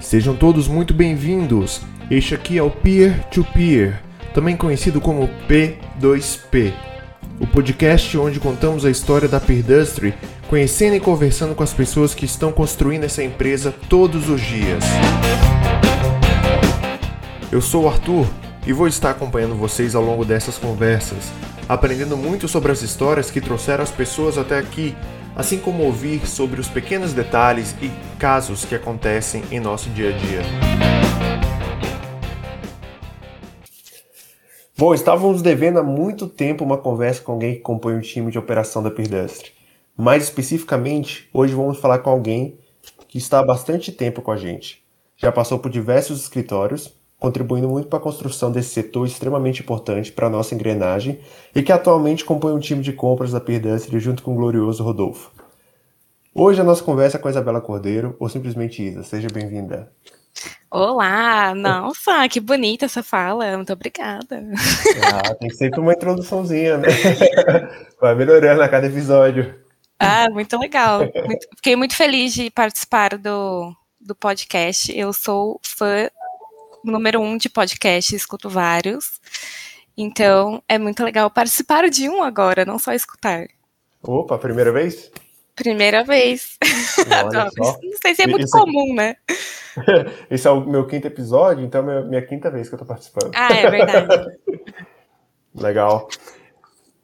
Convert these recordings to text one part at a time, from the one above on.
Sejam todos muito bem-vindos. Este aqui é o Peer to Peer, também conhecido como P2P, o podcast onde contamos a história da Peerdustry, conhecendo e conversando com as pessoas que estão construindo essa empresa todos os dias. Eu sou o Arthur e vou estar acompanhando vocês ao longo dessas conversas, aprendendo muito sobre as histórias que trouxeram as pessoas até aqui assim como ouvir sobre os pequenos detalhes e casos que acontecem em nosso dia a dia. Bom, estávamos devendo há muito tempo uma conversa com alguém que compõe o time de operação da Peerdustry. Mais especificamente, hoje vamos falar com alguém que está há bastante tempo com a gente. Já passou por diversos escritórios, contribuindo muito para a construção desse setor extremamente importante para a nossa engrenagem e que atualmente compõe um time de compras da Peerdustry junto com o glorioso Rodolfo. Hoje a nossa conversa é com a Isabela Cordeiro, ou simplesmente Isa. Seja bem-vinda. Olá! Nossa, que bonita essa fala. Muito obrigada. Ah, tem sempre uma introduçãozinha, né? Vai melhorando a cada episódio. Ah, muito legal. Muito, fiquei muito feliz de participar do, do podcast. Eu sou fã número um de podcast, escuto vários. Então, é muito legal participar de um agora, não só escutar. Opa, primeira vez? Primeira vez. não, não sei se é muito Isso comum, né? Esse é o meu quinto episódio, então é minha quinta vez que eu tô participando. Ah, é verdade. Legal.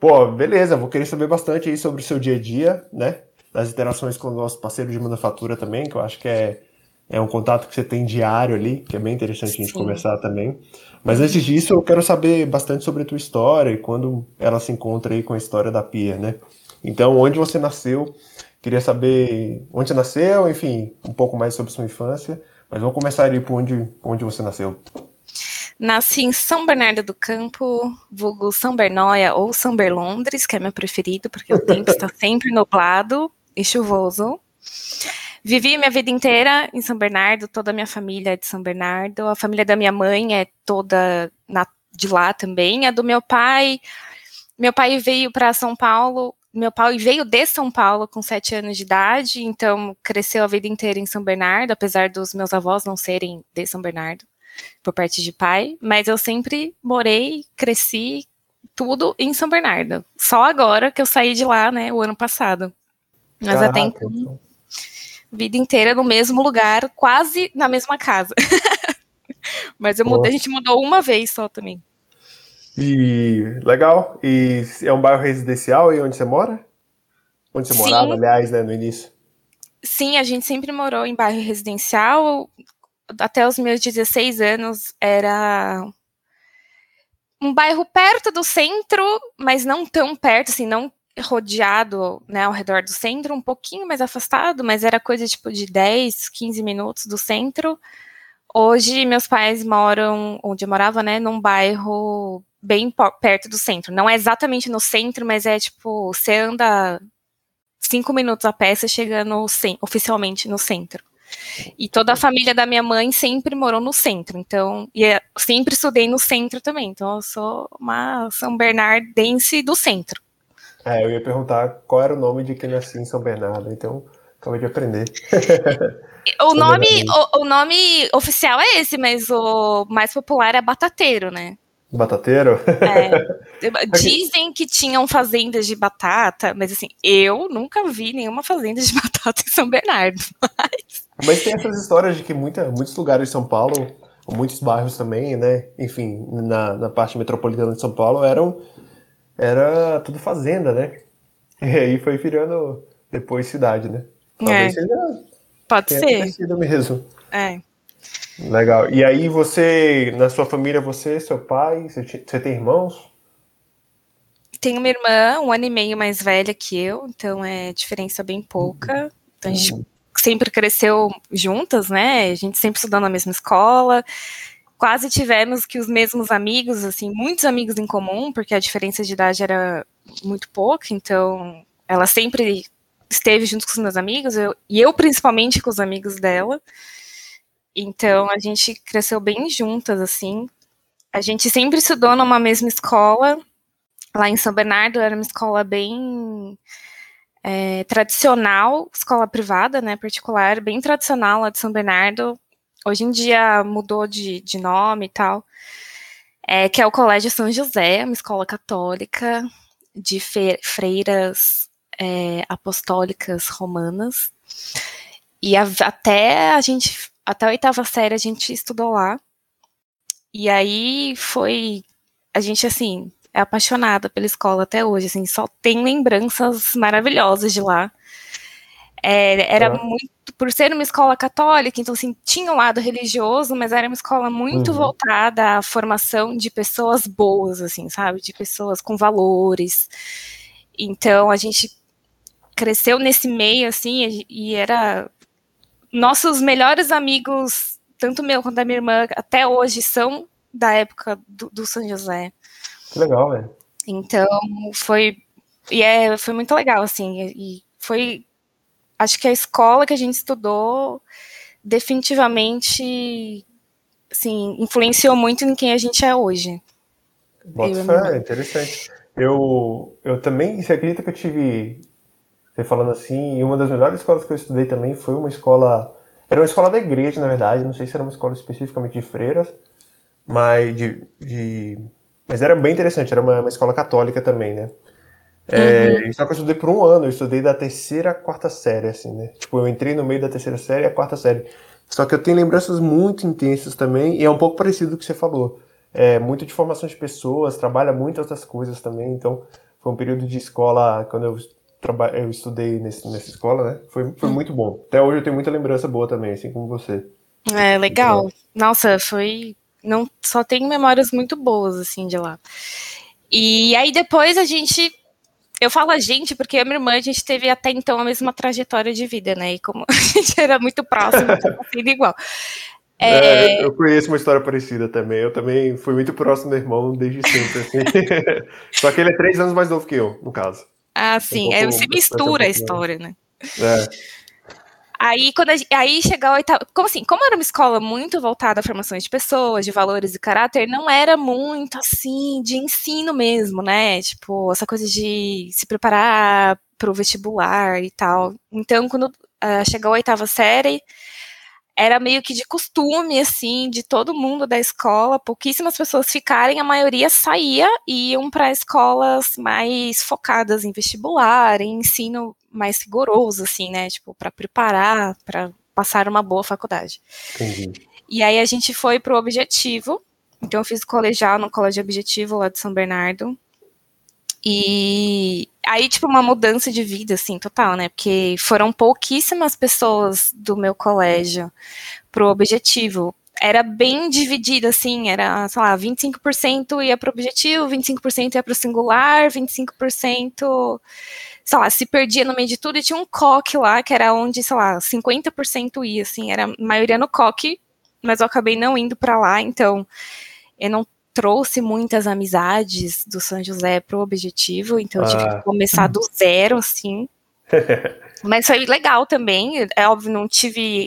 Pô, beleza, vou querer saber bastante aí sobre o seu dia a dia, né? Das interações com o nosso parceiro de manufatura também, que eu acho que é é um contato que você tem diário ali, que é bem interessante Sim. a gente conversar também. Mas antes disso, eu quero saber bastante sobre a tua história e quando ela se encontra aí com a história da Pia, né? Então, onde você nasceu? Queria saber onde você nasceu, enfim, um pouco mais sobre sua infância. Mas vamos começar ali por onde, onde você nasceu. Nasci em São Bernardo do Campo, vulgo São Bernóia ou São Berlondres, que é meu preferido, porque o tempo está sempre nublado e chuvoso. Vivi minha vida inteira em São Bernardo, toda a minha família é de São Bernardo, a família da minha mãe é toda na, de lá também, a do meu pai. Meu pai veio para São Paulo, meu pai veio de São Paulo com sete anos de idade, então cresceu a vida inteira em São Bernardo, apesar dos meus avós não serem de São Bernardo, por parte de pai, mas eu sempre morei, cresci, tudo em São Bernardo. Só agora que eu saí de lá, né, o ano passado. Mas Caraca, até então, então vida inteira no mesmo lugar, quase na mesma casa. Mas eu mudei, a gente mudou uma vez só também. E legal. E é um bairro residencial aí onde você mora? Onde você Sim. morava, aliás, né, no início? Sim, a gente sempre morou em bairro residencial. Até os meus 16 anos era um bairro perto do centro, mas não tão perto, assim, não rodeado, né, ao redor do centro, um pouquinho mais afastado, mas era coisa tipo de 10, 15 minutos do centro. Hoje meus pais moram, onde eu morava, né, num bairro bem perto do centro. Não é exatamente no centro, mas é tipo, você anda cinco minutos a pé, você chega no, oficialmente no centro. E toda a família da minha mãe sempre morou no centro, então, e eu sempre estudei no centro também, então eu sou uma São Bernardense do centro. É, eu ia perguntar qual era o nome de quem nascia em São Bernardo, então acabei de aprender. o nome, o, o, nome oficial é esse, mas o mais popular é batateiro, né? Batateiro? É. Dizem que tinham fazendas de batata, mas assim, eu nunca vi nenhuma fazenda de batata em São Bernardo. Mas, mas tem essas histórias de que muita, muitos lugares de São Paulo, muitos bairros também, né? Enfim, na, na parte metropolitana de São Paulo, eram era tudo fazenda, né? E aí foi virando depois cidade, né? Talvez é. seja. Pode ser. Mesmo. É. Legal. E aí você, na sua família, você, seu pai, você, você tem irmãos? Tenho uma irmã, um ano e meio mais velha que eu, então é diferença bem pouca. Então a gente uhum. sempre cresceu juntas, né? A gente sempre estudou na mesma escola quase tivemos que os mesmos amigos, assim, muitos amigos em comum, porque a diferença de idade era muito pouca, então ela sempre esteve junto com os meus amigos, eu, e eu principalmente com os amigos dela. Então a gente cresceu bem juntas, assim. A gente sempre estudou numa mesma escola, lá em São Bernardo era uma escola bem é, tradicional, escola privada, né, particular, bem tradicional lá de São Bernardo. Hoje em dia mudou de, de nome e tal, é, que é o Colégio São José, uma escola católica de freiras é, apostólicas romanas. E a, até a gente, até a oitava série a gente estudou lá. E aí foi, a gente assim, é apaixonada pela escola até hoje, assim, só tem lembranças maravilhosas de lá. É, era é. muito, por ser uma escola católica, então assim, tinha um lado religioso, mas era uma escola muito uhum. voltada à formação de pessoas boas, assim, sabe? De pessoas com valores. Então a gente cresceu nesse meio, assim, e era nossos melhores amigos, tanto meu quanto da minha irmã, até hoje são da época do, do São José. Que legal, velho. Então, foi. E é, foi muito legal, assim. E foi. Acho que a escola que a gente estudou definitivamente assim, influenciou muito em quem a gente é hoje. Bota fé, interessante. Eu, eu também, você acredita que eu tive, você falando assim, uma das melhores escolas que eu estudei também foi uma escola, era uma escola da igreja, na verdade, não sei se era uma escola especificamente de freiras, mas de, de mas era bem interessante, era uma, uma escola católica também, né? É, uhum. Só que eu estudei por um ano, eu estudei da terceira à quarta série, assim, né? Tipo, eu entrei no meio da terceira série e a quarta série. Só que eu tenho lembranças muito intensas também, e é um pouco parecido com o que você falou. É muito de formação de pessoas, trabalha muito outras coisas também, então foi um período de escola, quando eu, traba... eu estudei nesse, nessa escola, né? Foi, foi muito bom. Até hoje eu tenho muita lembrança boa também, assim como você. É, legal. Nossa, foi não só tenho memórias muito boas assim de lá. E aí depois a gente eu falo a gente porque a minha irmã a gente teve até então a mesma trajetória de vida, né? E como a gente era muito próximo, estava sendo igual. É... É, eu conheço uma história parecida também. Eu também fui muito próximo do irmão desde sempre. Assim. Só que ele é três anos mais novo que eu, no caso. Ah, sim. Um pouco, é, você mistura a história, né? É. Aí, quando a, aí chegou a oitava. Como assim? Como era uma escola muito voltada à formação de pessoas, de valores e caráter, não era muito assim de ensino mesmo, né? Tipo, essa coisa de se preparar para o vestibular e tal. Então, quando uh, chegou a oitava série, era meio que de costume, assim, de todo mundo da escola, pouquíssimas pessoas ficarem, a maioria saía e iam para escolas mais focadas em vestibular, em ensino mais rigoroso, assim, né? Tipo, para preparar, para passar uma boa faculdade. Entendi. E aí a gente foi para o Objetivo. Então eu fiz colegial no Colégio Objetivo lá de São Bernardo. E aí, tipo, uma mudança de vida, assim, total, né? Porque foram pouquíssimas pessoas do meu colégio pro objetivo. Era bem dividido, assim, era, sei lá, 25% ia pro objetivo, 25% ia pro singular, 25%, sei lá, se perdia no meio de tudo, e tinha um coque lá, que era onde, sei lá, 50% ia, assim, era a maioria no coque, mas eu acabei não indo para lá, então eu não trouxe muitas amizades do São José pro objetivo, então eu tive que ah. começar do zero, assim. Mas foi legal também. É óbvio, não tive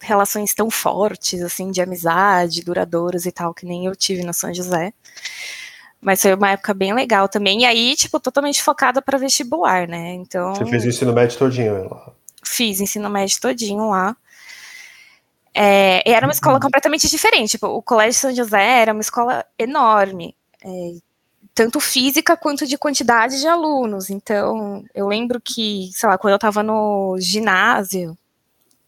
relações tão fortes, assim, de amizade, duradouras e tal, que nem eu tive no São José. Mas foi uma época bem legal também. E aí, tipo, totalmente focada para vestibular, né? Então. Você fez o ensino médio todinho lá? Fiz ensino médio todinho lá. É, era uma escola uhum. completamente diferente. Tipo, o Colégio São José era uma escola enorme, é, tanto física quanto de quantidade de alunos. Então, eu lembro que, sei lá, quando eu estava no ginásio,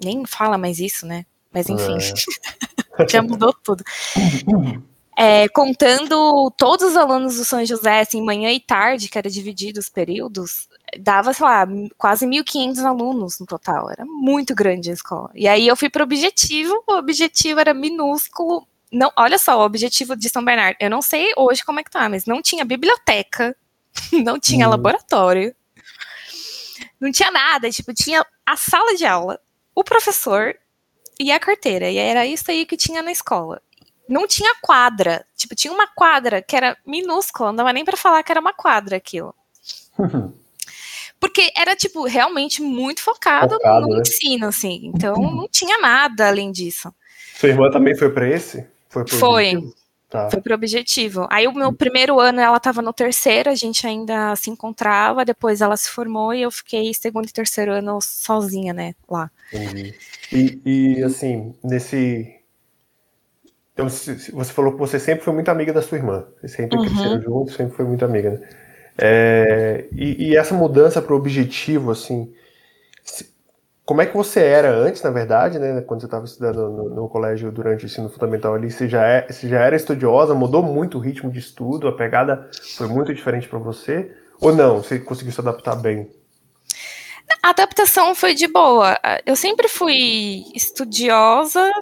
nem fala mais isso, né? Mas enfim, é. já mudou tudo. É, contando todos os alunos do São José, assim, manhã e tarde, que era dividido os períodos, dava, sei lá, quase 1.500 alunos no total. Era muito grande a escola. E aí eu fui para o objetivo, o objetivo era minúsculo. Não, olha só, o objetivo de São Bernardo, eu não sei hoje como é que tá, mas não tinha biblioteca, não tinha uhum. laboratório, não tinha nada, tipo, tinha a sala de aula, o professor e a carteira, e era isso aí que tinha na escola. Não tinha quadra, tipo, tinha uma quadra que era minúscula, não dava nem para falar que era uma quadra aquilo. Porque era, tipo, realmente muito focado, focado no né? ensino, assim. Então, não tinha nada além disso. Sua irmã também foi para esse? Foi. foi. Tá. Foi pro objetivo. Aí o meu primeiro ano ela estava no terceiro, a gente ainda se encontrava, depois ela se formou e eu fiquei segundo e terceiro ano sozinha, né, lá. Entendi. E, e assim, nesse. Então, você falou que você sempre foi muito amiga da sua irmã. Vocês sempre uhum. cresceram juntos, sempre foi muito amiga, né? É, e, e, essa mudança para o objetivo, assim, como é que você era antes, na verdade, né? Quando você estava estudando no, no, colégio durante o ensino fundamental ali, você já, é, você já era estudiosa, mudou muito o ritmo de estudo, a pegada foi muito diferente para você? Ou não? Você conseguiu se adaptar bem? A adaptação foi de boa. Eu sempre fui estudiosa,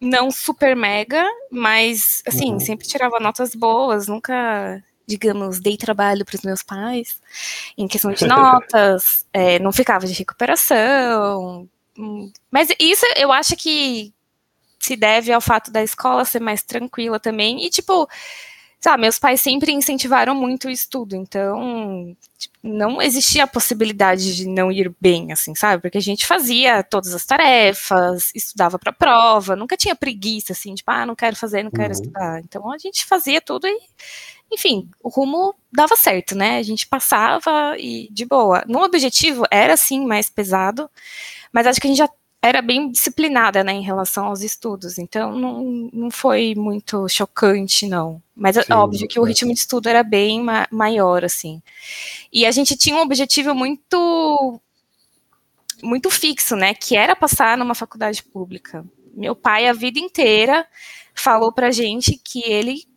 não super mega, mas assim, uhum. sempre tirava notas boas, nunca digamos, dei trabalho para os meus pais em questão de notas, é, não ficava de recuperação. Hum, mas isso eu acho que se deve ao fato da escola ser mais tranquila também. E, tipo, sabe, meus pais sempre incentivaram muito o estudo, então tipo, não existia a possibilidade de não ir bem, assim, sabe? Porque a gente fazia todas as tarefas, estudava para prova, nunca tinha preguiça, assim, tipo, ah, não quero fazer, não quero uhum. estudar. Então a gente fazia tudo e enfim, o rumo dava certo, né? A gente passava e de boa. No objetivo era sim mais pesado, mas acho que a gente já era bem disciplinada, né, em relação aos estudos. Então não, não foi muito chocante, não. Mas é sim, óbvio que o ritmo de estudo era bem ma maior, assim. E a gente tinha um objetivo muito muito fixo, né, que era passar numa faculdade pública. Meu pai a vida inteira falou pra gente que ele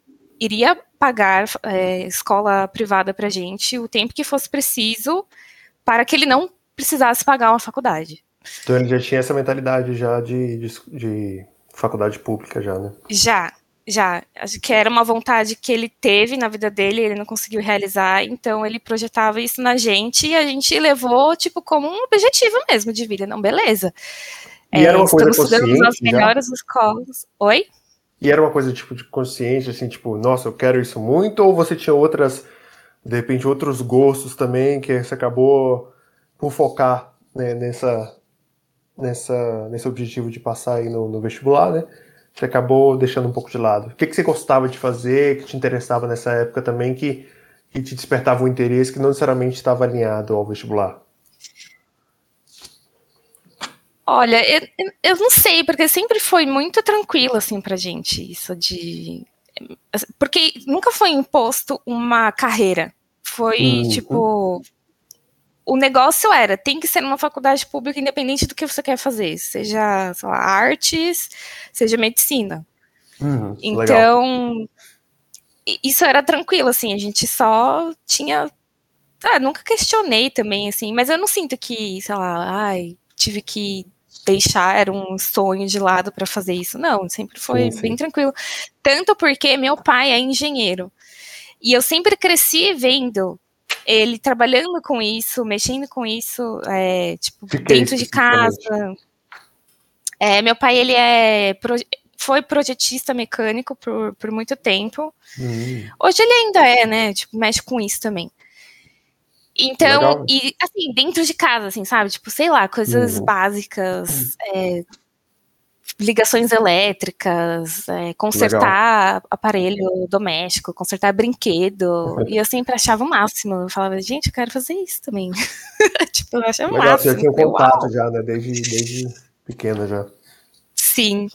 iria pagar é, escola privada para gente o tempo que fosse preciso para que ele não precisasse pagar uma faculdade. Então ele já tinha essa mentalidade já de, de, de faculdade pública já, né? Já, já. Acho que era uma vontade que ele teve na vida dele, ele não conseguiu realizar, então ele projetava isso na gente e a gente levou, tipo, como um objetivo mesmo de vida. Não, beleza. E é, era uma coisa estamos estudando nas melhores escolas. Oi? E era uma coisa tipo de consciência, assim, tipo, nossa, eu quero isso muito, ou você tinha outras, de repente, outros gostos também que você acabou por focar né, nessa, nessa, nesse objetivo de passar aí no, no, vestibular, né? Você acabou deixando um pouco de lado. O que, que você gostava de fazer, que te interessava nessa época também, que, que te despertava um interesse que não necessariamente estava alinhado ao vestibular? Olha, eu, eu não sei, porque sempre foi muito tranquilo, assim, pra gente, isso de. Porque nunca foi imposto uma carreira. Foi, uhum. tipo. O negócio era, tem que ser numa faculdade pública, independente do que você quer fazer, seja lá, artes, seja medicina. Uhum, então, legal. isso era tranquilo, assim, a gente só tinha. Ah, nunca questionei também, assim, mas eu não sinto que, sei lá, ai, tive que deixar um sonho de lado para fazer isso. Não, sempre foi sim, sim. bem tranquilo. Tanto porque meu pai é engenheiro. E eu sempre cresci vendo ele trabalhando com isso, mexendo com isso, é, tipo, dentro de casa. É, meu pai, ele é foi projetista mecânico por, por muito tempo. Hum. Hoje ele ainda é, né? Tipo, mexe com isso também. Então, Legal. e assim, dentro de casa, assim, sabe? Tipo, sei lá, coisas uhum. básicas, é, ligações elétricas, é, consertar Legal. aparelho doméstico, consertar brinquedo. e eu sempre achava o máximo. Eu falava, gente, eu quero fazer isso também. tipo, eu achava Legal, o máximo. Você já tinha contato já, né? Desde, desde pequena já. Sim,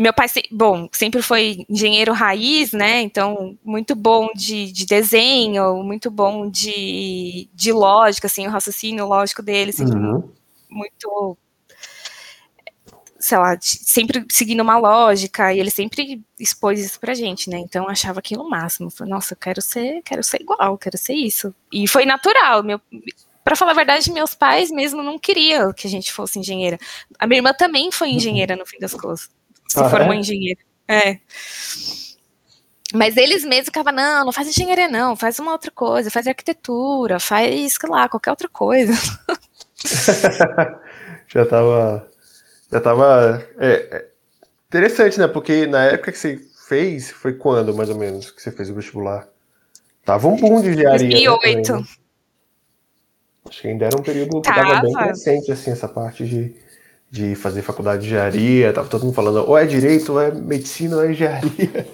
meu pai, bom, sempre foi engenheiro raiz, né? Então, muito bom de, de desenho, muito bom de, de lógica, assim, o raciocínio lógico dele, assim, uhum. muito, sei lá, sempre seguindo uma lógica, e ele sempre expôs isso pra gente, né? Então, achava aquilo o máximo. Falei, nossa, eu quero ser, quero ser igual, quero ser isso. E foi natural, meu para falar a verdade, meus pais mesmo não queriam que a gente fosse engenheira. A minha irmã também foi engenheira no fim das contas se ah, formou é? engenheiro. É. Mas eles mesmos ficavam, não, não faz engenharia não, faz uma outra coisa, faz arquitetura, faz, sei lá, qualquer outra coisa. já tava, já tava, é, é, interessante, né, porque na época que você fez, foi quando, mais ou menos, que você fez o vestibular? Tava um boom de engenharia. 2008. Né, Acho que ainda era um período que tava, tava bem recente, assim, essa parte de de fazer faculdade de engenharia, tava todo mundo falando ou é direito, ou é medicina, ou é engenharia.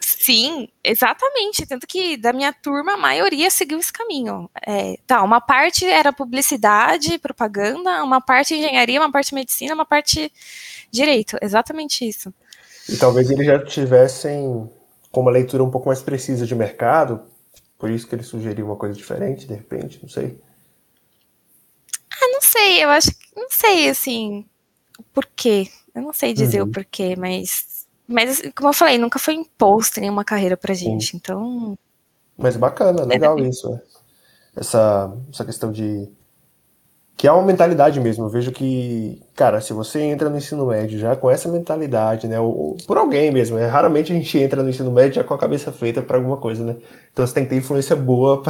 Sim, exatamente. Tanto que da minha turma, a maioria seguiu esse caminho. É, tá, uma parte era publicidade, propaganda, uma parte engenharia, uma parte medicina, uma parte direito. Exatamente isso. E talvez eles já tivessem com uma leitura um pouco mais precisa de mercado, por isso que ele sugeriu uma coisa diferente, de repente, não sei. Ah, não sei, eu acho que. Não sei, assim. O porquê. Eu não sei dizer uhum. o porquê, mas. Mas, assim, como eu falei, nunca foi imposto nenhuma carreira pra gente, Sim. então. Mas bacana, legal é, isso. É. Essa, essa questão de. Que é uma mentalidade mesmo. Eu vejo que, cara, se você entra no ensino médio já com essa mentalidade, né? Ou, ou por alguém mesmo, né? Raramente a gente entra no ensino médio já com a cabeça feita para alguma coisa, né? Então você tem que ter influência boa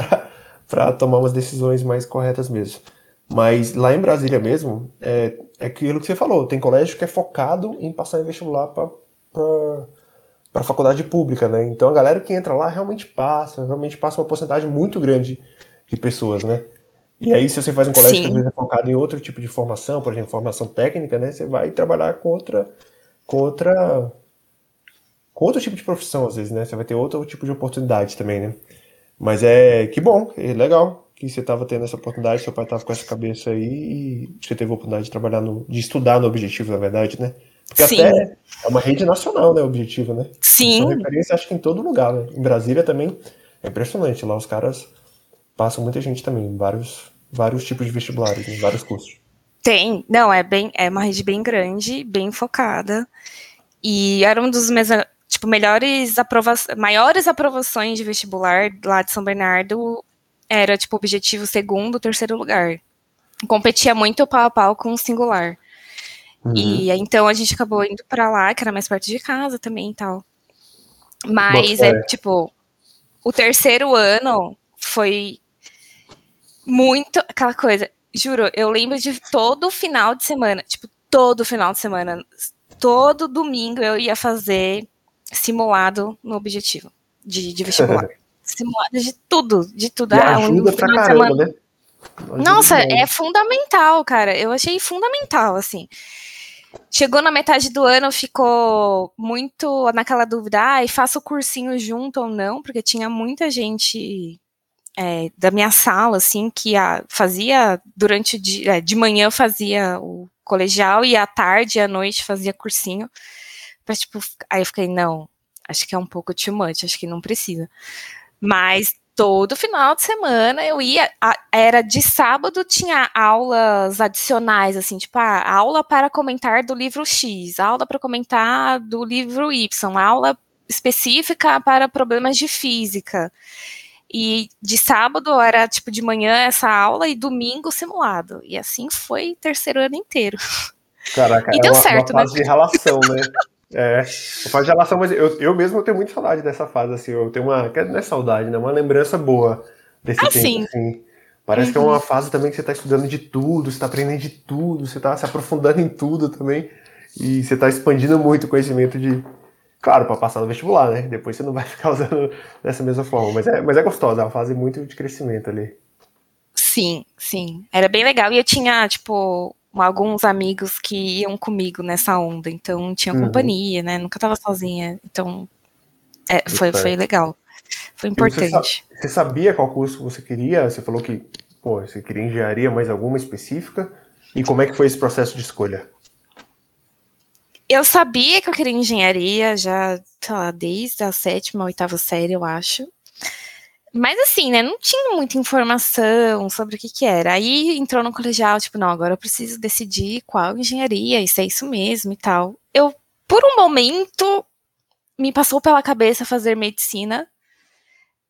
para tomar umas decisões mais corretas mesmo. Mas lá em Brasília mesmo, é, é aquilo que você falou, tem colégio que é focado em passar em vestibular para faculdade pública, né? Então a galera que entra lá realmente passa, realmente passa uma porcentagem muito grande de pessoas, né? E aí, se você faz um colégio Sim. que é focado em outro tipo de formação, por exemplo, formação técnica, né? Você vai trabalhar com outra, com outra, com outro tipo de profissão, às vezes, né? Você vai ter outro tipo de oportunidade também, né? Mas é que bom, é legal que você estava tendo essa oportunidade, seu pai estava com essa cabeça aí e você teve a oportunidade de trabalhar no, de estudar no objetivo, na verdade, né? Porque Sim. até é uma rede nacional, né, o objetivo, né? Sim. São referência, acho que em todo lugar, né? Em Brasília também é impressionante, lá os caras passam muita gente também, vários, vários tipos de vestibulares, né? vários cursos. Tem, não, é bem, é uma rede bem grande, bem focada. E era um dos meus, tipo, melhores aprovações, maiores aprovações de vestibular lá de São Bernardo era, tipo, objetivo segundo, terceiro lugar. Competia muito pau a pau com o singular. Uhum. E então a gente acabou indo para lá, que era mais perto de casa também e tal. Mas é, tipo, o terceiro ano foi muito aquela coisa. Juro, eu lembro de todo final de semana, tipo, todo final de semana, todo domingo eu ia fazer simulado no objetivo de, de vestibular. simulado de tudo, de tudo. E ah, ajuda um pra caramba, né? Ajuda Nossa, é fundamental, cara. Eu achei fundamental, assim. Chegou na metade do ano, ficou muito naquela dúvida, ah, e faço o cursinho junto ou não, porque tinha muita gente é, da minha sala, assim, que a, fazia durante o dia, é, de manhã fazia o colegial e à tarde e à noite fazia cursinho. Mas, tipo, aí eu fiquei, não, acho que é um pouco too much, acho que não precisa. Mas todo final de semana eu ia, era de sábado tinha aulas adicionais, assim, tipo, ah, aula para comentar do livro X, aula para comentar do livro Y, aula específica para problemas de física. E de sábado era tipo de manhã essa aula e domingo simulado. E assim foi terceiro ano inteiro. Caraca, e é deu uma, certo, uma fase né? de relação, né? É, fase de relação, mas eu, eu mesmo tenho muita saudade dessa fase, assim, eu tenho uma, não é saudade, né, uma lembrança boa desse ah, tempo, sim. assim. Parece uhum. que é uma uhum. fase também que você está estudando de tudo, você está aprendendo de tudo, você está se aprofundando em tudo também, e você está expandindo muito o conhecimento de, claro, para passar no vestibular, né, depois você não vai ficar usando dessa mesma forma, mas é, mas é gostosa, é uma fase muito de crescimento ali. Sim, sim, era bem legal, e eu tinha, tipo, alguns amigos que iam comigo nessa onda, então tinha uhum. companhia, né? Nunca estava sozinha, então é, foi, foi legal, foi importante. Você, sabia qual curso você queria? Você falou que pô, você queria engenharia, mas alguma específica? E como é que foi esse processo de escolha? Eu sabia que eu queria engenharia já, sei lá, desde a sétima, oitava série, eu acho. Mas assim, né, não tinha muita informação sobre o que que era. Aí entrou no colegial, tipo, não, agora eu preciso decidir qual engenharia, isso é isso mesmo e tal. Eu, por um momento, me passou pela cabeça fazer medicina,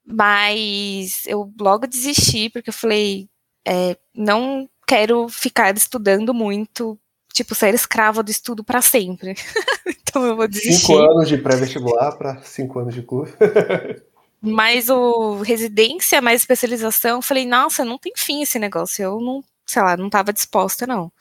mas eu logo desisti, porque eu falei, é, não quero ficar estudando muito, tipo, ser escrava do estudo para sempre. então eu vou desistir. Cinco anos de pré-vestibular para cinco anos de curso. mais o residência, mais especialização, eu falei, nossa, não tem fim esse negócio, eu não, sei lá, não estava disposta, não.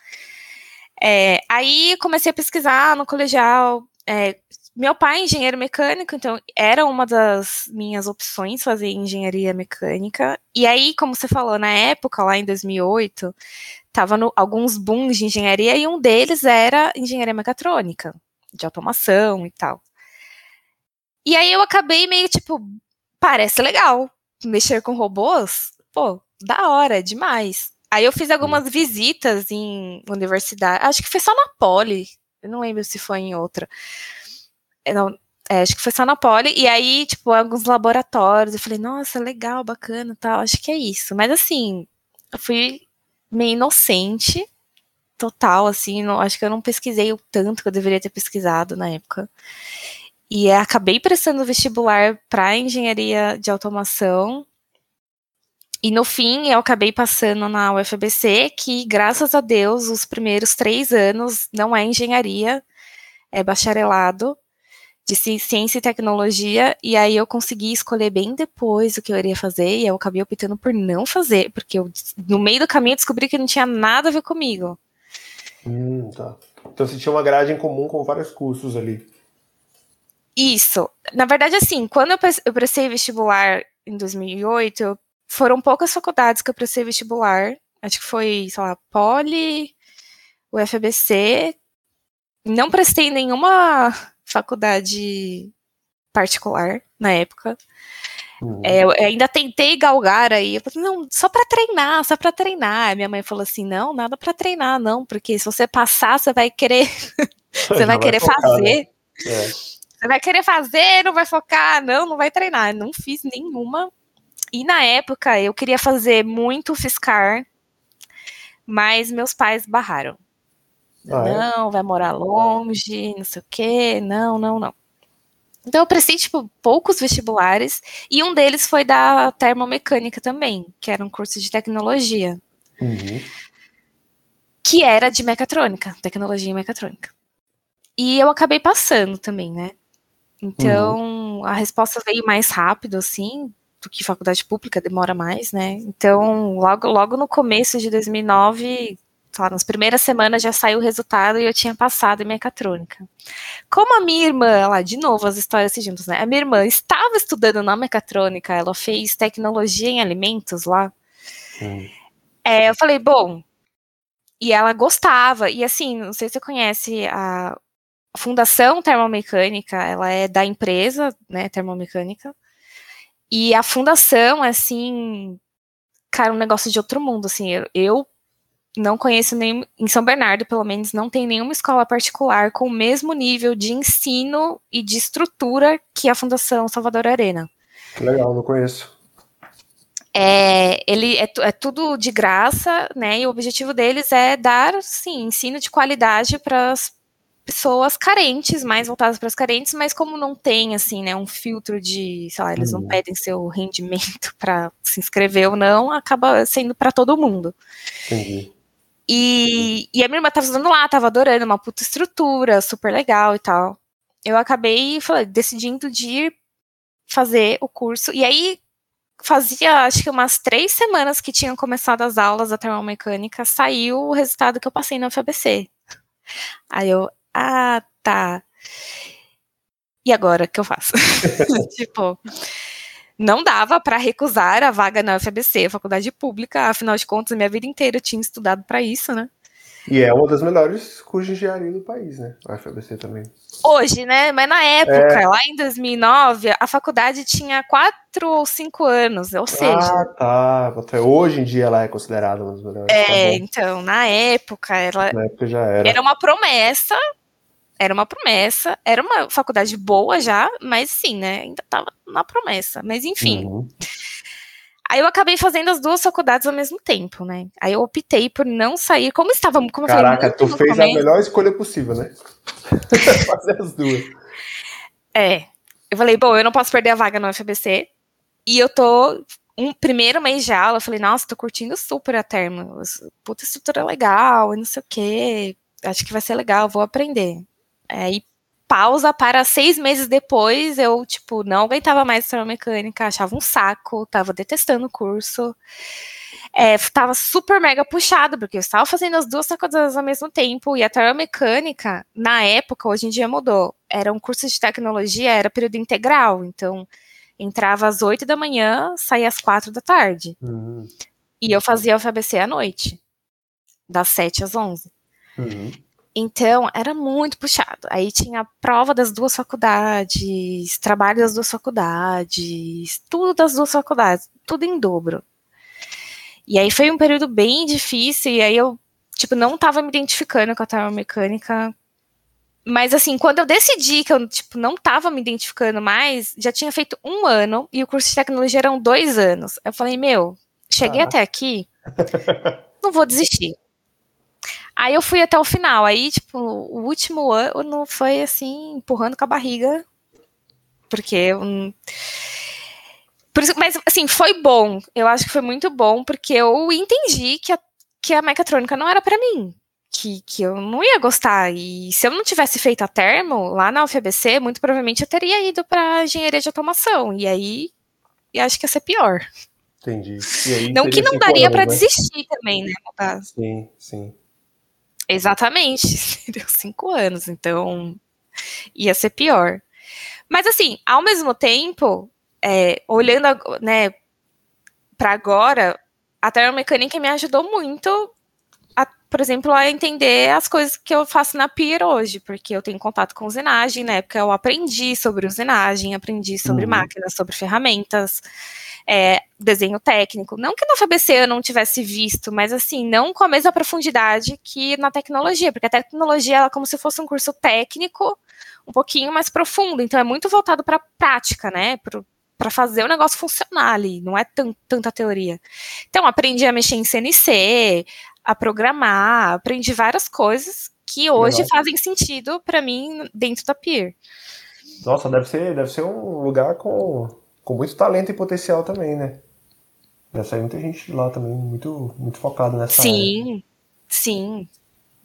É, aí comecei a pesquisar no colegial, é, meu pai é engenheiro mecânico, então era uma das minhas opções fazer engenharia mecânica. E aí, como você falou, na época, lá em 2008, tava no, alguns booms de engenharia e um deles era engenharia mecatrônica, de automação e tal. E aí eu acabei meio tipo, parece legal mexer com robôs, pô, da hora, demais. Aí eu fiz algumas visitas em universidade, acho que foi só na Poli, eu não lembro se foi em outra. Não, é, acho que foi só na Poli, e aí, tipo, alguns laboratórios, eu falei, nossa, legal, bacana, tal, acho que é isso. Mas assim, eu fui meio inocente, total, assim, não, acho que eu não pesquisei o tanto que eu deveria ter pesquisado na época. E acabei prestando vestibular para engenharia de automação. E no fim, eu acabei passando na UFBC, que graças a Deus, os primeiros três anos não é engenharia, é bacharelado de ciência e tecnologia, e aí eu consegui escolher bem depois o que eu iria fazer, e eu acabei optando por não fazer, porque eu, no meio do caminho, descobri que não tinha nada a ver comigo. Hum, tá. Então você tinha uma grade em comum com vários cursos ali. Isso. Na verdade, assim, quando eu prestei vestibular em 2008, foram poucas faculdades que eu prestei vestibular. Acho que foi, sei lá, Poli, UFBC. Não prestei nenhuma faculdade particular na época. Uhum. É, eu ainda tentei galgar aí, eu falei, não, só para treinar, só para treinar. Minha mãe falou assim, não, nada para treinar, não, porque se você passar, você vai querer, você vai querer focar, fazer. Né? É. Você vai querer fazer, não vai focar, não, não vai treinar. Não fiz nenhuma. E na época eu queria fazer muito fiscar, mas meus pais barraram. Ah, é? não, vai morar longe, não sei o quê, não, não, não. Então eu prestei, tipo, poucos vestibulares, e um deles foi da termomecânica também, que era um curso de tecnologia. Uhum. Que era de mecatrônica, tecnologia e mecatrônica. E eu acabei passando também, né? Então, uhum. a resposta veio mais rápido, assim, do que faculdade pública, demora mais, né? Então, logo, logo no começo de 2009, lá, nas primeiras semanas já saiu o resultado e eu tinha passado em mecatrônica. Como a minha irmã, lá, de novo, as histórias se juntam, né? A minha irmã estava estudando na mecatrônica, ela fez tecnologia em alimentos lá. Hum. É, eu falei, bom, e ela gostava, e assim, não sei se você conhece a Fundação Termomecânica, ela é da empresa, né, Termomecânica, e a fundação, assim, cara, um negócio de outro mundo, assim, eu, eu não conheço nem em São Bernardo, pelo menos, não tem nenhuma escola particular com o mesmo nível de ensino e de estrutura que a Fundação Salvador Arena. Legal, não conheço. É, ele é, é, tudo de graça, né? E o objetivo deles é dar, sim, ensino de qualidade para as pessoas carentes, mais voltadas para as carentes, mas como não tem, assim, né, um filtro de, sei lá, eles não uhum. pedem seu rendimento para se inscrever ou não, acaba sendo para todo mundo. Entendi. E, e a minha irmã tava estudando lá, tava adorando, uma puta estrutura, super legal e tal. Eu acabei falei, decidindo de ir fazer o curso. E aí fazia acho que umas três semanas que tinham começado as aulas da termomecânica, saiu o resultado que eu passei na FABC. Aí eu, ah, tá. E agora, o que eu faço? tipo, não dava para recusar a vaga na UFABC, faculdade pública, afinal de contas, minha vida inteira eu tinha estudado para isso, né? E é uma das melhores cursos de engenharia do país, né? A UFABC também. Hoje, né? Mas na época, é... lá em 2009, a faculdade tinha quatro ou cinco anos, ou seja... Ah, tá. Hoje em dia ela é considerada uma das melhores. É, tá então, na época, ela... Na época já era. Era uma promessa era uma promessa, era uma faculdade boa já, mas sim, né? Ainda tava na promessa. Mas enfim. Uhum. Aí eu acabei fazendo as duas faculdades ao mesmo tempo, né? Aí eu optei por não sair, como estava, como Caraca, falei, tu fez começo, a melhor escolha possível, né? Fazer as duas. É. Eu falei, bom, eu não posso perder a vaga no FBC. E eu tô um primeiro mês de aula, eu falei, nossa, tô curtindo super a termo. Puta estrutura legal, e não sei o quê. Acho que vai ser legal, vou aprender. Aí pausa para seis meses depois, eu, tipo, não aguentava mais mecânica, achava um saco, tava detestando o curso. É, tava super mega puxado, porque eu estava fazendo as duas coisas ao mesmo tempo, e a mecânica, na época, hoje em dia mudou, era um curso de tecnologia, era período integral, então entrava às oito da manhã, saía às quatro da tarde. Uhum. E eu fazia o FABC à noite, das sete às onze. Uhum. Então, era muito puxado. Aí tinha prova das duas faculdades, trabalho das duas faculdades, tudo das duas faculdades, tudo em dobro. E aí foi um período bem difícil, e aí eu, tipo, não tava me identificando com a termomecânica. Mas, assim, quando eu decidi que eu, tipo, não tava me identificando mais, já tinha feito um ano, e o curso de tecnologia eram dois anos. Eu falei, meu, cheguei ah. até aqui, não vou desistir. Aí eu fui até o final. Aí, tipo, o último ano foi assim, empurrando com a barriga. Porque. Um, por isso, mas, assim, foi bom. Eu acho que foi muito bom, porque eu entendi que a, que a mecatrônica não era para mim. Que, que eu não ia gostar. E se eu não tivesse feito a termo lá na UFABC, muito provavelmente eu teria ido para engenharia de automação. E aí, eu acho que ia ser pior. Entendi. não que não daria para né? desistir também, né? Sim, sim. Exatamente. Deu cinco anos, então ia ser pior. Mas assim, ao mesmo tempo, é, olhando né, para agora, a termomecânica me ajudou muito, por exemplo, a entender as coisas que eu faço na PIR hoje, porque eu tenho contato com usinagem, na época eu aprendi sobre usinagem, aprendi sobre uhum. máquinas, sobre ferramentas é, desenho técnico. Não que na FABC eu não tivesse visto, mas assim, não com a mesma profundidade que na tecnologia, porque a tecnologia ela é como se fosse um curso técnico um pouquinho mais profundo, então é muito voltado para a prática, né? Para fazer o negócio funcionar ali, não é tanta teoria. Então, aprendi a mexer em CNC, a programar, aprendi várias coisas que hoje Legal. fazem sentido para mim dentro da Peer. Nossa, deve ser, deve ser um lugar com com muito talento e potencial também, né? Deve sair muita gente lá também, muito, muito focada nessa sim, área. Sim, sim.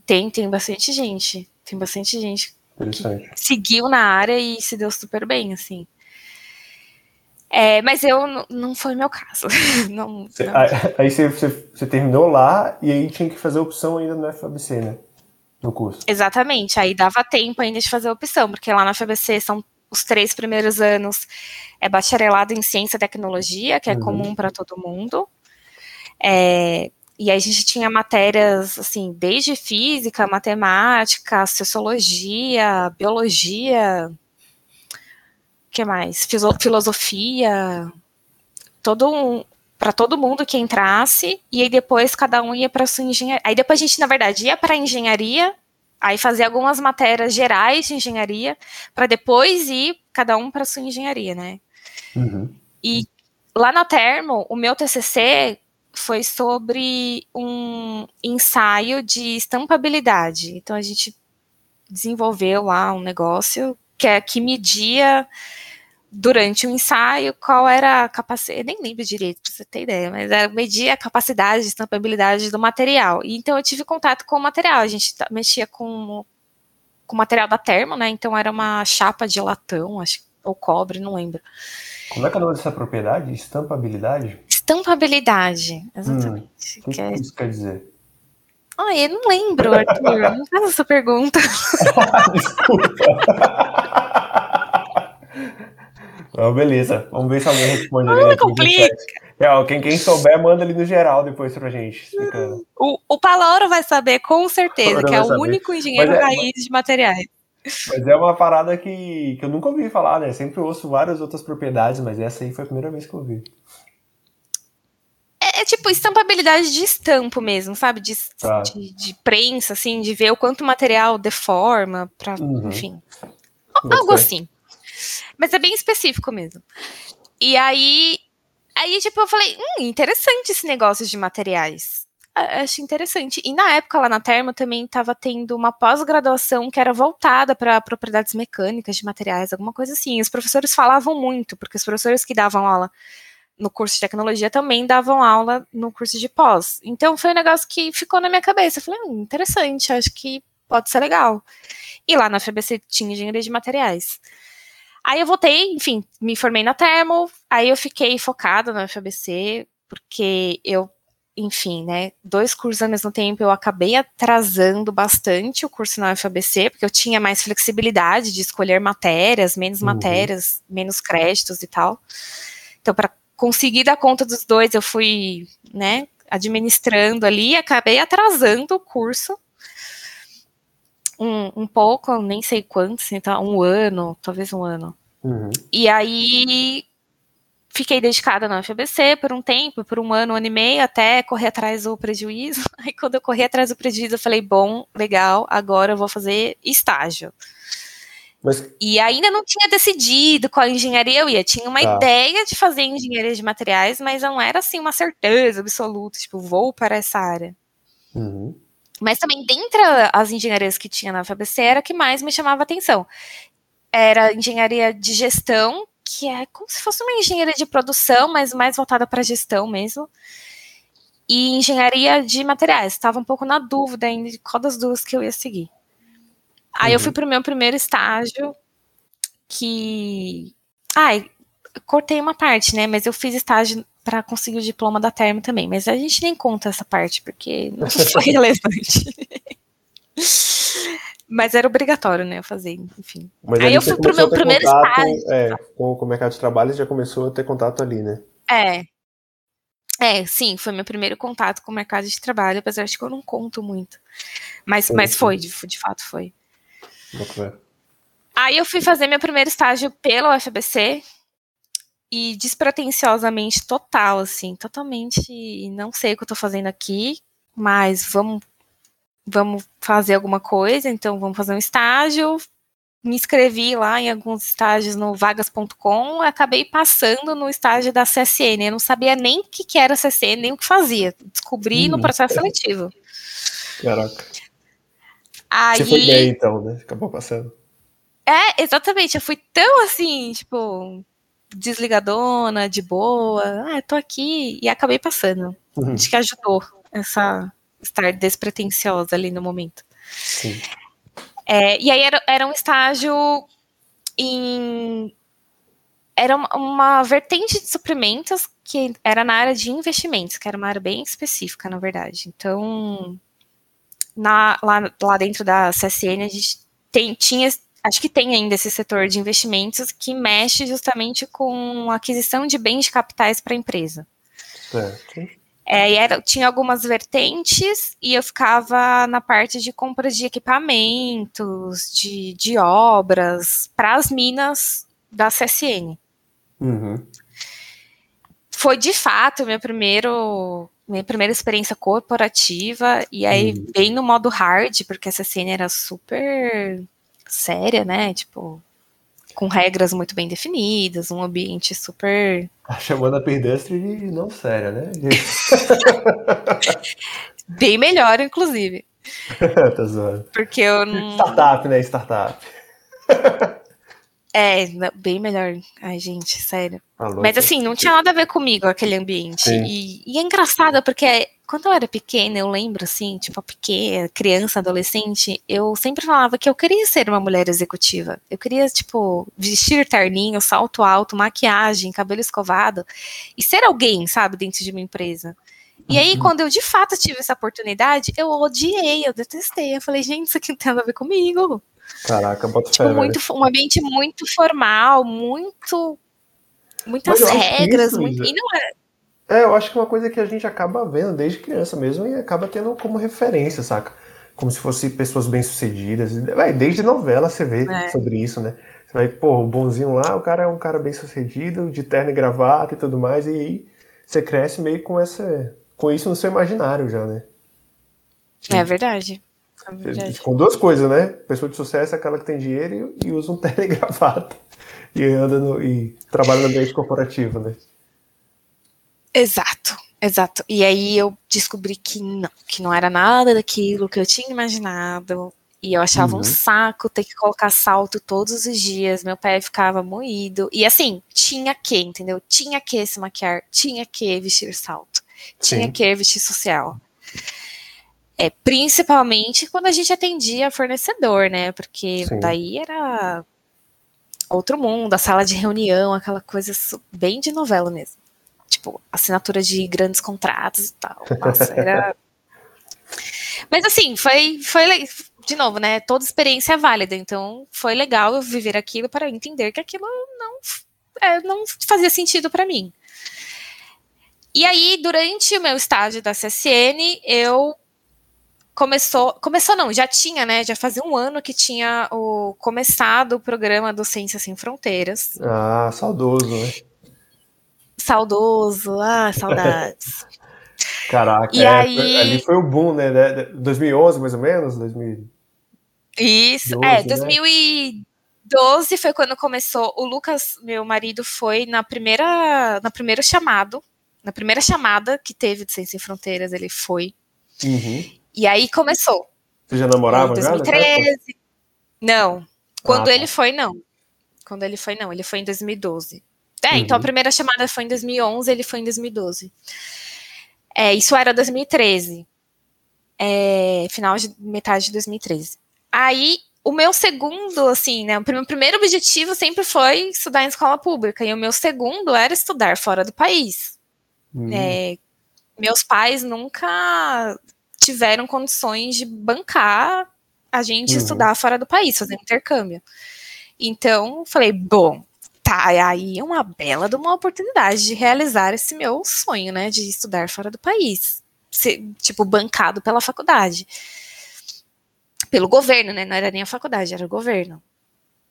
Tem, tem bastante gente. Tem bastante gente que seguiu na área e se deu super bem, assim. É, mas eu não foi meu caso. não, cê, não. Aí você, terminou lá e aí tinha que fazer opção ainda no FABC, né? No curso. Exatamente, aí dava tempo ainda de fazer opção, porque lá na FABC são os três primeiros anos é bacharelado em ciência e tecnologia, que é uhum. comum para todo mundo. É, e aí a gente tinha matérias, assim, desde física, matemática, sociologia, biologia, que mais? Filosofia, todo um, para todo mundo que entrasse, e aí depois cada um ia para sua engenharia. Aí depois a gente, na verdade, ia para engenharia Aí fazer algumas matérias gerais de engenharia, para depois ir cada um para sua engenharia, né? Uhum. E lá na Termo, o meu TCC foi sobre um ensaio de estampabilidade. Então a gente desenvolveu lá um negócio que é que media durante o ensaio qual era a capacidade, nem lembro direito para você ter ideia, mas era medir a capacidade de estampabilidade do material. E, então eu tive contato com o material, a gente mexia com com o material da Termo, né? Então era uma chapa de latão, acho ou cobre, não lembro. Como é que é o nome dessa propriedade? Estampabilidade? Estampabilidade, exatamente. Hum, o que, que, isso quer dizer? Ah, eu não lembro, Arthur. não faz essa pergunta. Desculpa. Oh, beleza, vamos ver se alguém responde ali. Não complica. É, quem, quem souber, manda ali no geral depois pra gente. Explicando. O, o Palauro vai saber com certeza, que é o saber. único engenheiro é, raiz mas, de materiais. Mas é uma parada que, que eu nunca ouvi falar, né? Sempre ouço várias outras propriedades, mas essa aí foi a primeira vez que eu ouvi. É, é tipo estampabilidade de estampo mesmo, sabe? De, tá. de, de, prensa, assim, de ver o quanto o material deforma, pra, uhum. enfim. Gostei. Algo assim. Mas é bem específico mesmo. E aí, aí tipo, eu falei, hum, interessante esse negócio de materiais. Acho interessante. E na época lá na Termo também estava tendo uma pós-graduação que era voltada para propriedades mecânicas de materiais, alguma coisa assim. Os professores falavam muito, porque os professores que davam aula no curso de tecnologia também davam aula no curso de pós. Então foi um negócio que ficou na minha cabeça. Eu falei, hum, interessante, acho que pode ser legal. E lá na FBC tinha engenharia de materiais. Aí eu voltei, enfim, me formei na Termo, aí eu fiquei focada na FABC, porque eu, enfim, né, dois cursos ao mesmo tempo, eu acabei atrasando bastante o curso na FABC, porque eu tinha mais flexibilidade de escolher matérias, menos uhum. matérias, menos créditos e tal. Então, para conseguir dar conta dos dois, eu fui, né, administrando ali, acabei atrasando o curso. Um, um pouco, nem sei quantos, então, um ano, talvez um ano. Uhum. E aí fiquei dedicada na FBC por um tempo, por um ano, um ano e meio, até correr atrás do prejuízo. Aí quando eu corri atrás do prejuízo, eu falei, bom, legal, agora eu vou fazer estágio. Mas... E ainda não tinha decidido qual engenharia eu ia. Tinha uma tá. ideia de fazer engenharia de materiais, mas não era assim uma certeza absoluta, tipo, vou para essa área. Uhum. Mas também, dentre as engenharias que tinha na FABC, era a que mais me chamava atenção. Era engenharia de gestão, que é como se fosse uma engenharia de produção, mas mais voltada para gestão mesmo. E engenharia de materiais. Estava um pouco na dúvida ainda de qual das duas que eu ia seguir. Aí uhum. eu fui para o meu primeiro estágio, que. Ai, cortei uma parte, né? Mas eu fiz estágio para conseguir o diploma da Termo também. Mas a gente nem conta essa parte, porque não foi relevante. Mas era obrigatório, né, fazer, enfim. Mas aí eu fui pro meu primeiro contato, estágio. É, com, com o mercado de trabalho já começou a ter contato ali, né? É. É, sim, foi meu primeiro contato com o mercado de trabalho, apesar de que eu não conto muito. Mas, mas foi, de, de fato foi. Aí eu fui fazer meu primeiro estágio pela UFBC, e despretensiosamente total, assim, totalmente não sei o que eu tô fazendo aqui, mas vamos vamos fazer alguma coisa, então vamos fazer um estágio. Me inscrevi lá em alguns estágios no vagas.com, acabei passando no estágio da CSN. Eu não sabia nem o que, que era CSN, nem o que fazia. Descobri no processo seletivo. Caraca. Aí, Você foi bem, então, né? Acabou passando. É, exatamente. Eu fui tão assim, tipo, desligadona, de boa. Ah, tô aqui e acabei passando. Uhum. Acho que ajudou essa estar despretensiosa ali no momento. Sim. É, e aí era, era um estágio em. Era uma, uma, vertente de suprimentos que era na área de investimentos, que era uma área bem específica, na verdade. Então, na, lá, lá dentro da CSN, a gente tem, tinha acho que tem ainda esse setor de investimentos que mexe justamente com a aquisição de bens de capitais para a empresa. Certo. É, e era, tinha algumas vertentes e eu ficava na parte de compra de equipamentos, de, de obras para as minas da CSN. Uhum. Foi de fato meu primeiro minha primeira experiência corporativa e aí uhum. bem no modo hard porque a CSN era super séria, né? Tipo, com regras muito bem definidas, um ambiente super. A pedestre de não séria, né? bem melhor, inclusive. tá zoando. Porque eu não. Startup, né? Startup. É, bem melhor. Ai, gente, sério. Tá Mas assim, não tinha nada a ver comigo aquele ambiente. E, e, é engraçado, porque quando eu era pequena, eu lembro, assim, tipo, pequena, criança, adolescente, eu sempre falava que eu queria ser uma mulher executiva. Eu queria, tipo, vestir terninho, salto alto, maquiagem, cabelo escovado e ser alguém, sabe, dentro de uma empresa. E aí, uhum. quando eu de fato tive essa oportunidade, eu odiei, eu detestei. Eu falei, gente, isso aqui não tem nada a ver comigo. Caraca, bota tipo, fé, muito, um ambiente muito formal, muito. Muitas regras. Isso, muito, e não é. É, eu acho que é uma coisa que a gente acaba vendo desde criança mesmo e acaba tendo como referência, saca? Como se fossem pessoas bem-sucedidas. Desde novela você vê é. sobre isso, né? Você vai, pô, o bonzinho lá, o cara é um cara bem-sucedido, de terno e gravata e tudo mais, e aí você cresce meio com essa. com isso no seu imaginário já, né? É verdade. Com duas coisas, né? Pessoa de sucesso é aquela que tem dinheiro e, e usa um terno e gravata. E anda no, e trabalha no ambiente corporativo, né? Exato, exato. E aí eu descobri que não, que não era nada daquilo que eu tinha imaginado. E eu achava uhum. um saco ter que colocar salto todos os dias, meu pé ficava moído. E assim, tinha que, entendeu? Tinha que se maquiar, tinha que vestir salto, tinha Sim. que vestir social. É, principalmente quando a gente atendia fornecedor, né? Porque Sim. daí era outro mundo, a sala de reunião, aquela coisa bem de novela mesmo. Tipo, assinatura de grandes contratos e tal. Nossa, era. Mas assim, foi, foi de novo, né? Toda experiência é válida, então foi legal eu viver aquilo para entender que aquilo não, é, não fazia sentido para mim. E aí, durante o meu estágio da CSN, eu começou, começou não, já tinha, né? Já fazia um ano que tinha o começado o programa do Ciências Sem Fronteiras. Ah, saudoso, né? Saudoso, ah, saudades. Caraca, E é, aí- ali foi o boom, né? né, 2011, mais ou menos? 2000... Isso, 12, é, né? 2012 foi quando começou. O Lucas, meu marido, foi na primeira, na primeiro chamado, na primeira chamada que teve de Sem Fronteiras, ele foi. Uhum. E aí começou. Você já namorava em já? nessa época? 2013. Não. Quando Ah, ele foi, não. Quando ele foi, não. Ele foi em 2012. É, Uhum. então a primeira chamada foi em 2011, ele foi em 2012. É, isso era 2013. É, final de metade de 2013. Aí, o meu segundo, assim, né? O prim- primeiro objetivo sempre foi estudar em escola pública. E o meu segundo era estudar fora do país. Hum, É, meus pais nunca tiveram condições de bancar a gente Uhum. estudar fora do país, fazer intercâmbio. Então, falei, bom, tá, aí é uma bela de uma oportunidade de realizar esse meu sonho, né, de estudar fora do país. Ser, tipo, bancado pela faculdade. Pelo governo, né, não era nem a faculdade, era o governo.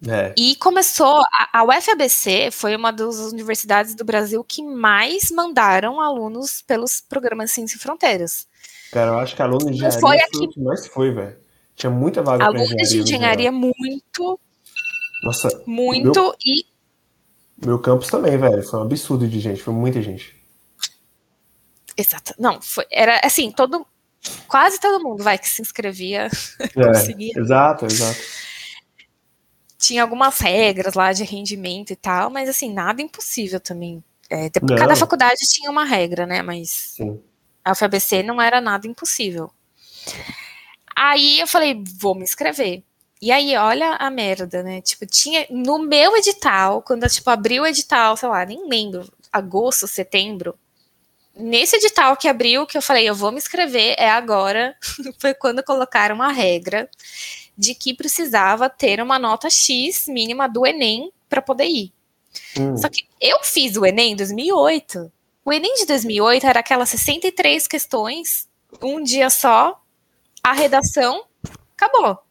É. E começou, a, a UFABC foi uma das universidades do Brasil que mais mandaram alunos pelos programas Ciência e Fronteiras. Cara, eu acho que aluno de engenharia foi foi, aqui- o que mais foi, velho. Tinha muita vaga Alunos de engenharia muito, Nossa, muito, e meu campus também, velho. Foi um absurdo de gente, foi muita gente. exato, não, foi, era assim, todo, quase todo mundo, vai, que se inscrevia, É, Conseguia. exato, exato. tinha algumas regras lá de rendimento e tal, mas assim, nada impossível também. É, depois- cada faculdade tinha uma regra, né, mas Sim. a UFABC não era nada impossível. Aí eu falei, vou me inscrever. E aí, olha a merda, né? Tipo, tinha no meu edital, quando tipo, abri o edital, sei lá, nem lembro, agosto, setembro. Nesse edital que abriu, que eu falei, eu vou me inscrever, é agora, foi quando colocaram uma regra de que precisava ter uma nota X mínima do Enem para poder ir. Hum, Só que eu fiz o Enem em 2008. O Enem de 2008 era aquelas 63 questões, um dia só, a redação, acabou.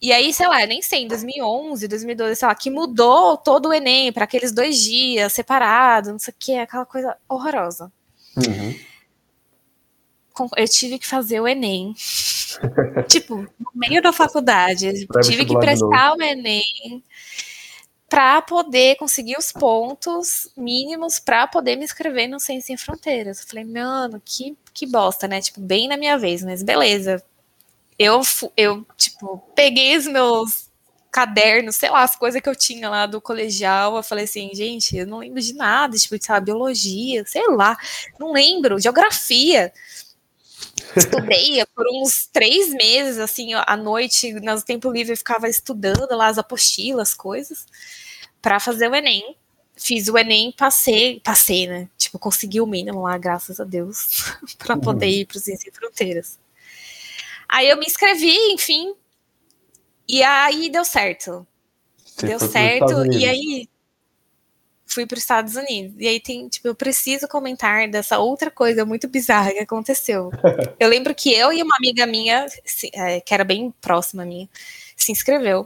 E aí, sei lá, nem sei, em 2011, 2012, sei lá, que mudou todo o Enem para aqueles dois dias separados, não sei o que, aquela coisa horrorosa. uhum. Eu tive que fazer o Enem. tipo, no meio da faculdade. Tive que prestar o Enem para poder conseguir os pontos mínimos para poder me inscrever no Ciência Sem Fronteiras. Eu falei, mano, que, que bosta, né? Tipo, bem na minha vez, mas beleza. Eu, eu, tipo, peguei os meus cadernos, sei lá, as coisas que eu tinha lá do colegial. Eu falei assim, gente, eu não lembro de nada, tipo, sei lá, biologia, sei lá, não lembro, geografia. Estudei por uns três meses, assim, à noite, no tempo livre, eu ficava estudando lá as apostilas, as coisas, para fazer o Enem. Fiz o Enem, passei, passei, né? Tipo, consegui o mínimo lá, graças a Deus, para poder ir para os Sem Fronteiras. Aí eu me inscrevi, enfim, e aí deu certo. Você deu certo, e aí fui para os Estados Unidos. E aí tem, tipo, eu preciso comentar dessa outra coisa muito bizarra que aconteceu. eu lembro que eu e uma amiga minha, é, que era bem próxima minha, se inscreveu.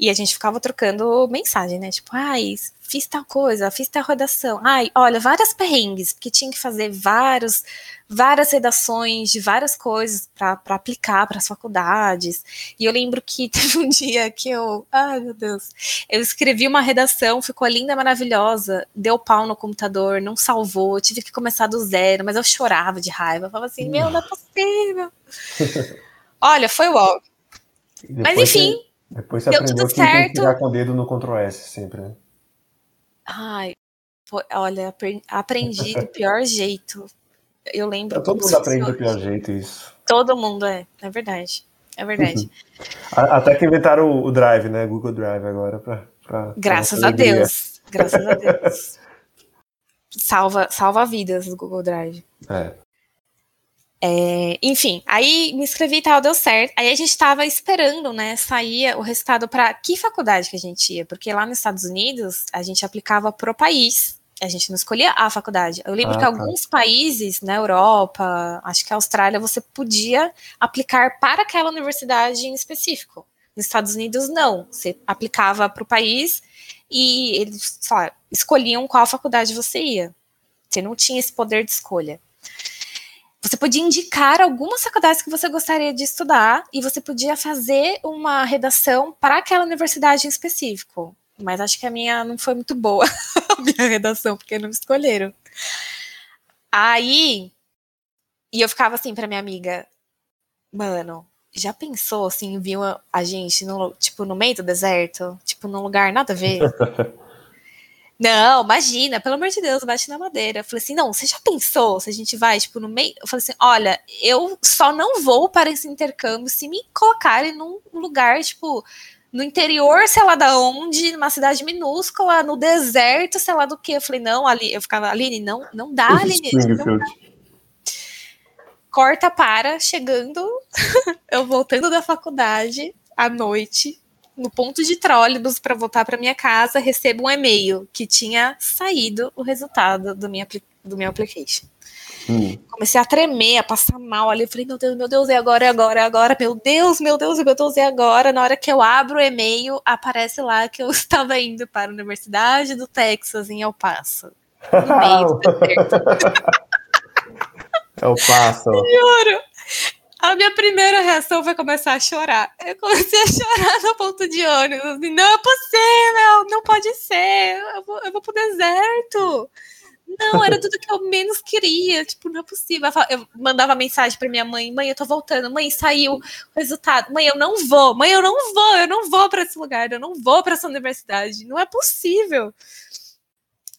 E a gente ficava trocando mensagem, né? Tipo, ai, fiz tal coisa, fiz tal redação. Ai, olha, várias perrengues, porque tinha que fazer vários, várias redações de várias coisas para aplicar para as faculdades. E eu lembro que teve um dia que eu, ai meu Deus, eu escrevi uma redação, ficou linda, maravilhosa, deu pau no computador, não salvou, tive que começar do zero, mas eu chorava de raiva, eu falava assim, meu, não é possível. Olha, foi o ó. Mas enfim, você- depois você deu aprendeu tudo que tem que certo. pegar com o dedo no Ctrl S sempre, né? Ai, foi- olha, apre- aprendi do pior jeito. Eu lembro. Todo como mundo aprende do pior jeito isso. Todo mundo é, é verdade. É verdade. Até que inventaram o o Drive, né? Google Drive agora pra Graças a. Deus. Graças a Deus. Salva, salva vidas do Google Drive. É. É, enfim, aí me inscrevi e tal, deu certo. Aí a gente tava esperando, né, sair o resultado para que faculdade que a gente ia, porque lá nos Estados Unidos a gente aplicava pro país A gente não escolhia a faculdade. Eu lembro ah, que tá. alguns países, na Europa, acho que a Austrália, você podia aplicar para aquela universidade em específico. Nos Estados Unidos, não. Você aplicava para o país e eles lá, escolhiam qual faculdade você ia. Você não tinha esse poder de escolha. Você podia indicar algumas faculdades que você gostaria de estudar e você podia fazer uma redação para aquela universidade em específico. Mas acho que a minha não foi muito boa, a minha redação, porque não escolheram. Aí, e eu ficava assim para minha amiga, mano, já pensou assim, viu a gente no, tipo no meio do deserto, tipo num lugar nada a ver? Não, imagina, pelo amor de Deus, bate na madeira. Eu falei assim, não, você já pensou se a gente vai, tipo, no meio? Eu falei assim, olha, eu só não vou para esse intercâmbio se me colocarem num lugar, tipo, no interior, sei lá da onde, numa cidade minúscula, no deserto, sei lá do que. Eu falei, não, ali, eu ficava, Aline, não, não dá, Aline. Não dá. Corta para, chegando, eu voltando da faculdade à noite, no ponto de trólebus para voltar para minha casa, recebo um e-mail que tinha saído o resultado do, minha, do meu application. Hum. Comecei a tremer, a passar mal ali. Falei, meu Deus, meu Deus, é agora, é agora, é agora. Meu Deus, meu Deus, meu Deus, é agora. Na hora que eu abro o e-mail, aparece lá que eu estava indo para a Universidade do Texas, em El Paso. No meio do El Paso. Juro. A minha primeira reação foi começar a chorar. Eu comecei a chorar no ponto de ônibus. Não é possível, não pode ser. Eu vou, eu vou pro deserto. Não, era tudo que eu menos queria. Tipo, não é possível. Eu mandava mensagem pra minha mãe: mãe, eu tô voltando. Mãe, saiu o resultado. Mãe, eu não vou. Mãe, eu não vou. Eu não vou para esse lugar. Eu não vou para essa universidade. Não é possível.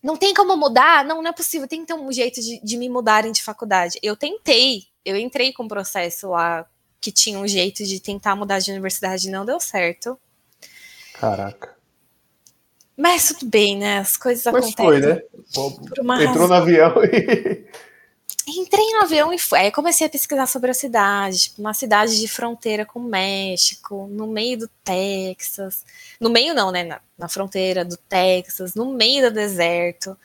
Não tem como mudar? Não, não é possível. Tem que ter um jeito de, de me mudarem de faculdade. Eu tentei eu entrei com um processo lá que tinha um jeito de tentar mudar de universidade e não deu certo. Caraca. Mas tudo bem, né? As coisas Mas acontecem. Foi, né? Entrou razão. no avião e. Entrei no avião e fui. Aí comecei a pesquisar sobre a cidade, tipo, uma cidade de fronteira com o México, no meio do Texas. No meio não, né? Na, na fronteira do Texas, no meio do deserto.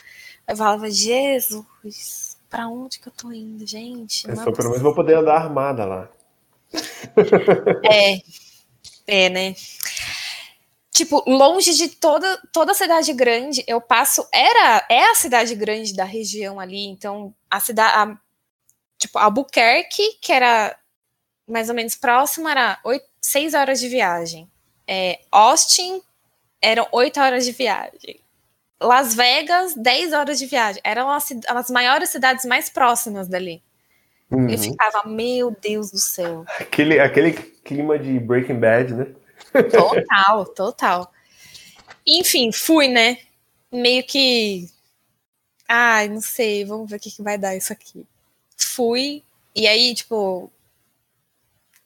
Eu falava, Jesus, para onde que eu tô indo, gente? Eu é só pelo menos vou poder andar armada lá. É, é, né? Tipo, longe de toda, toda a cidade grande, eu passo. Era, é a cidade grande da região ali, então a cidade. tipo, Albuquerque, que era mais ou menos próximo, era oito, seis horas de viagem. É, Austin eram oito horas de viagem. Las Vegas, 10 horas de viagem. Eram as, as maiores cidades mais próximas dali. Uhum. Eu ficava, meu Deus do céu. Aquele, aquele clima de Breaking Bad, né? Total, total. Enfim, fui, né? Meio que. Ai, não sei, vamos ver o que, que vai dar isso aqui. Fui, e aí, tipo.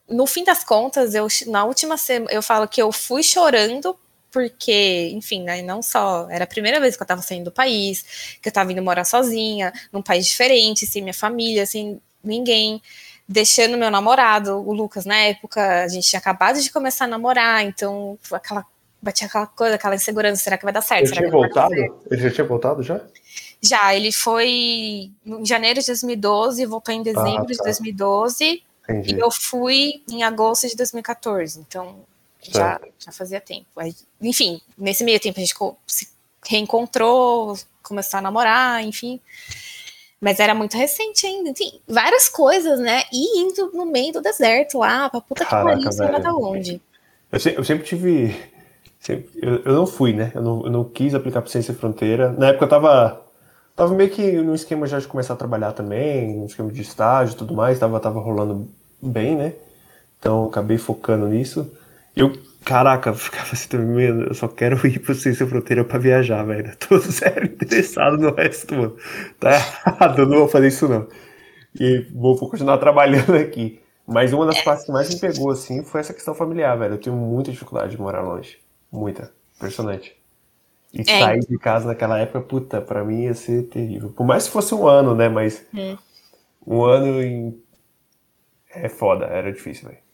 No fim das contas, eu na última semana eu falo que eu fui chorando porque, enfim, né, não só era a primeira vez que eu estava saindo do país, que eu estava indo morar sozinha, num país diferente, sem minha família, sem ninguém, deixando meu namorado, o Lucas, na época, a gente tinha acabado de começar a namorar, então aquela batia aquela coisa, aquela insegurança, será que vai dar certo? Ele tinha voltado? Ele já tinha voltado já? Já, ele foi em janeiro de 2012, voltou em dezembro ah, tá. de 2012, Entendi. e eu fui em agosto de 2014, então já, já fazia tempo. Aí, enfim, nesse meio tempo a gente se reencontrou, começou a namorar, enfim. Mas era muito recente ainda. Enfim, várias coisas, né? E indo no meio do deserto lá, pra puta que pariu, sei lá da onde. Eu, se, eu sempre tive. Sempre, eu, eu, não fui, né? Eu não, eu não quis aplicar para ciência fronteira. Na época eu tava. Tava meio que no esquema já de começar a trabalhar também, no esquema de estágio e tudo mais, tava, tava rolando bem, né? Então acabei focando nisso. Eu, caraca, ficava assim também, eu só quero ir pro Ciência Fronteira pra viajar, velho. Tô zero interessado no resto, mano. Tá errado, eu não vou fazer isso não. E vou, vou continuar trabalhando aqui. Mas uma das é. partes que mais me pegou, assim, foi essa questão familiar, velho. Eu tenho muita dificuldade de morar longe. Muita. Impressionante. E é. sair de casa naquela época, puta, pra mim ia ser terrível. Por mais que fosse um ano, né? Mas hum. um ano em... é foda, era difícil, velho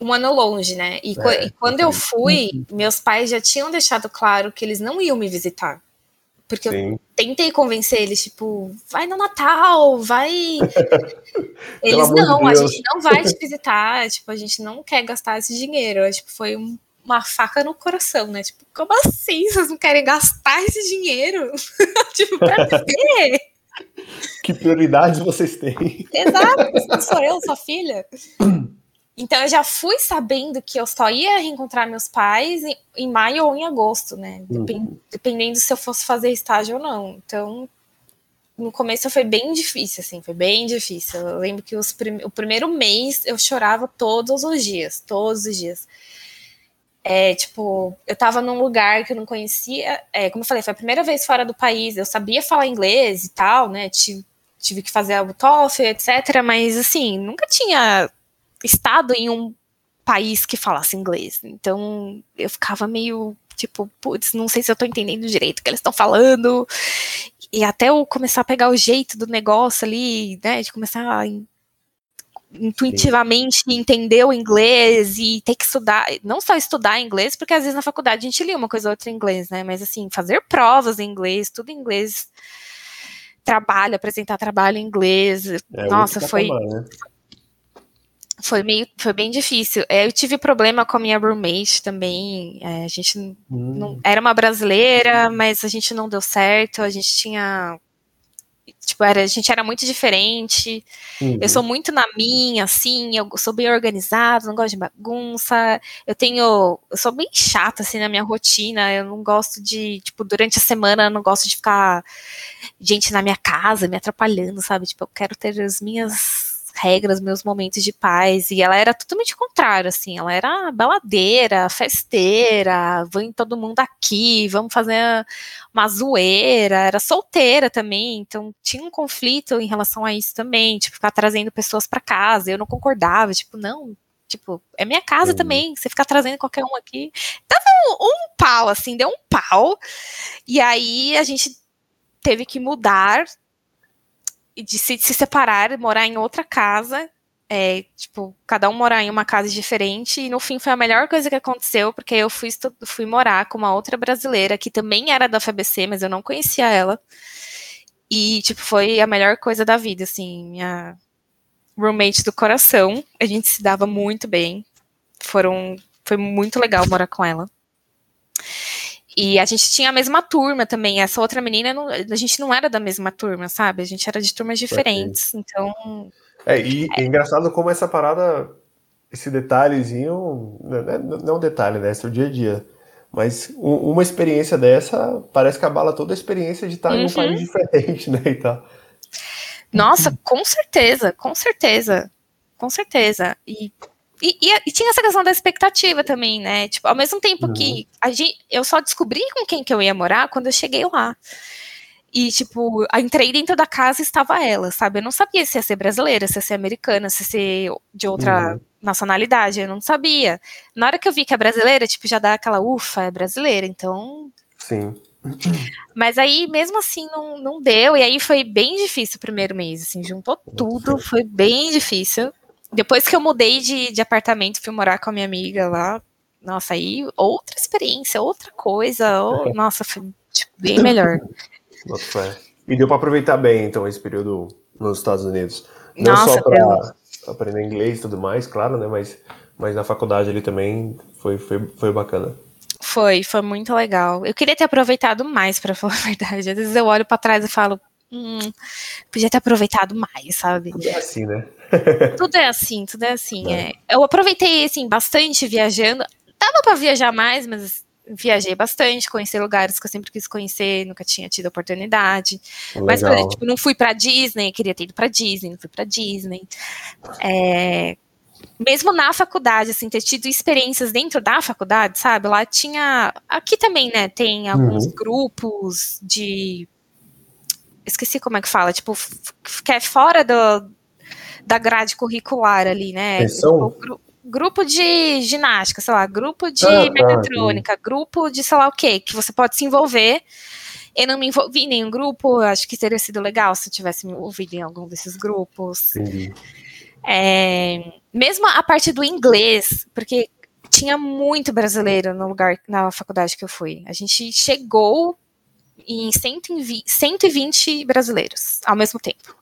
um ano longe, né? E, é, e quando eu fui, meus pais já tinham deixado claro que eles não iam me visitar. Porque Sim. eu tentei convencer eles, tipo, vai no Natal, vai. eles não, a gente não vai te visitar, tipo, a gente não quer gastar esse dinheiro. Tipo, foi um, uma faca no coração, né? Tipo, como assim? Vocês não querem gastar esse dinheiro? tipo, pra viver? Que prioridades vocês têm? Exato, não sou eu, sua filha. Então eu já fui sabendo que eu só ia reencontrar meus pais em, em maio ou em agosto, né? Uhum. Dependendo se eu fosse fazer estágio ou não. Então, no começo foi bem difícil, assim, foi bem difícil. Eu lembro que prim o primeiro mês eu chorava todos os dias, todos os dias. É, tipo, eu tava num lugar que eu não conhecia, é, como eu falei, foi a primeira vez fora do país, eu sabia falar inglês e tal, né, tive, tive que fazer o TOEFL, etc, mas, assim, nunca tinha estado em um país que falasse inglês, então eu ficava meio, tipo, putz, não sei se eu tô entendendo direito o que eles estão falando, e até eu começar a pegar o jeito do negócio ali, né, de começar a intuitivamente Sim. entender o inglês e ter que estudar, não só estudar inglês, porque às vezes na faculdade a gente lia uma coisa ou outra em inglês, né? Mas assim, fazer provas em inglês, tudo em inglês, trabalho, apresentar trabalho em inglês. É, Nossa, foi. né? Foi meio, foi bem difícil. É, eu tive problema com a minha roommate também. É, a gente hum. não, era uma brasileira, mas a gente não deu certo. A gente tinha Tipo, era, a gente era muito diferente. Uhum. Eu sou muito na minha, assim, eu sou bem organizada, não gosto de bagunça. Eu tenho. Eu sou bem chata, assim, na minha rotina. Eu não gosto de, tipo, durante a semana, eu não gosto de ficar gente na minha casa me atrapalhando, sabe? Tipo, eu quero ter as minhas regras, meus momentos de paz. E ela era totalmente contrário, assim. Ela era baladeira, festeira, vem todo mundo aqui, vamos fazer uma zoeira. Era solteira também, então tinha um conflito em relação a isso também, tipo, ficar trazendo pessoas para casa. Eu não concordava, tipo, não. Tipo, é minha casa uhum. também, você ficar trazendo qualquer um aqui. Tava um, um pau, assim, deu um pau. E aí a gente teve que mudar de se, se separar, morar em outra casa, é, tipo, cada um morar em uma casa diferente, e no fim foi a melhor coisa que aconteceu, porque eu fui, fui morar com uma outra brasileira, que também era da FBC, mas eu não conhecia ela, e, tipo, foi a melhor coisa da vida, assim, minha roommate do coração, a gente se dava muito bem, foram, foi muito legal morar com ela. E a gente tinha a mesma turma também. Essa outra menina, não, a gente não era da mesma turma, sabe? A gente era de turmas diferentes. Então. É, e é engraçado como essa parada, esse detalhezinho, né, né, não é um detalhe, né? Esse é o dia a dia. Mas uma experiência dessa parece que abala toda a experiência de estar uhum. em um uhum. país diferente, né? E tá. Nossa, com certeza, com certeza. Com certeza. E e, e, e, tinha essa questão da expectativa também, né? Tipo, ao mesmo tempo uhum. que a gente, eu só descobri com quem que eu ia morar quando eu cheguei lá. E, tipo, entrei dentro da casa e estava ela, sabe? Eu não sabia se ia ser brasileira, se ia ser americana, se ia ser de outra uhum. nacionalidade, eu não sabia. Na hora que eu vi que é brasileira, tipo, já dá aquela ufa, é brasileira, então. Sim. Mas aí, mesmo assim, não, não deu. E aí foi bem difícil o primeiro mês, assim, juntou tudo, foi bem difícil. Depois que eu mudei de, de apartamento, fui morar com a minha amiga lá. Nossa, aí outra experiência, outra coisa. Ou. Nossa, foi tipo, bem melhor. E deu para aproveitar bem, então, esse período nos Estados Unidos. Não nossa, só para aprender inglês e tudo mais, claro, né? Mas, mas na faculdade ali também foi, foi, foi bacana. Foi, foi muito legal. Eu queria ter aproveitado mais, para falar a verdade. Às vezes eu olho para trás e falo, hum, podia ter aproveitado mais, sabe? É assim, né? tudo é assim, tudo é assim. É. Eu aproveitei, assim, bastante viajando. Dava para viajar mais, mas viajei bastante, conheci lugares que eu sempre quis conhecer, nunca tinha tido oportunidade. Legal. Mas, por exemplo, não fui para Disney, queria ter ido para Disney, não fui para Disney. É, mesmo na faculdade, assim, ter tido experiências dentro da faculdade, sabe? Lá tinha. Aqui também, né? Tem alguns uhum. grupos de. Esqueci como é que fala, tipo, que é fora do, da grade curricular ali, né? Grupo, grupo de ginástica, sei lá, grupo de ah, tá, mecatrônica, tá, grupo de sei lá o quê, que você pode se envolver. Eu não me envolvi em nenhum grupo, acho que teria sido legal se eu tivesse me envolvido em algum desses grupos. É, mesmo a parte do inglês, porque tinha muito brasileiro no lugar, na faculdade que eu fui. A gente chegou em 120, 120 brasileiros ao mesmo tempo.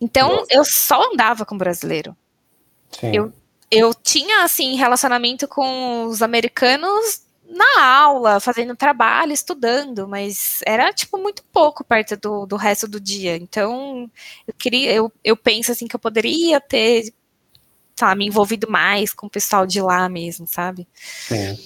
Então, Nossa. eu só andava com brasileiro. Sim. Eu, eu tinha, assim, relacionamento com os americanos na aula, fazendo trabalho, estudando, mas era, tipo, muito pouco perto do, do resto do dia. Então, eu queria, eu, eu penso, assim, que eu poderia ter, sabe, me envolvido mais com o pessoal de lá mesmo, sabe? Sim.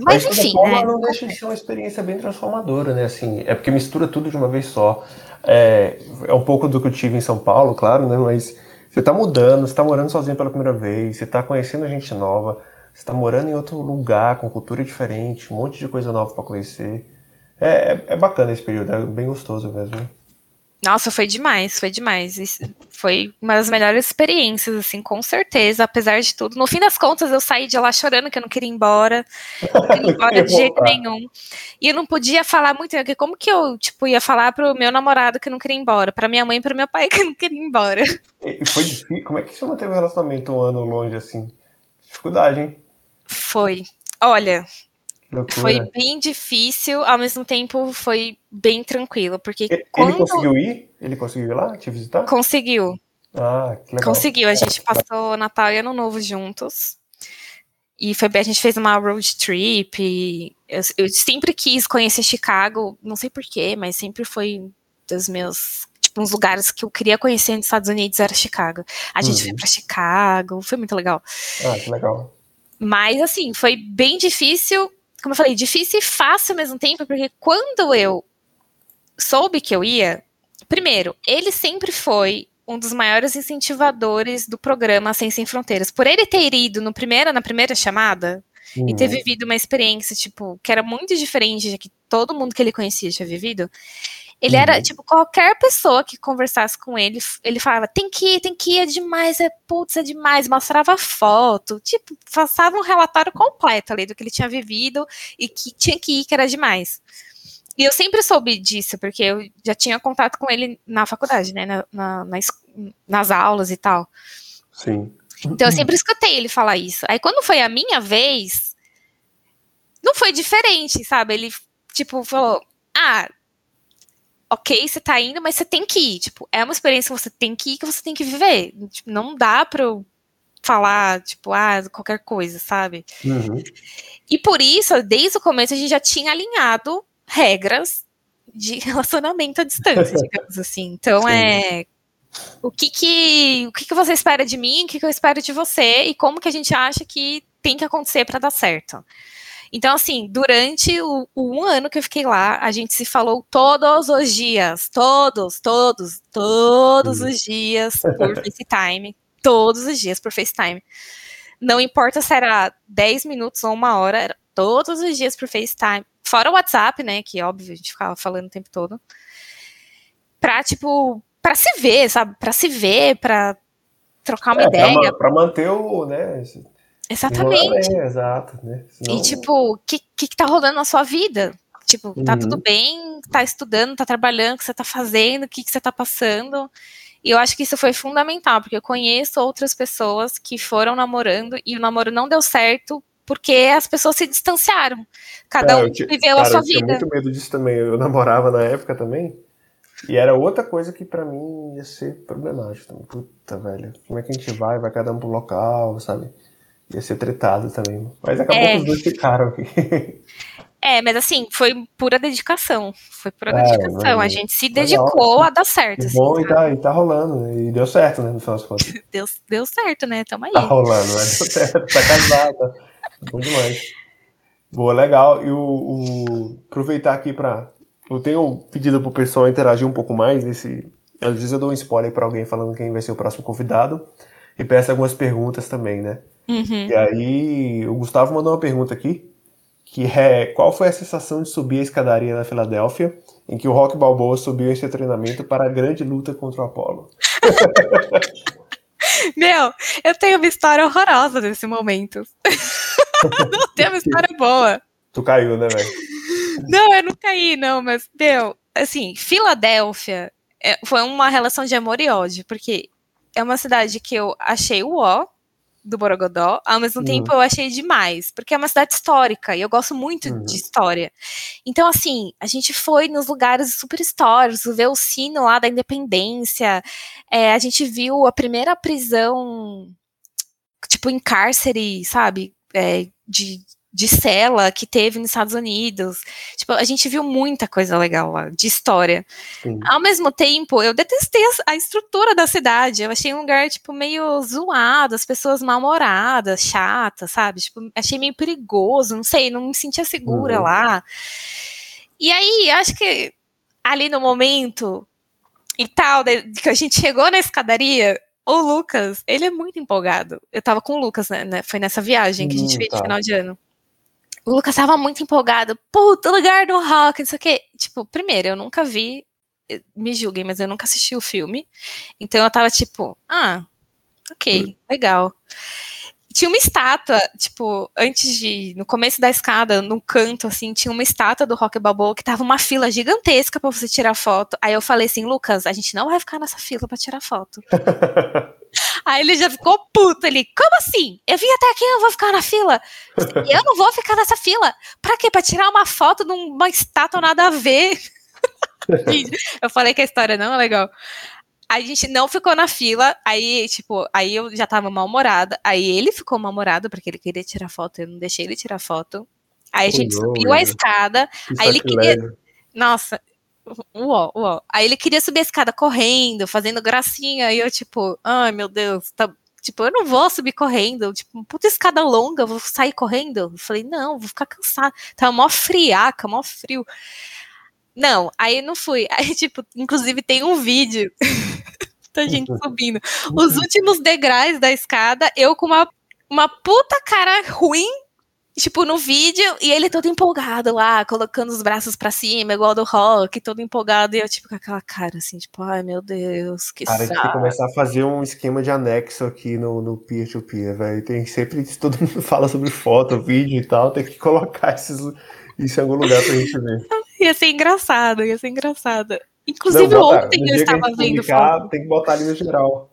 Mas, mas enfim, forma, né? não deixa de ser uma experiência bem transformadora, né? Assim, é porque mistura tudo de uma vez só. É, é um pouco do que eu tive em São Paulo, claro, né? Mas você tá mudando, você tá morando sozinho pela primeira vez, você tá conhecendo gente nova, você tá morando em outro lugar, com cultura diferente, um monte de coisa nova para conhecer. É, é, é, bacana esse período, é bem gostoso mesmo. Nossa, foi demais, foi demais. Foi uma das melhores experiências, assim, com certeza, apesar de tudo. No fim das contas, eu saí de lá chorando que eu não queria ir embora. Não queria ir embora de jeito nenhum. E eu não podia falar muito, porque como que eu, tipo, ia falar pro meu namorado que não queria ir embora, pra minha mãe e pro meu pai que não queria ir embora. E foi difícil. Como é que você manteve um relacionamento um ano longe, assim? Dificuldade, hein? Foi. Olha, Loucura. Foi bem difícil, ao mesmo tempo foi bem tranquilo, porque ele, quando... ele conseguiu ir? Ele conseguiu ir lá te visitar? Conseguiu. Ah, que legal. Conseguiu, a gente passou Natal e Ano Novo juntos. E foi bem, a gente fez uma road trip. Eu, eu, sempre quis conhecer Chicago, não sei porquê, mas sempre foi dos meus tipo, uns lugares que eu queria conhecer nos Estados Unidos era Chicago. A gente uhum. foi para Chicago, foi muito legal. Ah, que legal. Mas assim, foi bem difícil como eu falei, difícil e fácil ao mesmo tempo, porque quando eu soube que eu ia, primeiro, ele sempre foi um dos maiores incentivadores do programa Sem Sem Fronteiras. Por ele ter ido no primeira, na primeira chamada uhum. e ter uhum. vivido uma experiência, tipo, que era muito diferente de que todo mundo que ele conhecia tinha vivido, ele uhum. era, tipo, qualquer pessoa que conversasse com ele, ele falava, tem que ir, tem que ir, é demais, é putz, é demais, mostrava foto, tipo, passava um relatório completo ali do que ele tinha vivido e que tinha que ir, que era demais. E eu sempre soube disso, porque eu já tinha contato com ele na faculdade, né, na, na, nas, nas aulas e tal. Sim. Então eu sempre escutei ele falar isso. Aí quando foi a minha vez, não foi diferente, sabe? Ele, tipo, falou, ah, ok, você tá indo, mas você tem que ir. Tipo, é uma experiência que você tem que ir, que você tem que viver. Tipo, não dá pra eu falar, tipo, ah, qualquer coisa, sabe? Uhum. E por isso, desde o começo, a gente já tinha alinhado regras de relacionamento à distância, digamos assim. Então Sim. é o que que o que que você espera de mim, o que que eu espero de você e como que a gente acha que tem que acontecer para dar certo. Então, assim, durante o, o, um ano que eu fiquei lá, a gente se falou todos os dias, todos, todos, todos os dias por FaceTime, todos os dias por FaceTime. Não importa se era 10 minutos ou uma hora, era todos os dias por FaceTime. Fora o WhatsApp, né, que óbvio a gente ficava falando o tempo todo. Pra, tipo, pra se ver, sabe? Pra se ver, pra trocar uma é, ideia. Pra, pra manter o, né, Exatamente. É, exato, né? Senão... E tipo, o que, que, que tá rolando na sua vida? Tipo, tá uhum. tudo bem, tá estudando, tá trabalhando, o que você tá fazendo, o que, que você tá passando. E eu acho que isso foi fundamental, porque eu conheço outras pessoas que foram namorando e o namoro não deu certo porque as pessoas se distanciaram. Cada um viveu cara, a sua eu vida. Eu tinha muito medo disso também. Eu namorava na época também. E era outra coisa que para mim ia ser problemático. Puta, velho. Como é que a gente vai? Vai cada um pro local, sabe? Ia ser tretado também. Mas acabou é. que os dois ficaram aqui. É, mas assim, foi pura dedicação. Foi pura é, dedicação. a gente se dedicou a dar certo. Assim, bom, e tá, e tá rolando, né? E deu certo, né? No final das contas. deu, deu certo, né? Tamo aí. Tá rolando, né? Deu certo, tá casado. Tá bom demais. Boa, legal. E o, o, aproveitar aqui pra. Eu tenho pedido pro pessoal interagir um pouco mais nesse. Às vezes eu dou um spoiler pra alguém falando quem vai ser o próximo convidado. E peço algumas perguntas também, né? Uhum. E aí, o Gustavo mandou uma pergunta aqui, que é qual foi a sensação de subir a escadaria na Filadélfia, em que o Rock Balboa subiu em seu treinamento para a grande luta contra o Apollo? Meu, eu tenho uma história horrorosa nesse momento. não tenho uma história boa. Tu caiu, né, velho? Não, eu não caí, não, mas, meu, assim, Filadélfia é, foi uma relação de amor e ódio, porque é uma cidade que eu achei o ó, do Borogodó, ao mesmo uhum. tempo eu achei demais, porque é uma cidade histórica e eu gosto muito uhum. de história. Então, assim, a gente foi nos lugares super históricos, ver o sino lá da independência, é, a gente viu a primeira prisão, tipo, em cárcere, sabe? É, de de cela que teve nos Estados Unidos. Tipo, a gente viu muita coisa legal lá, de história. Sim. Ao mesmo tempo, eu detestei a, a, estrutura da cidade. Eu achei um lugar, tipo, meio zoado, as pessoas mal-humoradas, chatas, sabe? Tipo, achei meio perigoso, não sei, não me sentia segura uhum. lá. E aí, acho que ali no momento e tal, que a gente chegou na escadaria, o Lucas, ele é muito empolgado. Eu tava com o Lucas, né? né foi nessa viagem que a gente hum, fez tá. no final de ano o Lucas tava muito empolgado. Puta, lugar do rock, não sei o quê. Tipo, primeiro, eu nunca vi, me julguem, mas eu nunca assisti o filme. Então eu tava tipo, ah, ok, hum. legal. Tinha uma estátua, tipo, antes de. No começo da escada, no canto, assim, tinha uma estátua do Rock Balboa que tava uma fila gigantesca para você tirar foto. Aí eu falei assim, Lucas, a gente não vai ficar nessa fila para tirar foto. Aí ele já ficou puto. Ele, como assim? Eu vim até aqui e não vou ficar na fila. eu não vou ficar nessa fila. Pra quê? Pra tirar uma foto de uma estátua nada a ver. eu falei que a história não é legal. A gente não ficou na fila, aí, tipo, aí eu já tava mal-humorada, aí ele ficou mal-humorado porque ele queria tirar foto, eu não deixei ele tirar foto. Aí a gente oh, subiu a escada, aí ele queria... Nossa, uó, uó. Aí ele queria subir a escada correndo, fazendo gracinha, e eu, tipo, ai meu Deus, tá. Tipo, eu não vou subir correndo, tipo, puta escada longa, vou sair correndo. Eu falei, não, vou ficar cansada. Tava mó friaca, mó frio. Não, aí não fui. Aí, tipo, inclusive tem um vídeo da gente subindo. Os últimos degraus da escada, eu com uma, uma puta cara ruim tipo, no vídeo, e ele todo empolgado lá, colocando os braços para cima, igual do rock, todo empolgado, e eu, tipo, com aquela cara, assim, tipo, ai, meu Deus, que Cara, a gente tem que começar a fazer um esquema de anexo aqui no peer-to-peer, velho. Tem sempre, todo mundo fala sobre foto, vídeo e tal, tem que colocar esses, isso em algum lugar pra gente ver. ia ser engraçado, ia ser engraçado. Inclusive, Não, bota, ontem eu estava vendo foto. Tem que botar ali no geral.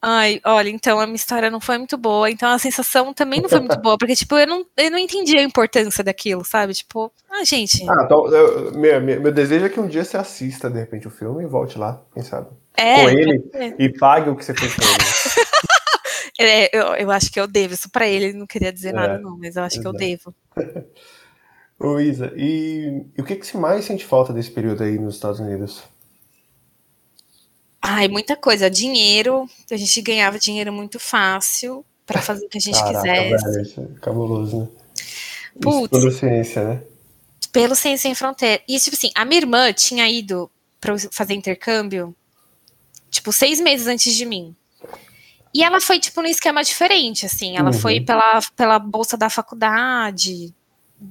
Ai, olha, então a minha história não foi muito boa, então a sensação também não foi muito boa, porque, tipo, eu não, eu não entendi a importância daquilo, sabe? Tipo, ah, gente. Ah, então, eu, meu, meu, desejo é que um dia você assista, de repente, o filme e volte lá, quem sabe? É, com ele é. e pague o que você fez com ele. é, eu, eu acho que eu devo isso pra ele, ele não queria dizer é, nada, não, mas eu acho exato. que eu devo. Luísa, e, e o que, que você mais sente falta desse período aí nos Estados Unidos? Ai, muita coisa. Dinheiro, a gente ganhava dinheiro muito fácil para fazer o que a gente Caraca, quisesse. Velho, isso é cabuloso, né? Putz, pelo Ciência, né? Pelo Ciência Sem Fronteira. E, tipo assim, a minha irmã tinha ido para fazer intercâmbio, tipo, seis meses antes de mim. E ela foi, tipo, num esquema diferente, assim. Ela uhum. foi pela, pela bolsa da faculdade,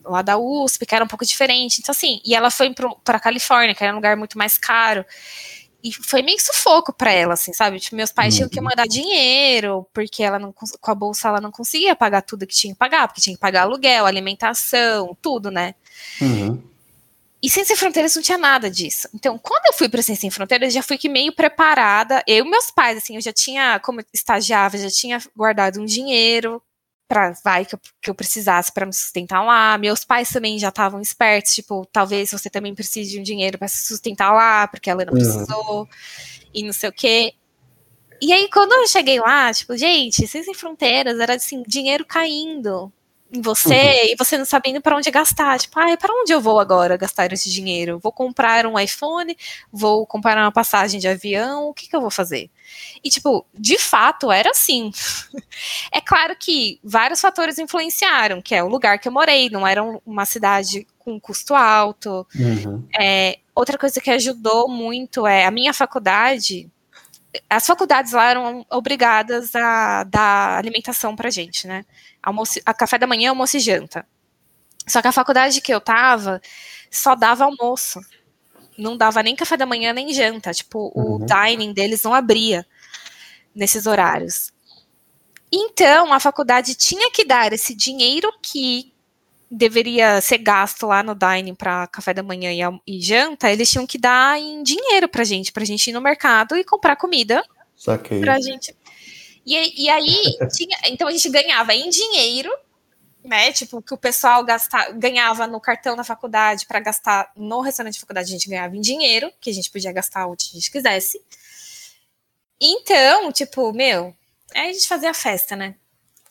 lá da USP, que era um pouco diferente. Então, assim, e ela foi para Califórnia, que era um lugar muito mais caro. E foi meio sufoco para ela, assim, sabe? Tipo, meus pais uhum. tinham que uhum. mandar dinheiro, porque ela não, com a bolsa ela não conseguia pagar tudo que tinha que pagar, porque tinha que pagar aluguel, alimentação, tudo, né? Uhum. E Sem Sem Fronteiras não tinha nada disso. Então, quando eu fui para Sem Sem Fronteiras, já fui que meio preparada. Eu e meus pais, assim, eu já tinha, como estagiava, já tinha guardado um dinheiro para vai que eu, que eu precisasse para me sustentar lá. Meus pais também já estavam espertos, tipo, talvez você também precise de um dinheiro para se sustentar lá, porque ela não uhum. precisou e não sei o quê. E aí quando eu cheguei lá, tipo, gente, Sem Fronteiras era assim, dinheiro caindo em você uhum. e você não sabendo para onde gastar. Tipo, ah, para onde eu vou agora gastar esse dinheiro? Vou comprar um iPhone? Vou comprar uma passagem de avião? O que, que eu vou fazer? E, tipo, de fato era assim. é claro que vários fatores influenciaram, que é o lugar que eu morei, não era uma cidade com custo alto. Uhum. É, outra coisa que ajudou muito é a minha faculdade. As faculdades lá eram obrigadas a dar alimentação pra gente, né? Almoço, a café da manhã, almoço e janta. Só que a faculdade que eu tava só dava almoço. Não dava nem café da manhã nem janta. Tipo, uhum. o dining deles não abria nesses horários. Então, a faculdade tinha que dar esse dinheiro que deveria ser gasto lá no dining para café da manhã e, e, janta, eles tinham que dar em dinheiro pra gente, pra gente ir no mercado e comprar comida. Saquei. Pra gente E, e aí, tinha, então a gente ganhava em dinheiro, né? Tipo, que o pessoal gasta, ganhava no cartão da faculdade para gastar no restaurante da faculdade, a gente ganhava em dinheiro, que a gente podia gastar onde a gente quisesse. Então, tipo, meu, aí a gente fazia festa, né?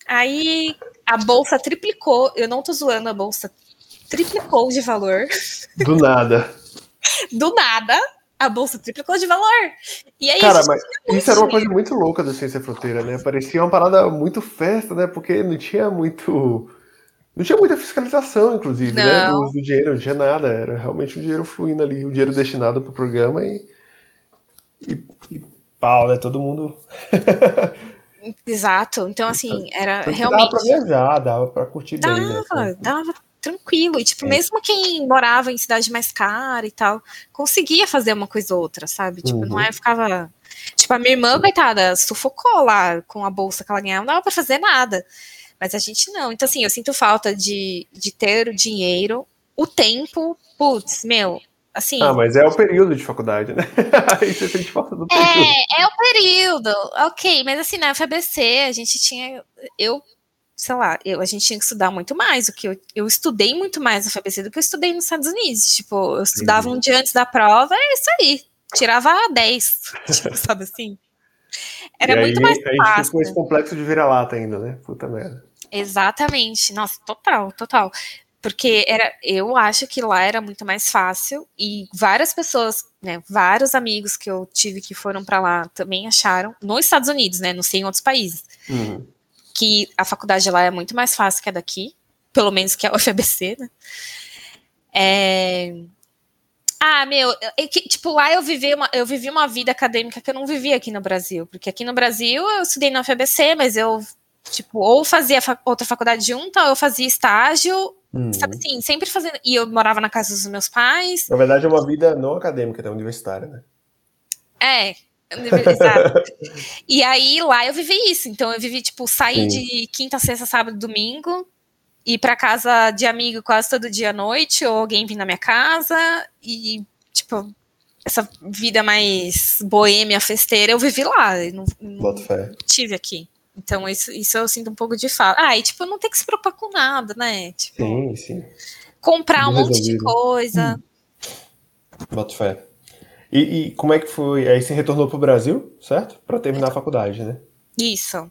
Aí a bolsa triplicou, eu não tô zoando, a bolsa triplicou de valor. Do nada. Do nada, a bolsa triplicou de valor. E aí, Cara, mas isso era uma coisa muito louca da Ciência Fronteira, né? Parecia uma parada muito festa, né? Porque não tinha muito. Não tinha muita fiscalização, inclusive, não. né? Do, do dinheiro, não tinha nada. Era realmente o dinheiro fluindo ali, o dinheiro destinado para o programa e, e, e pau, né? Todo mundo. Exato. Então, assim, era realmente. Dava pra viajar, dava pra curtir dava, bem. Né? Dava tranquilo. E, tipo, é. mesmo quem morava em cidade mais cara e tal, conseguia fazer uma coisa ou outra, sabe? Tipo, uhum. não é, ficava. Tipo, a minha irmã, coitada, sufocou lá com a bolsa que ela ganhava, não dava pra fazer nada. Mas a gente não. Então, assim, eu sinto falta de, de ter o dinheiro, o tempo, putz, meu, assim. Ah, mas é o período de faculdade, né? Aí você sente falta do período. É, é o período, ok, mas assim, na FABC a gente tinha. Eu sei lá, eu, a gente tinha que estudar muito mais. O que eu, eu estudei muito mais no FABC do que eu estudei nos Estados Unidos. Tipo, eu estudava um dia antes da prova, é isso aí. Tirava 10, tipo, sabe assim? Era e muito aí, mais aí fácil. ficou esse complexo de vira-lata ainda, né? Puta merda. Exatamente. Nossa, total, total. Porque era, eu acho que lá era muito mais fácil e várias pessoas, né, vários amigos que eu tive que foram para lá também acharam, nos Estados Unidos, né, não sei em outros países, Uhum. Que a faculdade lá é muito mais fácil que a daqui, pelo menos que a UFABC, né? É... Ah, meu, eu- que, tipo, lá eu vivi, uma, eu vivi uma vida acadêmica que eu não vivi aqui no Brasil, porque aqui no Brasil eu estudei na UFABC, mas eu, tipo, ou fazia fa- outra faculdade junta, ou eu fazia estágio, Uhum. sabe assim, sempre fazendo, e eu morava na casa dos meus pais, Na verdade, é uma vida não acadêmica, é universitária, né? É, exato. E aí lá eu vivi isso. Então eu vivi, tipo, sair de quinta, sexta, sábado, domingo, ir pra casa de amigo quase todo dia à noite, ou alguém vir na minha casa, e, tipo, essa vida mais boêmia, festeira, eu vivi lá. Eu não, não tive aqui. Então, isso, isso eu sinto um pouco de falta. Ah, e tipo, não tem que se preocupar com nada, né? Tipo, Sim, sim. comprar um monte de coisa. Boto fé. E, e como é que foi? Aí você retornou pro Brasil, certo? Pra terminar a faculdade, né? Isso.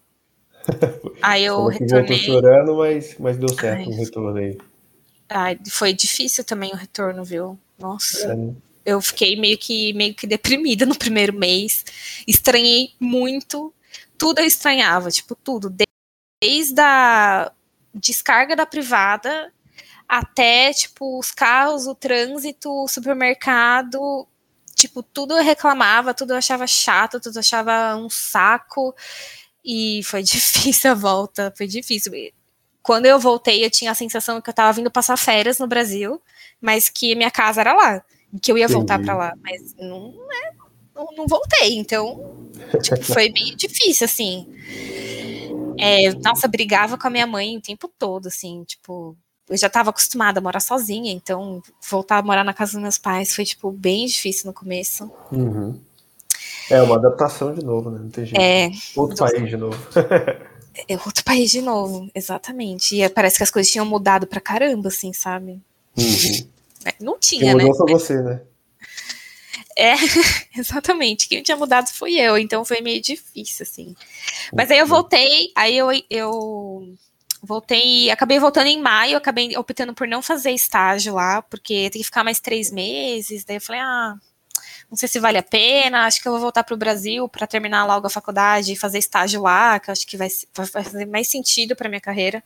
Aí eu voltou retornei. chorando, mas, mas deu certo o retorno aí. Ai, foi difícil também o retorno, viu? Nossa. É, né? Eu fiquei meio que, meio que deprimida no primeiro mês. Estranhei muito. Tudo eu estranhava, tipo, tudo. De- Desde a descarga da privada até, tipo, os carros, o trânsito, o supermercado. Tipo, tudo eu reclamava, tudo eu achava chato, tudo eu achava um saco. E foi difícil a volta, foi difícil. Quando eu voltei, eu tinha a sensação que eu tava vindo passar férias no Brasil, mas que minha casa era lá, que eu ia voltar pra lá, mas não, é, não, não voltei, então tipo, foi meio difícil, assim. É, nossa, brigava com a minha mãe o tempo todo, assim, tipo, eu já tava acostumada a morar sozinha, então voltar a morar na casa dos meus pais foi, tipo, bem difícil no começo. Uhum. É uma adaptação de novo, né? Não tem jeito. É, Outro país de novo. é outro país de novo, exatamente. E parece que as coisas tinham mudado pra caramba, assim, sabe? Uhum. É, Não Quem tinha, né? mudou foi você, né? É, exatamente. Quem tinha mudado fui eu, então foi meio difícil, assim. Mas aí eu voltei, aí eu, eu voltei, acabei voltando em maio, acabei optando por não fazer estágio lá, porque tem que ficar mais três meses. Daí eu falei, ah, não sei se vale a pena, acho que eu vou voltar para o Brasil para terminar logo a faculdade e fazer estágio lá, que eu acho que vai, vai fazer mais sentido para minha carreira.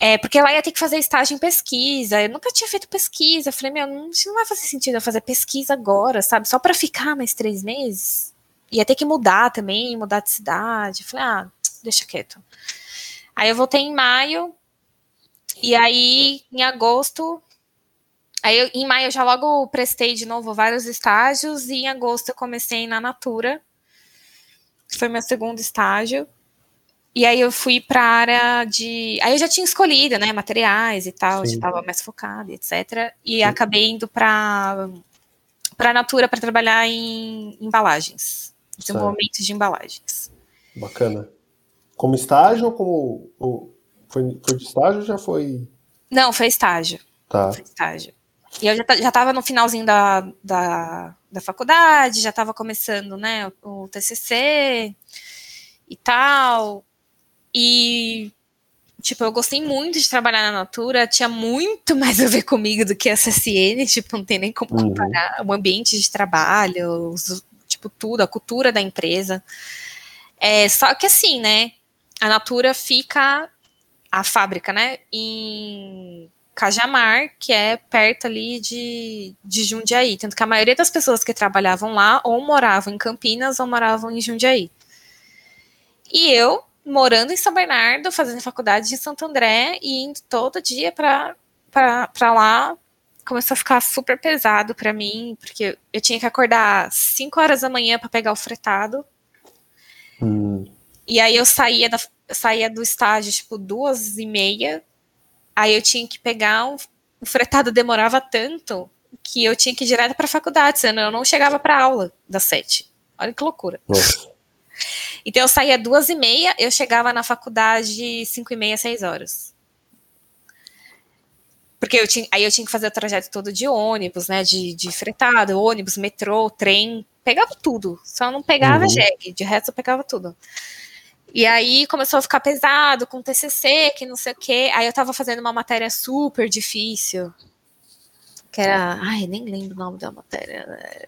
É, porque lá ia ter que fazer estágio em pesquisa. Eu nunca tinha feito pesquisa. Eu falei, meu, não, não vai fazer sentido eu fazer pesquisa agora, sabe? Só para ficar mais três meses. Ia ter que mudar também, mudar de cidade. Eu falei, ah, deixa quieto. Aí eu voltei em maio. E aí, em agosto. Aí, eu- em maio, eu já logo prestei de novo vários estágios. E em agosto, eu comecei na Natura. que Foi meu segundo estágio. E aí eu fui para a área de. Aí eu já tinha escolhido, né, materiais e tal, já Sim. estava mais focada, etc. E acabei indo para para Natura para trabalhar em embalagens, desenvolvimento de embalagens. Bacana. Como estágio ou como. Ou foi, foi de estágio ou já foi. Não, foi estágio. Tá. Foi estágio. E eu já, já tava no finalzinho da, da, da faculdade, já tava começando, né, o, o TCC e tal. E, tipo, eu gostei muito de trabalhar na Natura, tinha muito mais a ver comigo do que a CSN, tipo, não tem nem como Uhum. comparar o ambiente de trabalho, os- tipo, tudo, a cultura da empresa. É, só que assim, né, a Natura fica, a fábrica, né, em Cajamar, que é perto ali de, de Jundiaí. Tanto que a maioria das pessoas que trabalhavam lá ou moravam em Campinas ou moravam em Jundiaí. E eu, morando em São Bernardo, fazendo faculdade em Santo André e indo todo dia para lá, começou a ficar super pesado para mim, porque eu tinha que acordar 5 horas da manhã para pegar o fretado. Hum, E aí eu saía, da, saía do estágio, tipo, duas e meia. Aí eu tinha que pegar um. O fretado demorava tanto que eu tinha que ir direto para a faculdade, senão eu não chegava para aula das sete. Olha que loucura. nossa. Então eu saía duas e meia, eu chegava na faculdade cinco e meia, seis horas. Porque eu tinha, aí eu tinha que fazer o trajeto todo de ônibus, né? De, de fretado, ônibus, metrô, trem, pegava tudo. Só não pegava Uhum. jegue, de resto eu pegava tudo. E aí começou a ficar pesado com TCC, que não sei o quê. Aí eu tava fazendo uma matéria super difícil, que era, ai, nem lembro o nome da matéria. né?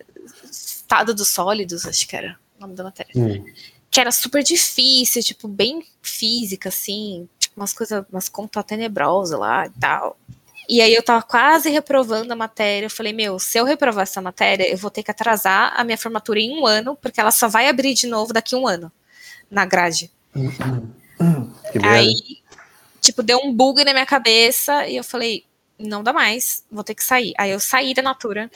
Estado dos sólidos, acho que era o nome da matéria Hum, que era super difícil, tipo, bem física, assim, tipo, umas coisas, umas contas tenebrosas lá e tal. E aí eu tava quase reprovando a matéria. Eu falei, meu, se eu reprovar essa matéria, eu vou ter que atrasar a minha formatura em um ano, porque ela só vai abrir de novo daqui a um ano, na grade. Aí, tipo, deu um bug na minha cabeça e eu falei, não dá mais, vou ter que sair. Aí eu saí da Natura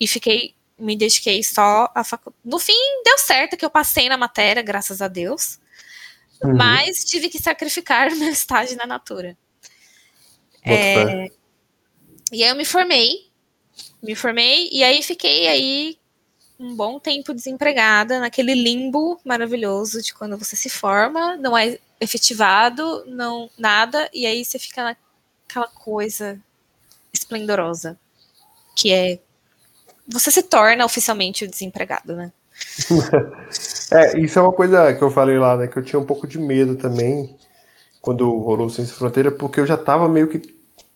e fiquei, me dediquei só à faculdade. No fim, deu certo que eu passei na matéria, graças a Deus. Uhum. Mas tive que sacrificar meu estágio na Natura. É. E aí eu me formei, me formei e aí fiquei aí um bom tempo desempregada, naquele limbo maravilhoso de quando você se forma, não é efetivado, não nada, e aí você fica naquela coisa esplendorosa, que é você se torna oficialmente o desempregado, né? É, isso é uma coisa que eu falei lá, né? Que eu tinha um pouco de medo também quando rolou o Ciência Fronteira, porque eu já tava meio que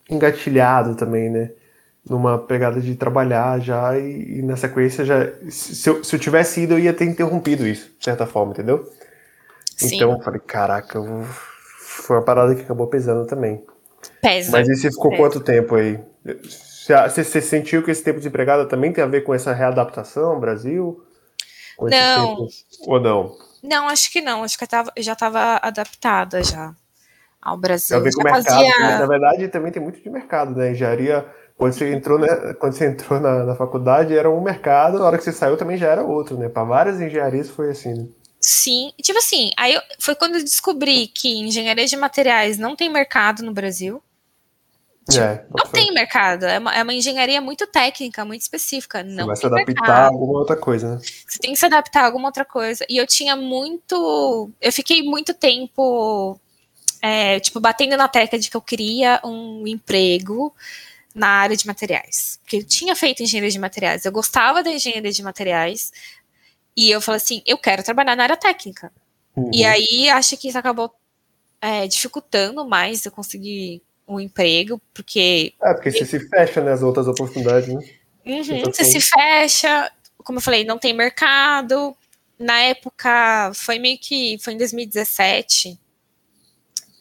engatilhado também, né? Numa pegada de trabalhar já e, e na sequência já. Se eu, se eu tivesse ido, eu ia ter interrompido isso, de certa forma, entendeu? Sim, Então eu falei, caraca, eu- foi uma parada que acabou pesando também. pesa. Mas e você ficou É. quanto tempo aí? Você, você- sentiu que esse tempo desempregado também tem a ver com essa readaptação ao Brasil? Não. tempo- Ou não? Não, acho que não. Acho que eu, tava, já estava adaptada já ao Brasil. Tem a ver com o mercado. fazia- Na verdade, também tem muito de mercado, né? Engenharia, quando você entrou, né, quando você entrou na, na faculdade, era um mercado, na hora que você saiu também já era outro, né? Para várias engenharias foi assim, né? Sim, tipo assim, aí eu- foi quando eu descobri que engenharia de materiais não tem mercado no Brasil. Tipo, é, Não tem mercado, é uma, é uma engenharia muito técnica, muito específica. Você Não vai se adaptar a mercado. alguma outra coisa, né? Você tem que se adaptar a alguma outra coisa. E eu tinha muito. Eu fiquei muito tempo, é, tipo, batendo na tecla de que eu queria um emprego na área de materiais. Porque eu tinha feito engenharia de materiais, eu gostava da engenharia de materiais. E eu falei assim: eu quero trabalhar na área técnica. Uhum. E aí acho que isso acabou é, dificultando mais eu conseguir um emprego, porque É, porque você se fecha, né? As outras oportunidades, né? Uhum, você se fecha, como eu falei, não tem mercado. Na época, foi meio que, foi em 2017,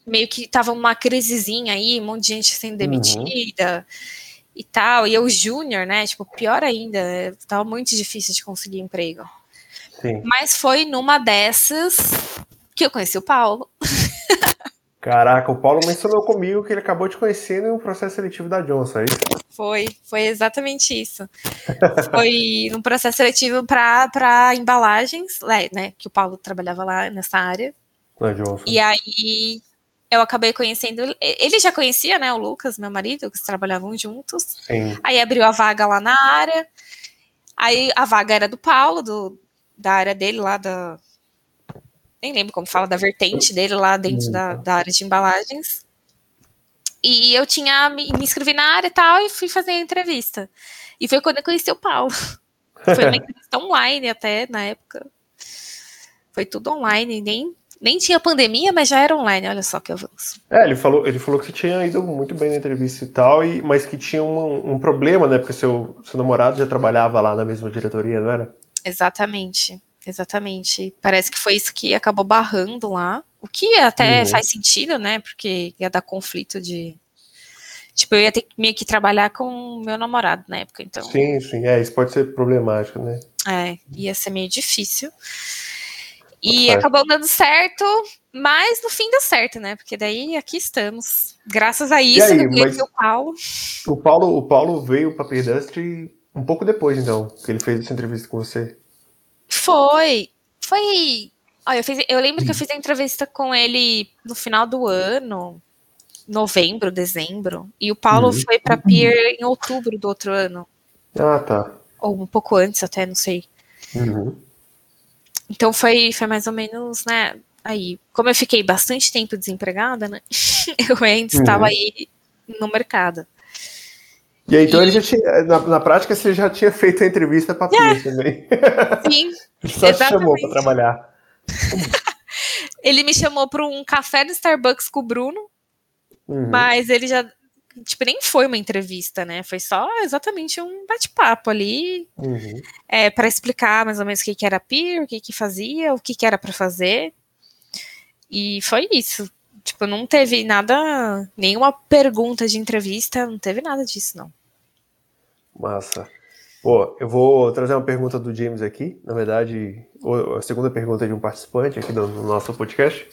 meio que tava uma crisezinha aí, um monte de gente sendo demitida e tal. E eu, júnior, né, tipo, pior ainda, tava muito difícil de conseguir emprego. Sim. Mas foi numa dessas que eu conheci o Paulo. Caraca, o Paulo mencionou comigo que ele acabou de conhecer no processo seletivo da Johnson, é isso? Foi, foi exatamente isso. Foi num processo seletivo para embalagens, né? Que o Paulo trabalhava lá nessa área. Na Johnson. E aí eu acabei conhecendo. Ele já conhecia, né? O Lucas, meu marido, que trabalhavam juntos. Sim. Aí abriu a vaga lá na área. Aí a vaga era do Paulo, do, da área dele lá da. nem lembro como fala, da vertente dele lá dentro da, da área de embalagens. E eu tinha me, me inscrevi na área e tal, e fui fazer a entrevista. E foi quando eu conheci o Paulo. Foi uma entrevista online até, na época. Foi tudo online, nem, nem tinha pandemia, mas já era online, olha só que avanço. É, ele falou, ele falou que tinha ido muito bem na entrevista e tal, e, mas que tinha um, um problema, né? Porque seu, seu namorado já trabalhava lá na mesma diretoria, não era? Exatamente. Exatamente. Parece que foi isso que acabou barrando lá. O que até uhum. faz sentido, né? Porque ia dar conflito de. Tipo, eu ia ter meio que trabalhar com meu namorado na época, então. Sim, sim. É, isso pode ser problemático, né? É, ia ser meio difícil. E acabou dando certo, mas no fim deu certo, né? Porque daí aqui estamos. Graças a isso, aí, eu o Paulo. O Paulo, o Paulo veio para Dust um pouco depois, então, que ele fez essa entrevista com você. Foi. Foi. Olha, eu, fiz, eu lembro que eu fiz a entrevista com ele no final do ano, novembro, dezembro, e o Paulo uhum. foi para Pier em outubro do outro ano. Ah, tá. Ou um pouco antes, até, não sei. Uhum. Então foi, foi mais ou menos, né? Aí, como eu fiquei bastante tempo desempregada, né? Eu ainda estava uhum. aí no mercado. E aí, então e... ele já tinha, na, na, prática, você já tinha feito a entrevista para yeah. também. Sim. Só exatamente. te chamou para trabalhar. ele me chamou para um café no Starbucks com o Bruno, uhum. mas ele já, tipo, nem foi uma entrevista, né? Foi só exatamente um bate-papo ali, uhum. é, para explicar mais ou menos o que, que era peer, o que, que fazia, o que, que era para fazer. E foi isso. Tipo, não teve nada, nenhuma pergunta de entrevista, não teve nada disso, não. Massa. Pô, eu vou trazer uma pergunta do James aqui, na verdade, a segunda pergunta de um participante aqui do, nosso podcast.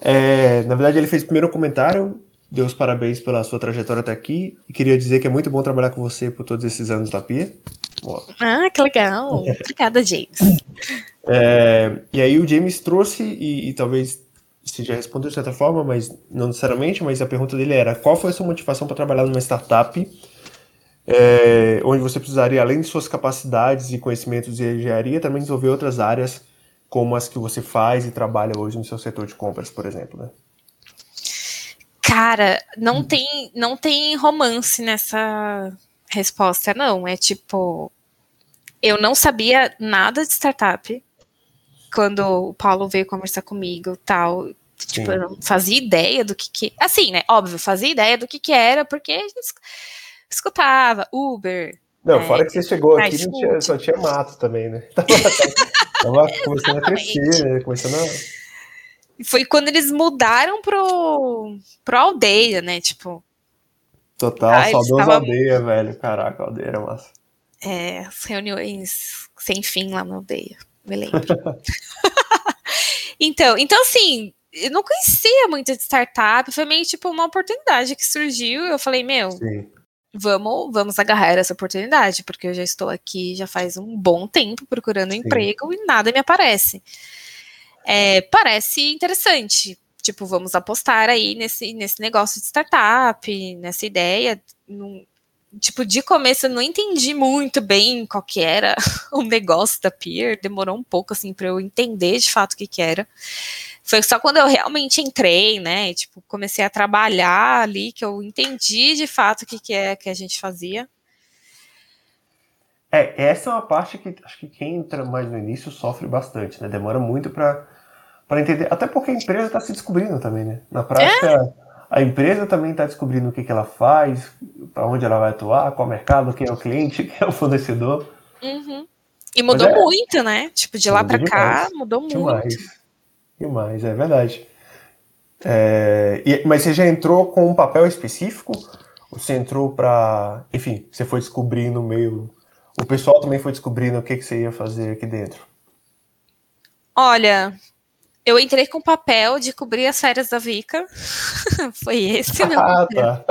É, na verdade, ele fez o primeiro comentário, deu os parabéns pela sua trajetória até aqui, e queria dizer que é muito bom trabalhar com você por todos esses anos da Pia. Ah, que legal. Obrigada, James. É, e aí o James trouxe, e, e talvez você já respondeu de certa forma, mas não necessariamente, mas a pergunta dele era qual foi a sua motivação para trabalhar numa startup é, onde você precisaria, além de suas capacidades e conhecimentos de engenharia, também desenvolver outras áreas como as que você faz e trabalha hoje no seu setor de compras, por exemplo, né? Cara, não tem, não tem romance nessa resposta, não. É tipo, eu não sabia nada de startup quando o Paulo veio conversar comigo, tal, tipo, eu não fazia ideia do que que, assim, né, óbvio, fazia ideia do que que era, porque escutava Uber. Não, é, fora que você chegou aqui, tinha, só tinha mato também, né? Tava, tava começando a crescer, né? Começando a... Foi quando eles mudaram pro, pro aldeia, né? Tipo. Total, ah, saudoso tava... aldeia, velho. Caraca, aldeia era massa. É, as reuniões sem fim lá na aldeia me lembro. então, então, assim, eu não conhecia muito de startup, foi meio tipo uma oportunidade que surgiu. Eu falei, meu, Sim. vamos, vamos agarrar essa oportunidade, porque eu já estou aqui já faz um bom tempo procurando um emprego e nada me aparece. É, parece interessante. Tipo, vamos apostar aí nesse, nesse negócio de startup, nessa ideia. Num, tipo, de começo eu não entendi muito bem qual que era o negócio da Peer, demorou um pouco, assim, para eu entender de fato o que que era. Foi só quando eu realmente entrei, né, tipo, comecei a trabalhar ali, que eu entendi de fato o que que é que a gente fazia. É, essa é uma parte que acho que quem entra mais no início sofre bastante, né, demora muito para para entender, até porque a empresa está se descobrindo também, né, na prática... É? A empresa também está descobrindo o que, que ela faz, para onde ela vai atuar, qual é o mercado, quem é o cliente, quem é o fornecedor. Uhum. E mudou é, muito, né? Tipo, de lá para cá, mudou muito. Demais. Demais, é verdade. É, e, mas você já entrou com um papel específico? Você entrou para. Enfim, você foi descobrindo meio. O pessoal também foi descobrindo o que, que você ia fazer aqui dentro? Olha, eu entrei com o papel de cobrir as férias da Vika. Foi esse meu ah, tá.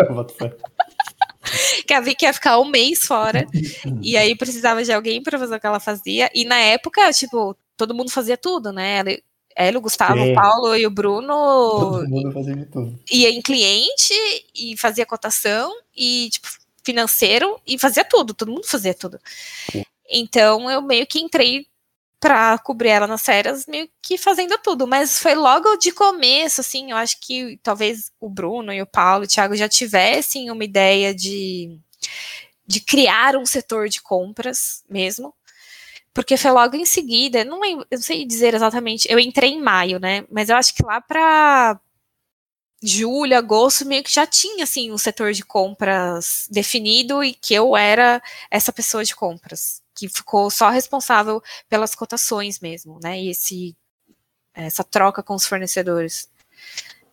que a Vika ia ficar um mês fora. e aí precisava de alguém para fazer o que ela fazia. E na época, tipo, todo mundo fazia tudo, né? Ela, o Gustavo, Sim. o Paulo e o Bruno. Todo mundo fazia de tudo. Ia em cliente e fazia cotação e, tipo, financeiro e fazia tudo. Todo mundo fazia tudo. Sim. Então eu meio que entrei para cobrir ela nas férias, meio que fazendo tudo. Mas foi logo de começo, assim, eu acho que talvez o Bruno e o Paulo e o Thiago já tivessem uma ideia de, de criar um setor de compras mesmo. Porque foi logo em seguida, não, eu não sei dizer exatamente, eu entrei em maio, né? Mas eu acho que lá para julho, agosto, meio que já tinha assim um setor de compras definido e que eu era essa pessoa de compras que ficou só responsável pelas cotações mesmo, né? E esse essa troca com os fornecedores,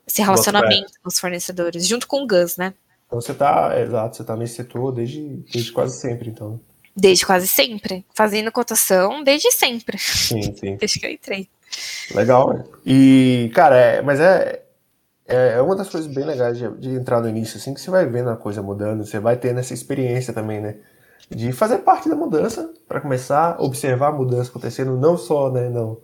esse relacionamento com os fornecedores, junto com o Gus, né? Então você tá, exato, você tá nesse setor desde, desde quase sempre, então. Desde quase sempre, fazendo cotação desde sempre. Sim, sim. desde que eu entrei. Legal, né? E, cara, é, mas é, é, é uma das coisas bem legais de, de, entrar no início, assim, que você vai vendo a coisa mudando, você vai tendo essa experiência também, né? De fazer parte da mudança, para começar a observar a mudança acontecendo, não só né, no,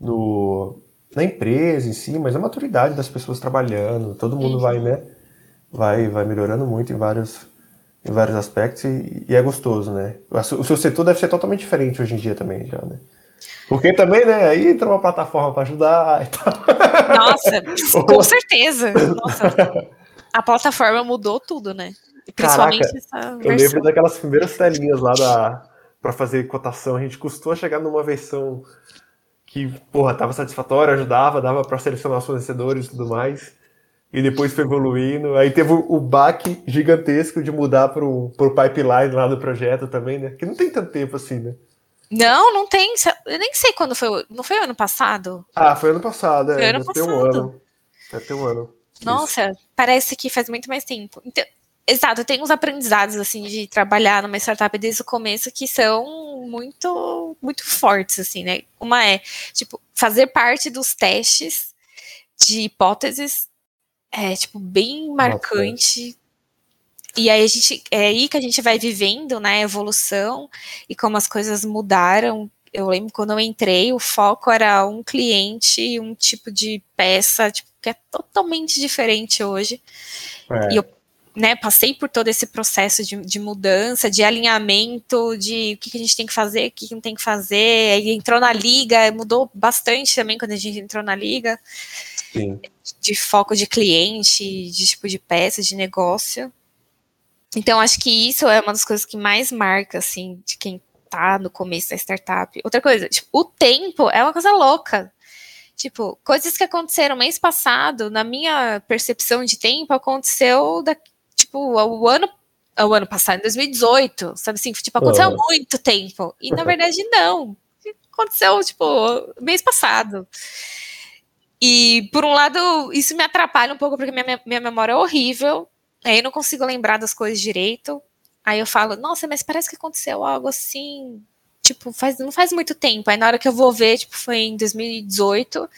no, na empresa em si, mas a maturidade das pessoas trabalhando. Todo mundo vai, né? Vai, vai melhorando muito em vários, em vários aspectos e, e é gostoso, né? O seu setor deve ser totalmente diferente hoje em dia também, já, né? Porque também, né, aí entra uma plataforma para ajudar e tal. Nossa, com certeza. Nossa, a plataforma mudou tudo, né? Principalmente Caraca, essa versão. Eu lembro daquelas primeiras telinhas lá da para fazer cotação, a gente custou chegar numa versão que, porra, tava satisfatória, ajudava, dava para selecionar os fornecedores e tudo mais. E depois foi evoluindo. Aí teve o baque gigantesco de mudar pro, pro pipeline lá do projeto também, né? Que não tem tanto tempo assim, né? Não, não tem. Eu nem sei quando foi. Não foi ano passado? Ah, foi ano passado, é. Foi ano passado. um ano. Deve ter um ano. Nossa, Isso. parece que faz muito mais tempo. Então, exato, tem uns aprendizados assim de trabalhar numa startup desde o começo que são muito muito fortes assim, né? Uma é, tipo, fazer parte dos testes de hipóteses é tipo bem marcante. Nossa e aí a gente é aí que a gente vai vivendo, né, a evolução e como as coisas mudaram. Eu lembro quando eu entrei, o foco era um cliente, um tipo de peça, tipo, que é totalmente diferente hoje. É. E eu né, passei por todo esse processo de, de, mudança, de alinhamento, de o que, que a gente tem que fazer, o que, que não tem que fazer. Aí entrou na liga, mudou bastante também quando a gente entrou na liga. Sim. De foco de cliente, de tipo de peça, de negócio. Então, acho que isso é uma das coisas que mais marca, assim, de quem tá no começo da startup. Outra coisa, tipo, o tempo é uma coisa louca. Tipo, coisas que aconteceram mês passado, na minha percepção de tempo, aconteceu, da, tipo, o ano, o ano passado, em 2018, sabe assim? Tipo, aconteceu há uhum. muito tempo. E, na verdade, não. Aconteceu, tipo, mês passado. E, por um lado, isso me atrapalha um pouco, porque minha, minha memória é horrível. Aí eu não consigo lembrar das coisas direito. Aí eu falo, nossa, mas parece que aconteceu algo assim, tipo, faz, não faz muito tempo. Aí na hora que eu vou ver, tipo, foi em 2018.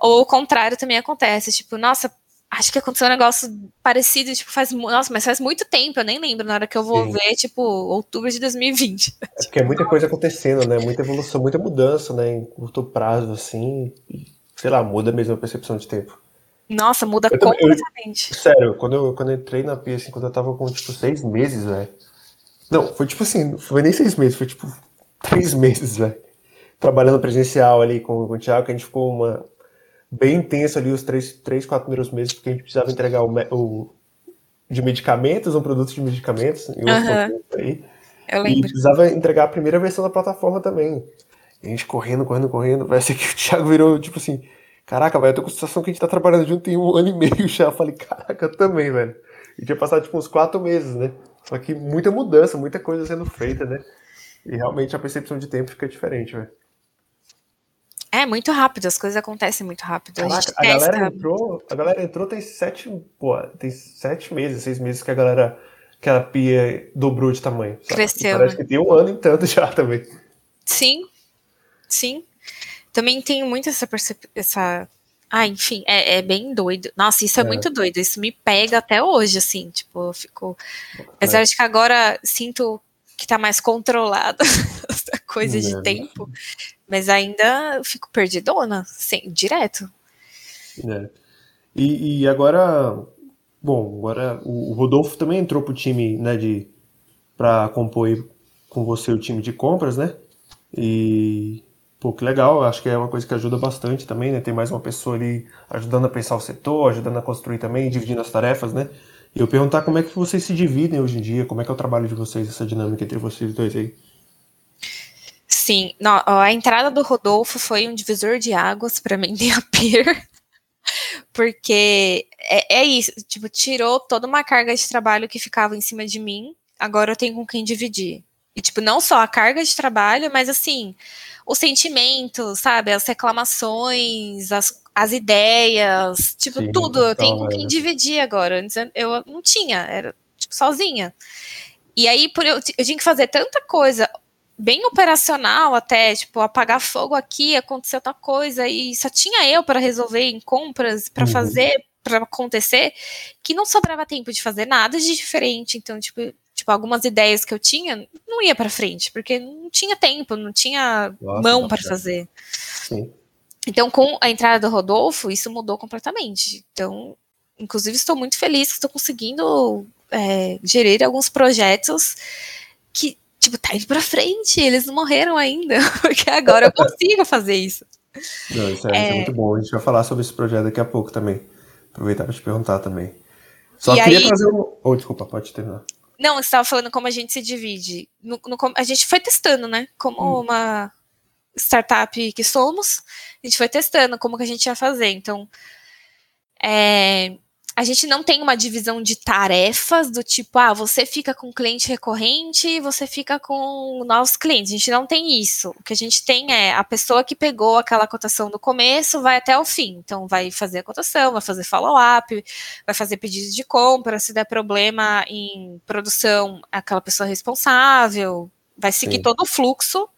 Ou o contrário também acontece, tipo, nossa, acho que aconteceu um negócio parecido, tipo, faz, nossa, mas faz muito tempo, eu nem lembro na hora que eu vou Sim. ver, tipo, outubro de 2020. É porque é muita coisa acontecendo, né? Muita evolução, muita mudança, né? Em curto prazo, assim, sei lá, muda mesmo a percepção de tempo. Nossa, muda eu completamente. Eu, sério, quando eu, quando eu entrei na Pia, assim, quando eu tava com, tipo, seis meses, velho. Não, foi tipo assim, não foi nem seis meses, foi tipo três meses, velho. Trabalhando presencial ali com, com o Thiago, que a gente ficou uma, bem intenso ali os três, três, quatro primeiros meses, porque a gente precisava entregar o, o de medicamentos, um produto de medicamentos, e uhum. aí. Eu lembro. E precisava entregar a primeira versão da plataforma também. E a gente correndo, correndo, correndo. Parece que o Thiago virou, tipo assim, Caraca, velho, eu tô com a sensação que a gente tá trabalhando junto tem um ano e meio já. Eu falei, caraca, eu também, velho. E tinha passado tipo uns quatro meses, né? Só que muita mudança, muita coisa sendo feita, né? E realmente a percepção de tempo fica diferente, velho. É muito rápido, as coisas acontecem muito rápido. Caraca, a, a galera entrou, a galera entrou tem sete, pô, tem sete meses, seis meses que a galera, que a pia dobrou de tamanho. Sabe? Cresceu. parece né? que tem um ano e tanto já também. Sim, sim. Também tenho muito essa percepção. Essa... Ah, enfim, é, é, bem doido. Nossa, isso é, é, muito doido. Isso me pega até hoje, assim. Tipo, eu fico. Apesar é. de que agora sinto que tá mais controlado essa coisa de tempo, mas ainda fico perdidona, sem, direto. É. E, e, agora, bom, agora o, Rodolfo também entrou pro time, né, de para compor com você o time de compras, né? E Pô, que legal, acho que é uma coisa que ajuda bastante também, né? Tem mais uma pessoa ali ajudando a pensar o setor, ajudando a construir também, dividindo as tarefas, né? Eu perguntar como é que vocês se dividem hoje em dia, como é que é o trabalho de vocês, essa dinâmica entre vocês dois aí. Sim, não, a entrada do Rodolfo foi um divisor de águas para mim a Peer, porque é, é, isso, tipo, tirou toda uma carga de trabalho que ficava em cima de mim, agora eu tenho com quem dividir. E, tipo, não só a carga de trabalho, mas, assim, o sentimento, sabe? As reclamações, as, as ideias, tipo, Sim, tudo. Eu tenho com quem é. dividir agora. Antes eu não tinha, era, tipo, sozinha. E aí, por eu, eu tinha que fazer tanta coisa bem operacional até, tipo, apagar fogo aqui, aconteceu outra coisa, e só tinha eu para resolver em compras, para uhum. fazer, para acontecer, que não sobrava tempo de fazer nada de diferente. Então, tipo, tipo algumas ideias que eu tinha, não ia para frente, porque não tinha tempo, não tinha Nossa, mão para fazer. Sim. Então, com a entrada do Rodolfo, isso mudou completamente. Então, inclusive, estou muito feliz que estou conseguindo é, gerir alguns projetos que tipo, tá indo pra frente, eles não morreram ainda, porque agora eu consigo fazer isso. Não, isso é, é... Isso é muito bom. A gente vai falar sobre esse projeto daqui a pouco também. Aproveitar para te perguntar também. Só e queria aí... trazer um. Oh, desculpa, pode terminar. Não, você estava falando como a gente se divide. No, no, a gente foi testando, né? Como hum. uma startup que somos, a gente foi testando como que a gente ia fazer. Então, é, a gente não tem uma divisão de tarefas do tipo, ah, você fica com cliente recorrente, você fica com novos clientes. A gente não tem isso. O que a gente tem é a pessoa que pegou aquela cotação do começo vai até o fim. Então, vai fazer a cotação, vai fazer follow-up, vai fazer pedido de compra. Se der problema em produção, aquela pessoa responsável, vai seguir Sim. todo o fluxo,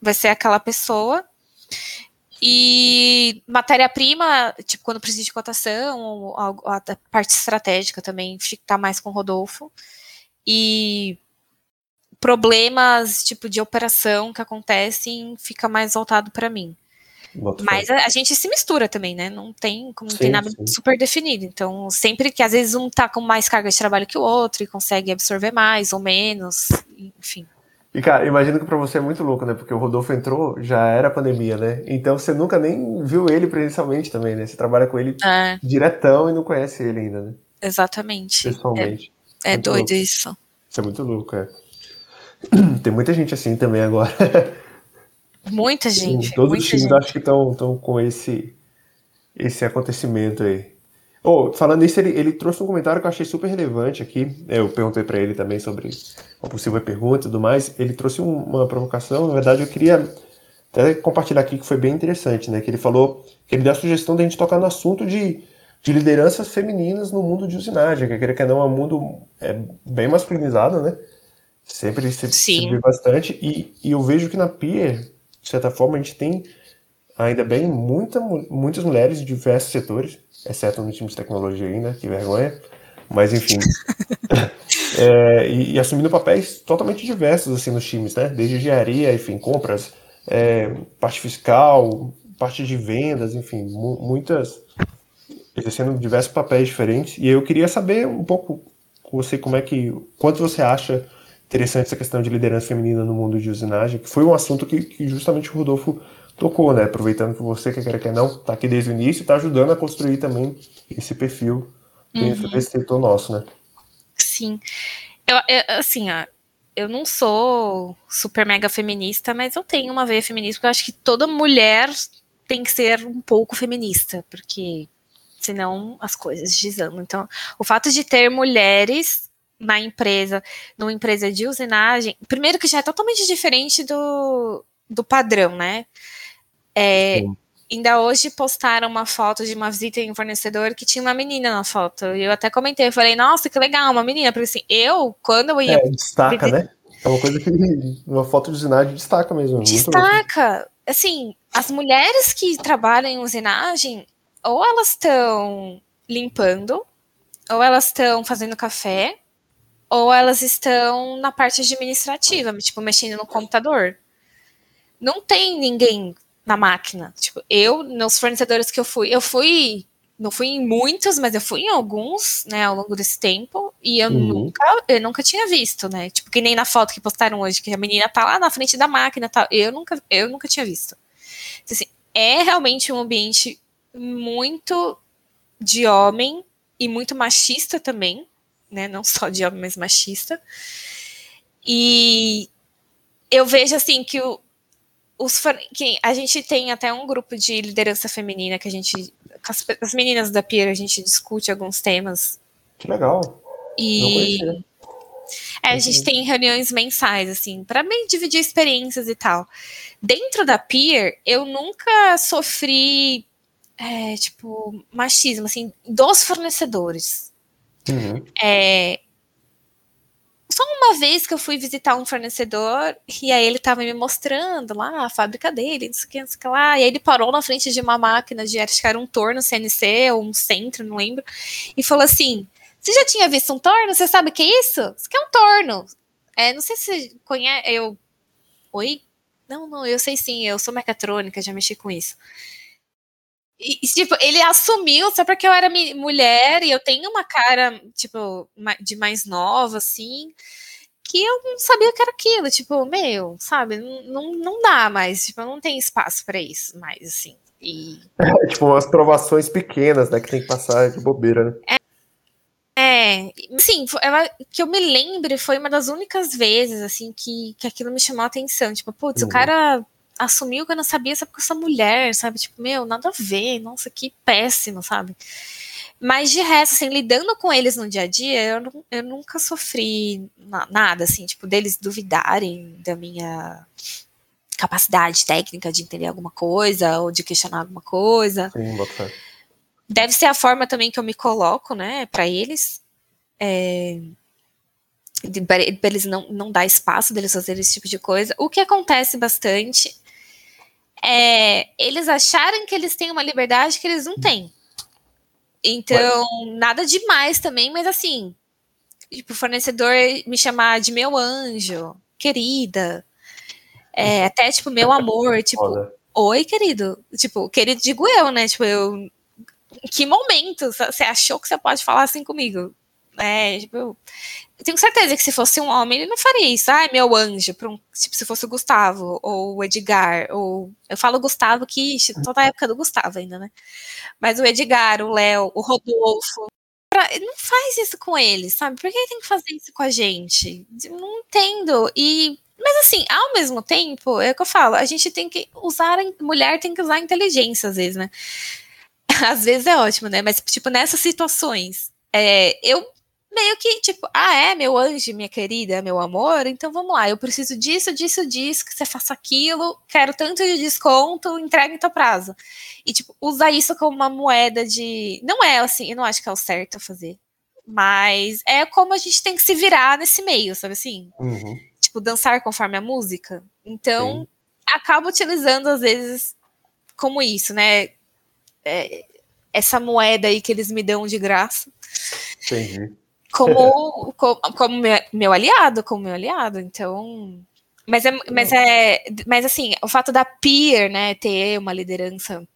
vai ser aquela pessoa. E matéria-prima, tipo, quando precisa de cotação, a, a parte estratégica também fica mais com o Rodolfo. E problemas, tipo, de operação que acontecem, fica mais voltado para mim. Mas a, a, gente se mistura também, né? Não tem, não sim, tem nada sim. super definido. Então, sempre que às vezes um tá com mais carga de trabalho que o outro e consegue absorver mais ou menos, enfim. E, cara, imagino que pra você é muito louco, né? Porque o Rodolfo entrou, já era pandemia, né? Então você nunca nem viu ele presencialmente também, né? Você trabalha com ele é. diretão e não conhece ele ainda, né? Exatamente. Pessoalmente. É, é doido louco. isso. Isso é muito louco, é. Tem muita gente assim também agora. Muita gente. Todos muita os times gente. acho que estão com esse, esse acontecimento aí. Oh, falando nisso, ele, ele trouxe um comentário que eu achei super relevante aqui. Eu perguntei para ele também sobre uma possível pergunta e tudo mais. Ele trouxe um, uma provocação. Na verdade, eu queria até compartilhar aqui que foi bem interessante, né? Que ele falou que ele deu a sugestão de a gente tocar no assunto de, de lideranças femininas no mundo de usinagem, que queira que não é um mundo é, bem masculinizado, né? Sempre se, se vê bastante. E, e eu vejo que na Peer, de certa forma, a gente tem ainda bem muita, muitas mulheres de diversos setores exceto no time de tecnologia ainda, que vergonha. Mas enfim. é, e, e, assumindo papéis totalmente diversos assim nos times, né? Desde engenharia, enfim, compras, é, parte fiscal, parte de vendas, enfim, mu muitas exercendo diversos papéis diferentes. E eu queria saber um pouco com você como é que quanto você acha interessante essa questão de liderança feminina no mundo de usinagem, que foi um assunto que, que justamente o Rodolfo tocou, né? Aproveitando que você, que quer que não, tá aqui desde o início, tá ajudando a construir também esse perfil dentro uhum. desse setor nosso, né? Sim. Eu, eu, assim, ó, eu não sou super mega feminista, mas eu tenho uma veia feminista, porque eu acho que toda mulher tem que ser um pouco feminista, porque senão as coisas desandam. Então, o fato de ter mulheres na empresa, numa empresa de usinagem, primeiro que já é totalmente diferente do, do padrão, né? É, ainda hoje postaram uma foto de uma visita em um fornecedor que tinha uma menina na foto. E eu até comentei, eu falei, nossa, que legal, uma menina. Porque assim, eu, quando eu ia. É, destaca, né? É uma coisa que uma foto de usinagem destaca mesmo. Destaca. Assim, as mulheres que trabalham em usinagem, ou elas estão limpando, ou elas estão fazendo café, ou elas estão na parte administrativa, tipo, mexendo no computador. Não tem ninguém na máquina. Tipo, eu, nos fornecedores que eu fui, eu fui não fui em muitos, mas eu fui em alguns, né, ao longo desse tempo, e eu uhum. nunca, eu nunca tinha visto, né? Tipo, que nem na foto que postaram hoje, que a menina tá lá na frente da máquina, tal. Eu nunca, eu nunca tinha visto. Então, assim, é realmente um ambiente muito de homem e muito machista também, né? Não só de homem, mas machista. E eu vejo assim que o, os que a gente tem até um grupo de liderança feminina que a gente as, as meninas da Pier a gente discute alguns temas. Que legal. E é, a gente tem reuniões mensais, assim, para dividir experiências e tal. Dentro da Peer, eu nunca sofri, é, tipo, machismo, assim, dos fornecedores. Uhum. É, só uma vez que eu fui visitar um fornecedor e aí ele tava me mostrando lá a fábrica dele, não sei o que, não sei o que lá. E aí ele parou na frente de uma máquina de acho que era um torno CNC ou um centro, não lembro, e falou assim: Você já tinha visto um torno? Você sabe o que é isso? Isso que é um torno. É, não sei se você conhece. Eu. Oi? Não, não, eu sei sim, eu sou mecatrônica, já mexi com isso. E, tipo, ele assumiu só porque eu era mulher e eu tenho uma cara, tipo, de mais nova, assim, que eu não sabia que era aquilo. Tipo, meu, sabe? Não, não dá mais, tipo, não tem espaço para isso mais, assim. E... É, tipo, umas provações pequenas, né, que tem que passar de bobeira, né? É, é sim, que eu me lembre foi uma das únicas vezes, assim, que, que aquilo me chamou a atenção. Tipo, putz, uhum. o cara assumiu que eu não sabia só porque eu sou mulher, sabe? Tipo, meu, nada a ver, nossa, que péssimo, sabe? Mas de resto, assim, lidando com eles no dia a dia, eu, eu nunca sofri nada, assim, tipo, deles duvidarem da minha capacidade técnica de entender alguma coisa ou de questionar alguma coisa. Sim, Deve ser a forma também que eu me coloco, né, para eles. É, para eles não, não dar espaço deles fazerem esse tipo de coisa. O que acontece bastante é, eles acharem que eles têm uma liberdade que eles não têm. Então, nada demais também, mas assim, tipo, o fornecedor me chamar de meu anjo, querida, é, até tipo, meu amor, tipo, Foda. oi, querido. Tipo, querido digo eu, né? Tipo, eu. Em que momento você achou que você pode falar assim comigo? É, tipo, tenho certeza que se fosse um homem, ele não faria isso. Ai, meu anjo, um, tipo, se fosse o Gustavo, ou o Edgar, ou. Eu falo Gustavo que toda a época do Gustavo ainda, né? Mas o Edgar, o Léo, o Rodolfo. Pra, não faz isso com eles, sabe? Por que tem que fazer isso com a gente? Não entendo. E. Mas assim, ao mesmo tempo, é o que eu falo, a gente tem que usar. Mulher tem que usar inteligência, às vezes, né? Às vezes é ótimo, né? Mas, tipo, nessas situações, é, eu meio que tipo, ah, é meu anjo, minha querida, meu amor, então vamos lá, eu preciso disso, disso, disso, que você faça aquilo, quero tanto de desconto, entrega em teu prazo. E, tipo, usar isso como uma moeda de. Não é assim, eu não acho que é o certo a fazer. Mas é como a gente tem que se virar nesse meio, sabe assim? Uhum. Tipo, dançar conforme a música. Então, Sim. acabo utilizando, às vezes, como isso, né? É, essa moeda aí que eles me dão de graça. Entendi como, como, como meu, meu, aliado, como meu aliado. Então. Mas é, mas é. Mas assim, o fato da peer, né, ter uma liderança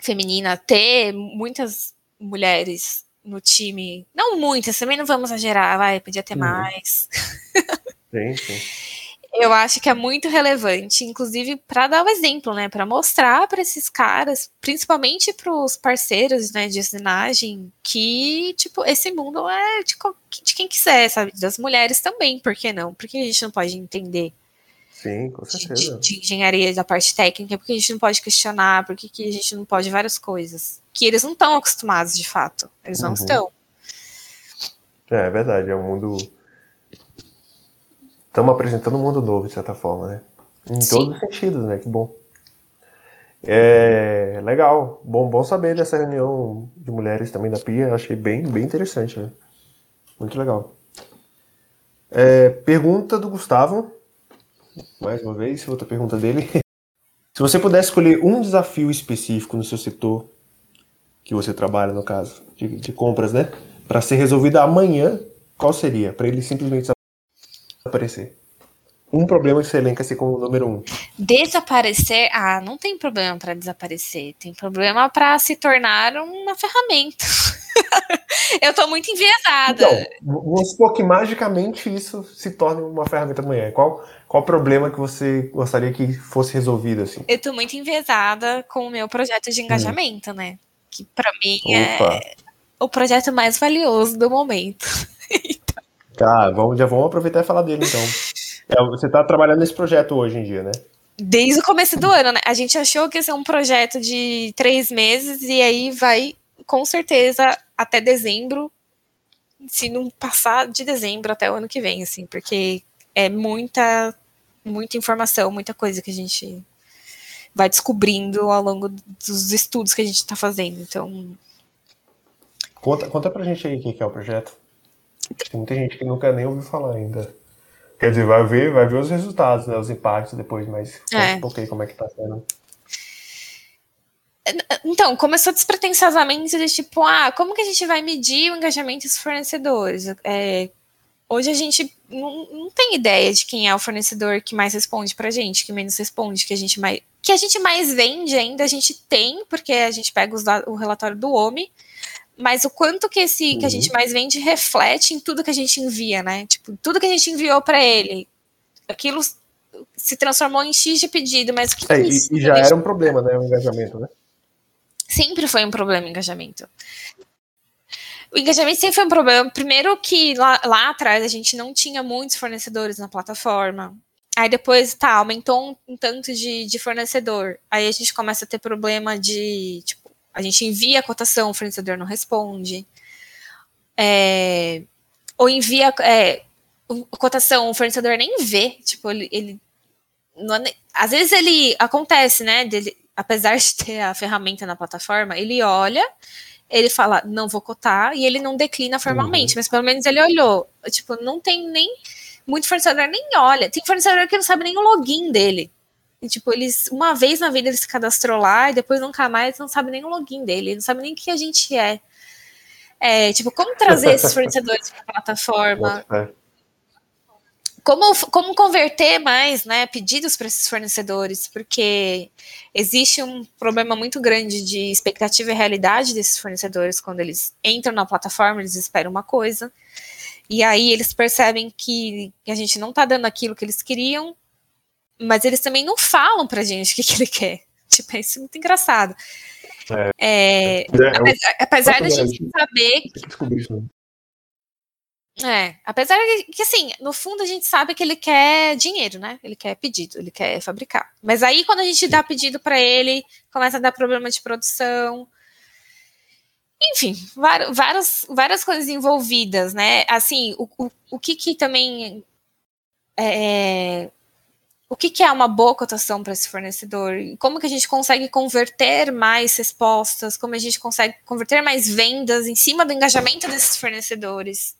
feminina, ter muitas mulheres no time. Não muitas, também não vamos exagerar, vai, podia ter uhum. mais. Sim, sim eu acho que é muito relevante, inclusive para dar o exemplo, né, para mostrar para esses caras, principalmente para os parceiros, né, de assinagem, que tipo esse mundo é de, de, quem quiser, sabe, das mulheres também, por que não? Porque a gente não pode entender. Sim, com certeza. De, de, de engenharia da parte técnica, porque a gente não pode questionar, porque que a gente não pode várias coisas que eles não estão acostumados de fato, eles não uhum. estão. É, é verdade, é um mundo estamos apresentando um mundo novo, de certa forma, né? Em Sim. todos os sentidos, né? Que bom. É legal, bom, bom saber dessa reunião de mulheres também da Pia, achei bem, bem interessante, né? Muito legal. É, pergunta do Gustavo, mais uma vez, outra pergunta dele. Se você pudesse escolher um desafio específico no seu setor, que você trabalha, no caso, de, de compras, né? Para ser resolvido amanhã, qual seria? Para ele simplesmente aparecer. um problema que você elenca assim como número um? Desaparecer? Ah, não tem problema para desaparecer. Tem problema para se tornar uma ferramenta. eu tô muito enviesada. Então, vamos supor que magicamente isso se torne uma ferramenta amanhã. Qual, qual problema que você gostaria que fosse resolvido assim? Eu tô muito enviesada com o meu projeto de engajamento, hum. né? Que para mim é Opa. é o projeto mais valioso do momento. Tá, vamos, já vamos aproveitar e falar dele então. É, você está trabalhando nesse projeto hoje em dia, né? Desde o começo do ano, né? A gente achou que ia ser um projeto de três meses e aí vai, com certeza, até dezembro, se não passar de dezembro até o ano que vem, assim, porque é muita, muita informação, muita coisa que a gente vai descobrindo ao longo dos estudos que a gente está fazendo. Então. Conta, conta pra gente aí o que é o projeto. Tem muita gente que nunca nem ouviu falar ainda. Quer dizer, vai ver, vai ver os resultados, né, os impactos depois, mas é. um pouquinho como é que tá sendo. Então, começou despretensiosamente de tipo, ah, como que a gente vai medir o engajamento dos fornecedores? É, hoje a gente não, não, tem ideia de quem é o fornecedor que mais responde pra gente, que menos responde, que a gente mais. Que a gente mais vende ainda, a gente tem, porque a gente pega os, o relatório do OMI, mas o quanto que esse uhum. que a gente uhum. mais vende reflete em tudo que a gente envia, né? Tipo, tudo que a gente enviou para ele, aquilo se transformou em X de pedido, mas o que, é, que isso, E, já era um problema, né? O engajamento, né? Sempre foi um problema o engajamento. O engajamento sempre foi um problema. Primeiro que lá, lá atrás a gente não tinha muitos fornecedores na plataforma. Aí depois, tá, aumentou um, um tanto de, de fornecedor. Aí a gente começa a ter problema de, tipo, a gente envia a cotação, o fornecedor não responde. É, ou envia é, a cotação, o fornecedor nem vê. Tipo, ele. ele não, é às vezes ele acontece, né? Dele, apesar de ter a ferramenta na plataforma, ele olha, ele fala, não vou cotar, e ele não declina formalmente, uhum. mas pelo menos ele olhou. Tipo, não tem nem. Muito fornecedor nem olha. Tem fornecedor que não sabe nem o login dele. E, tipo, eles, uma vez na vida ele se cadastrou lá e depois nunca mais não sabe nem o login dele, não sabe nem o que a gente é. É, tipo, como trazer esses fornecedores para a plataforma? Como, como converter mais né, pedidos para esses fornecedores? Porque existe um problema muito grande de expectativa e realidade desses fornecedores quando eles entram na plataforma, eles esperam uma coisa, e aí eles percebem que a gente não está dando aquilo que eles queriam, mas eles também não falam pra gente o que, que ele quer. Tipo, é isso muito engraçado. É, é, é, é apesar, apesar da gente saber que. É, apesar que, assim, no fundo a gente sabe que ele quer dinheiro, né? Ele quer pedido, ele quer fabricar. Mas aí, quando a gente dá pedido para ele, começa a dar problema de produção. Enfim, várias, várias coisas envolvidas, né? Assim, o, o, o que, que também é, o que, que, é uma boa cotação para esse fornecedor? Como que a gente consegue converter mais respostas? Como a gente consegue converter mais vendas em cima do engajamento desses fornecedores?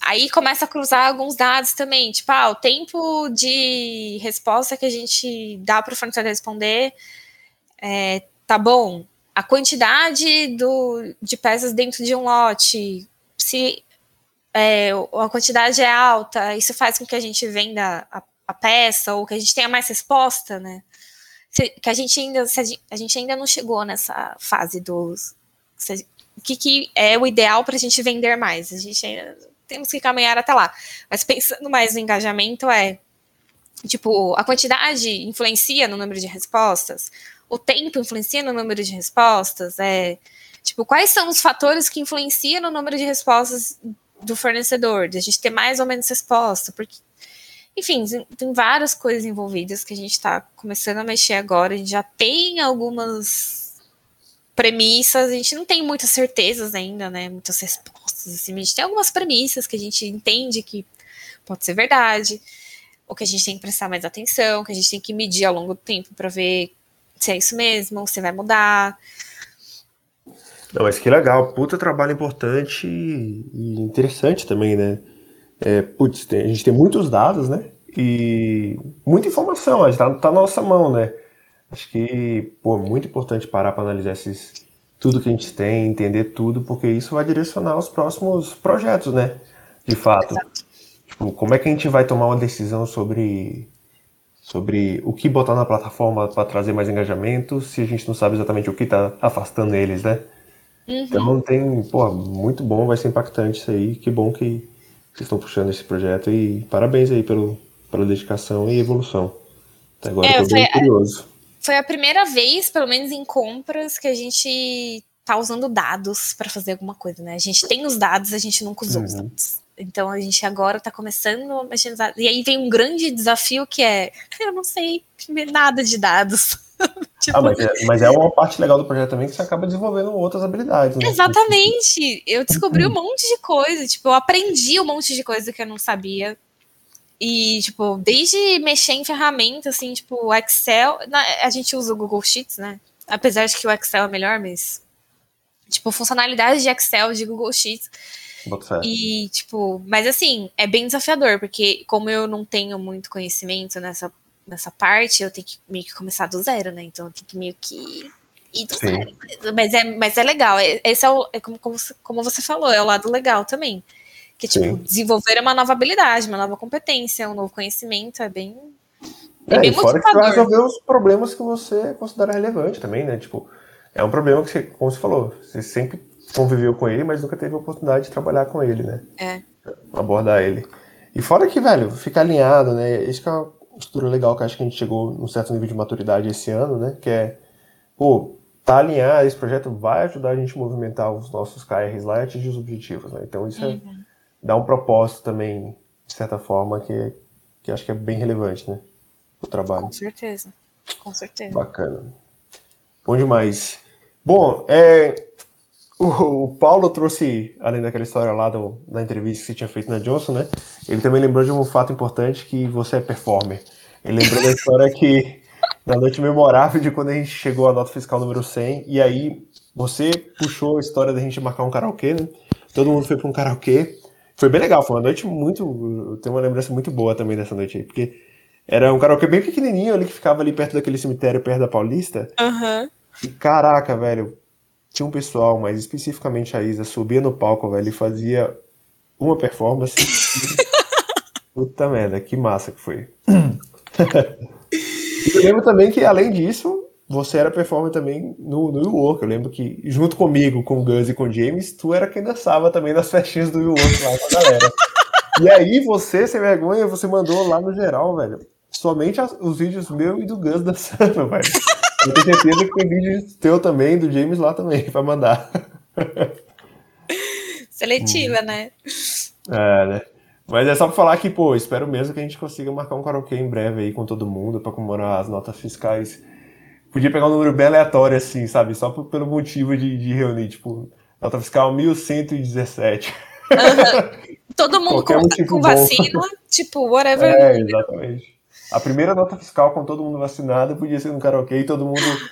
Aí começa a cruzar alguns dados também, tipo, ah, o tempo de resposta que a gente dá para o fornecedor responder é, tá bom. A quantidade do, de peças dentro de um lote, se é, a quantidade é alta, isso faz com que a gente venda a a peça ou que a gente tenha mais resposta, né? que a gente ainda a gente ainda não chegou nessa fase dos o que, que é o ideal para a gente vender mais. A gente ainda temos que caminhar até lá. Mas pensando mais no engajamento é tipo a quantidade influencia no número de respostas, o tempo influencia no número de respostas, é tipo quais são os fatores que influenciam no número de respostas do fornecedor, de a gente ter mais ou menos resposta, porque enfim, tem várias coisas envolvidas que a gente está começando a mexer agora. A gente já tem algumas premissas, a gente não tem muitas certezas ainda, né? Muitas respostas. Assim, a gente tem algumas premissas que a gente entende que pode ser verdade, ou que a gente tem que prestar mais atenção, que a gente tem que medir ao longo do tempo para ver se é isso mesmo, se vai mudar. Não, mas que legal, puta trabalho importante e interessante também, né? É, putz, tem, a gente tem muitos dados, né? E muita informação, está tá na nossa mão, né? Acho que, pô, é muito importante parar para analisar esses, tudo que a gente tem, entender tudo, porque isso vai direcionar os próximos projetos, né? De fato. Tipo, como é que a gente vai tomar uma decisão sobre, sobre o que botar na plataforma para trazer mais engajamento se a gente não sabe exatamente o que está afastando eles, né? Uhum. Então tem, pô, muito bom, vai ser impactante isso aí. Que bom que vocês estão puxando esse projeto e parabéns aí pelo, pela dedicação e evolução. Até agora é, eu tô bem curioso. Foi a primeira vez, pelo menos em compras, que a gente tá usando dados para fazer alguma coisa, né? A gente tem os dados, a gente nunca usou uhum. os dados. Então a gente agora está começando a mexer dados. E aí vem um grande desafio que é: eu não sei nada de dados. tipo... ah, mas, é, mas, é, uma parte legal do projeto também que você acaba desenvolvendo outras habilidades. Né? Exatamente. Eu descobri um monte de coisa. Tipo, eu aprendi um monte de coisa que eu não sabia. E, tipo, desde mexer em ferramentas, assim, tipo, o Excel. A gente usa o Google Sheets, né? Apesar de que o Excel é melhor, mas. Tipo, funcionalidades de Excel, de Google Sheets e, tipo, mas assim, é bem desafiador, porque como eu não tenho muito conhecimento nessa, nessa parte, eu tenho que meio que começar do zero, né? Então eu tenho que meio que ir do Sim. zero. Mas é, mas é legal. É, esse é, o, é como, como, como você falou, é o lado legal também. Que, tipo, Sim. desenvolver uma nova habilidade, uma nova competência, um novo conhecimento, é bem. É, é bem fora que você vai resolver os problemas que você considera relevante também, né? Tipo, é um problema que você, como você falou, você sempre conviveu com ele, mas nunca teve a oportunidade de trabalhar com ele, né? É. Abordar ele. E fora que, velho, fica alinhado, né? Isso que é uma estrutura legal que acho que a gente chegou num certo nível de maturidade esse ano, né? Que é, pô, tá alinhado, esse projeto vai ajudar a gente a movimentar os nossos KRs lá e atingir os objetivos, né? Então isso é, dá um propósito também, de certa forma, que, que acho que é bem relevante, né? O trabalho. Com certeza. Com certeza. Bacana. Bom demais. Bom, é, o, o, Paulo trouxe, além daquela história lá do, da entrevista que você tinha feito na Johnson, né? Ele também lembrou de um fato importante que você é performer. Ele lembrou da história que na noite memorável de quando a gente chegou à nota fiscal número 100 e aí você puxou a história da gente marcar um karaokê, né? Todo mundo foi para um karaokê. Foi bem legal, foi uma noite muito. Tem uma lembrança muito boa também dessa noite aí, porque era um karaokê bem pequenininho ali que ficava ali perto daquele cemitério, perto da Paulista. Uhum. E caraca, velho, tinha um pessoal, mas especificamente a Isa, subia no palco, velho, e fazia uma performance. Puta merda, que massa que foi. eu lembro também que, além disso, você era performer também no, no Work. Eu lembro que, junto comigo, com o Gus e com o James, tu era quem dançava também nas festinhas do Work lá com a galera. E aí, você, sem vergonha, você mandou lá no geral, velho, somente as, os vídeos meu e do Gus dançando, velho. Eu tenho certeza que tem vídeo teu também, do James lá também, pra mandar. Seletiva, né? É, né? Mas é só pra falar que, pô, espero mesmo que a gente consiga marcar um karaokê em breve aí com todo mundo pra comemorar as notas fiscais. Podia pegar um número bem aleatório, assim, sabe? Só pelo motivo de, de reunir, tipo, nota fiscal 1117. Uhum. Todo mundo com, com vacina, tipo, whatever. É, exatamente. A primeira nota fiscal com todo mundo vacinado podia ser no karaokê e todo mundo,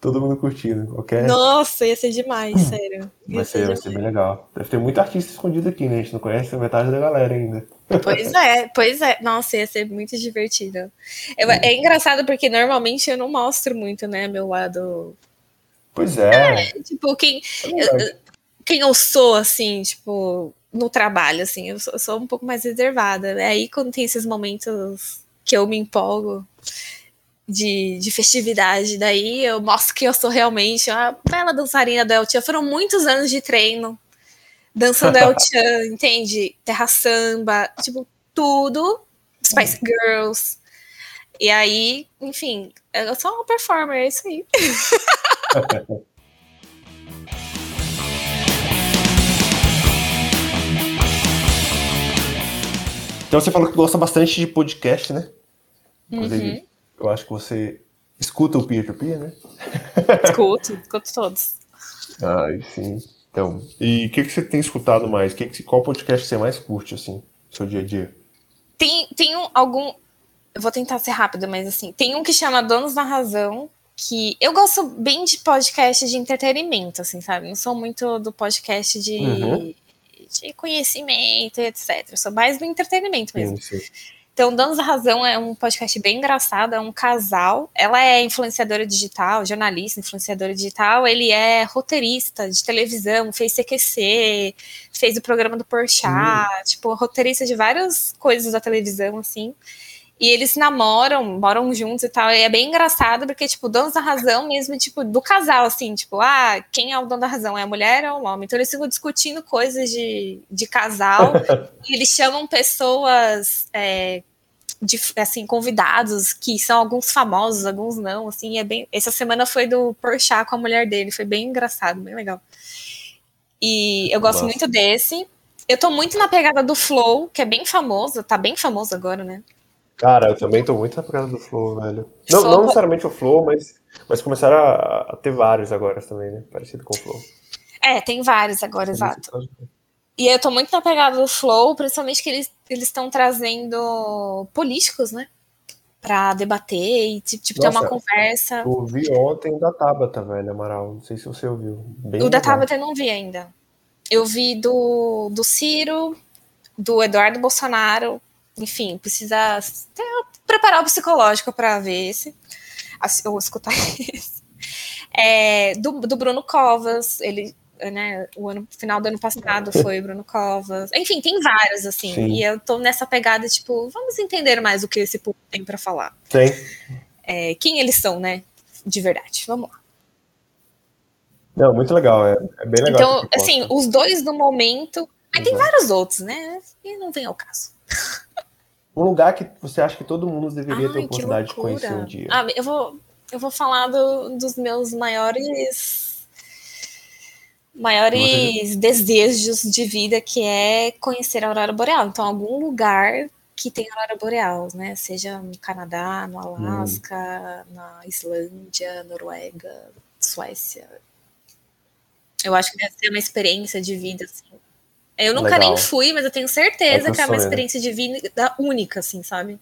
todo mundo curtindo. Qualquer... Nossa, ia ser demais, sério. Ia vai ser, vai ser bem legal. Deve ter muito artista escondido aqui, né? A gente não conhece metade da galera ainda. Pois é, pois é. Nossa, ia ser muito divertido. Eu, é engraçado porque normalmente eu não mostro muito, né, meu lado. Pois é. é tipo, quem, é quem eu sou, assim, tipo, no trabalho, assim, eu sou, eu sou um pouco mais reservada. Né? Aí quando tem esses momentos que eu me empolgo de, de festividade. Daí eu mostro que eu sou realmente uma bela dançarina do El Chan. Foram muitos anos de treino dançando El Chan, entende? Terra samba, tipo, tudo. Spice Girls. E aí, enfim, eu sou uma performer, é isso aí. Então você falou que gosta bastante de podcast, né? Inclusive, uhum. eu acho que você escuta o peer-to-peer, -peer, né? Escuto, escuto todos. Ah, sim. Então, e o que, que você tem escutado mais? Que que, qual podcast você mais curte, assim, no seu dia a dia? Tem, tem um, algum... Eu vou tentar ser rápido, mas assim, tem um que chama Donos da Razão, que eu gosto bem de podcast de entretenimento, assim, sabe? Não sou muito do podcast de, uhum. de conhecimento, etc. Eu sou mais do entretenimento mesmo. Sim, sim. Então, Danos da Razão é um podcast bem engraçado, é um casal. Ela é influenciadora digital, jornalista, influenciadora digital. Ele é roteirista de televisão, fez CQC, fez o programa do Porchat, hum. tipo, roteirista de várias coisas da televisão, assim. E eles namoram, moram juntos e tal. E é bem engraçado, porque, tipo, donos da razão mesmo, tipo, do casal, assim, tipo, ah, quem é o dono da razão? É a mulher ou o homem? Então eles ficam discutindo coisas de, de casal. e eles chamam pessoas. É, de, assim, convidados que são alguns famosos, alguns não, assim, é bem. Essa semana foi do Porchat com a mulher dele, foi bem engraçado, bem legal. E eu gosto Nossa. muito desse. Eu tô muito na pegada do Flow, que é bem famoso, tá bem famoso agora, né? Cara, eu também tô muito na pegada do Flow, velho. Não, não necessariamente o Flow, mas, mas começaram a, a, ter vários agora também, né? Parecido com o Flow. É, tem vários agora, exato. E eu tô muito na pegada do Flow, principalmente que eles estão trazendo políticos, né? Pra debater e tipo, Nossa, ter uma conversa. Eu vi ontem da Tabata, velho, Amaral. Não sei se você ouviu. Bem o legal. da Tabata eu não vi ainda. Eu vi do, do Ciro, do Eduardo Bolsonaro, enfim, precisa preparar o psicológico para ver esse, ou escutar esse. É, do, do Bruno Covas, ele né, o ano, final do ano passado foi Bruno Covas. Enfim, tem vários, assim. Sim. E eu tô nessa pegada, tipo, vamos entender mais o que esse público tem para falar. Sim. É, quem eles são, né? De verdade. Vamos lá. Não, muito legal, é, é bem legal. Então, assim, os dois no momento. Mas tem vários outros, né? E não vem ao caso. Um lugar que você acha que todo mundo deveria Ai, ter a oportunidade de conhecer um dia. Ah, eu vou, eu vou falar do, dos meus maiores maiores desejos de vida, que é conhecer a aurora boreal. Então, algum lugar que tem aurora boreal, né? Seja no Canadá, no Alasca, hum. na Islândia, Noruega, Suécia. Eu acho que deve ser uma experiência de vida assim, eu nunca Legal. nem fui, mas eu tenho certeza é que é uma né? experiência de vida única, assim, sabe?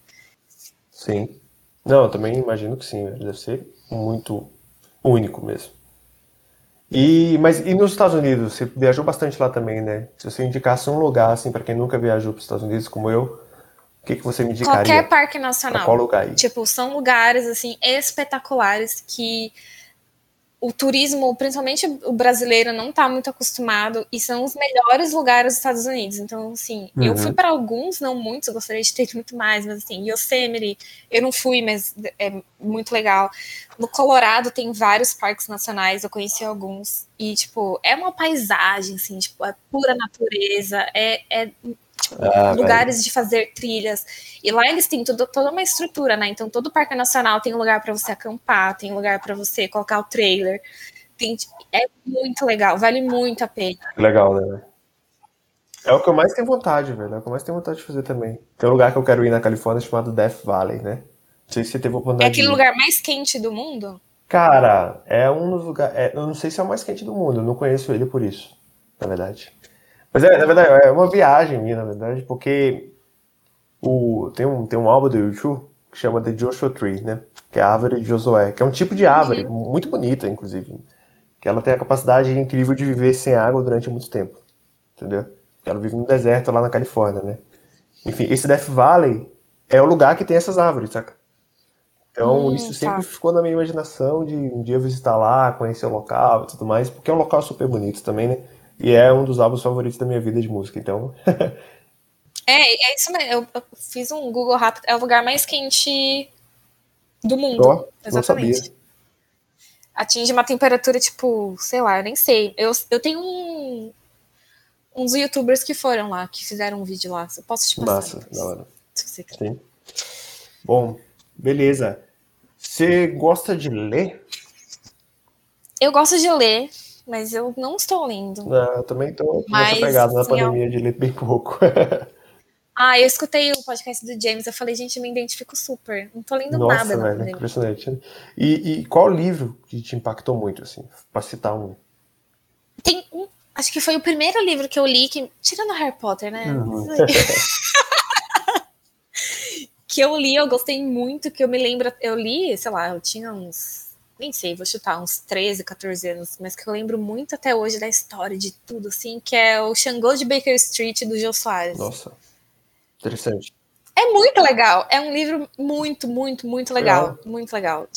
Sim. Não, eu também imagino que sim, deve ser muito único mesmo. E, mas e nos Estados Unidos? Você viajou bastante lá também, né? Se você indicasse um lugar, assim, para quem nunca viajou para os Estados Unidos, como eu, o que, que você me indicaria? Qualquer parque nacional. qual lugar? Aí? Tipo, são lugares, assim, espetaculares que o turismo, principalmente o brasileiro, não está muito acostumado e são os melhores lugares dos Estados Unidos. Então, assim, uhum. eu fui para alguns, não muitos, eu gostaria de ter ido muito mais, mas assim, Yosemite, eu não fui, mas é muito legal. No Colorado tem vários parques nacionais, eu conheci alguns e tipo, é uma paisagem assim, tipo, é pura natureza, é, é ah, lugares de fazer trilhas. E lá eles têm tudo, toda uma estrutura, né? Então todo parque nacional tem lugar para você acampar, tem lugar para você colocar o trailer. Tem, é muito legal, vale muito a pena. Legal, né? É o que eu mais tenho vontade, velho. É o que eu mais tenho vontade de fazer também. Tem um lugar que eu quero ir na Califórnia chamado Death Valley, né? Não sei se você teve oportunidade. É aquele lugar mais quente do mundo? Cara, é um dos lugares. É, eu não sei se é o mais quente do mundo, eu não conheço ele por isso, na verdade. Mas é, na verdade, é uma viagem minha, na verdade, porque o, tem, um, tem um álbum do YouTube que chama The Joshua Tree, né? Que é a árvore de Josué, que é um tipo de árvore, uhum. muito bonita, inclusive. Que ela tem a capacidade incrível de viver sem água durante muito tempo. Entendeu? Ela vive no deserto lá na Califórnia, né? Enfim, esse Death Valley é o lugar que tem essas árvores, saca? Então, hum, isso sempre tá. ficou na minha imaginação de um dia visitar lá, conhecer o local e tudo mais, porque é um local super bonito também, né? E é um dos álbuns favoritos da minha vida de música, então. é, é isso mesmo. Eu, eu, fiz um Google rápido. É o lugar mais quente do mundo. Oh, exatamente. Atinge uma temperatura, tipo, sei lá, eu nem sei. Eu, eu tenho um, uns youtubers que foram lá, que fizeram um vídeo lá. Eu posso te passar. Massa, da hora. Se você quiser. Sim. Bom, beleza. Você gosta de ler? Eu gosto de ler mas eu não estou lendo. Não, eu também estou nessa pegada na pandemia de ler bem pouco. ah, eu escutei o podcast do James, eu falei, gente, eu me identifico super. Não estou lendo Nossa, nada. Nossa, velho, impressionante. E, e, qual livro que te impactou muito, assim, para citar um? Tem um, acho que foi o primeiro livro que eu li, que, tirando Harry Potter, né? Uhum. que eu li, eu gostei muito, que eu me lembro, eu li, sei lá, eu tinha uns nem sei, vou chutar uns 13, 14 anos, mas que eu lembro muito até hoje da história de tudo, assim, que é o Xangô de Baker Street do Jô Soares. Nossa, interessante. É muito legal. É um livro muito, muito, muito legal. legal. Muito legal.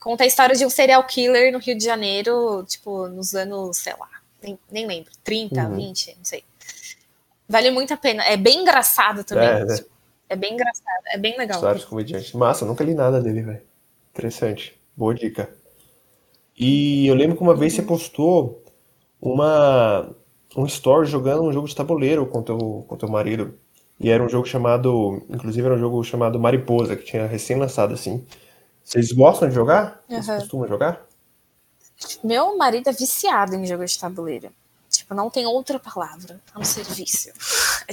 Conta a história de um serial killer no Rio de Janeiro, tipo, nos anos, sei lá, nem, nem lembro, 30, uhum. 20, não sei. Vale muito a pena. É bem engraçado também. É, né? é bem engraçado, é bem legal. Histórias comediante. Massa, nunca li nada dele, velho. Interessante. Boa dica. E eu lembro que uma vez você postou uma um story jogando um jogo de tabuleiro com teu, com teu marido. E era um jogo chamado. Inclusive era um jogo chamado Mariposa, que tinha recém-lançado assim. Vocês gostam de jogar? Vocês costumam jogar? Meu marido é viciado em jogos de tabuleiro. Tipo, não tem outra palavra a não ser vício.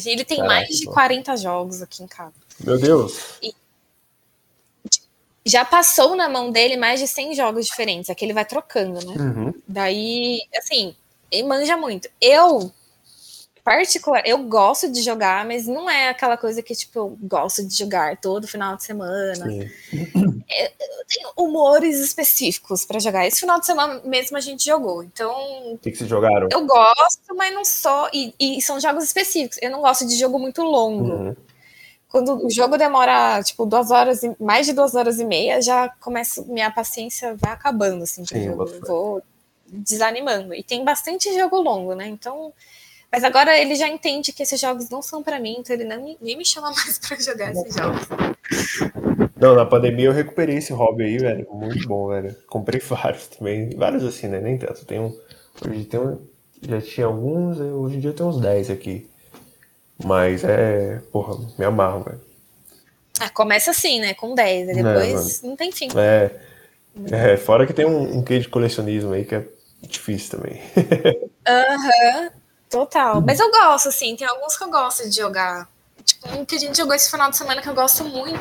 Ele tem Caraca, mais de 40 jogos aqui em casa. Meu Deus. E já passou na mão dele mais de 100 jogos diferentes. Aqui ele vai trocando, né? Uhum. Daí, assim, ele manja muito. Eu particular, eu gosto de jogar, mas não é aquela coisa que, tipo, eu gosto de jogar todo final de semana. É, eu tenho humores específicos para jogar. Esse final de semana mesmo a gente jogou, então... O que, que vocês jogaram? Eu gosto, mas não só... E, e, são jogos específicos. Eu não gosto de jogo muito longo. Uhum. Quando o jogo demora, tipo, duas horas, e, mais de duas horas e meia, já começa, minha paciência vai acabando, assim, Sim, jogo. Vou desanimando. E tem bastante jogo longo, né? Então mas agora ele já entende que esses jogos não são para mim, então ele nem, nem me chama mais para jogar esses jogos. Não, na pandemia eu recuperei esse hobby aí, velho. Muito bom, velho. Comprei vários também. Vários assim, né? Nem tanto. Tem um, hoje tem um, já tinha alguns, hoje em dia eu tenho uns 10 aqui. Mas é. Porra, me amarro, velho. Ah, começa assim, né? Com 10. E depois é, não tem fim. É. É, fora que tem um, um quê de colecionismo aí que é difícil também. Aham. uhum. Total. Mas eu gosto, assim, tem alguns que eu gosto de jogar. Tipo, um que a gente jogou esse final de semana que eu gosto muito,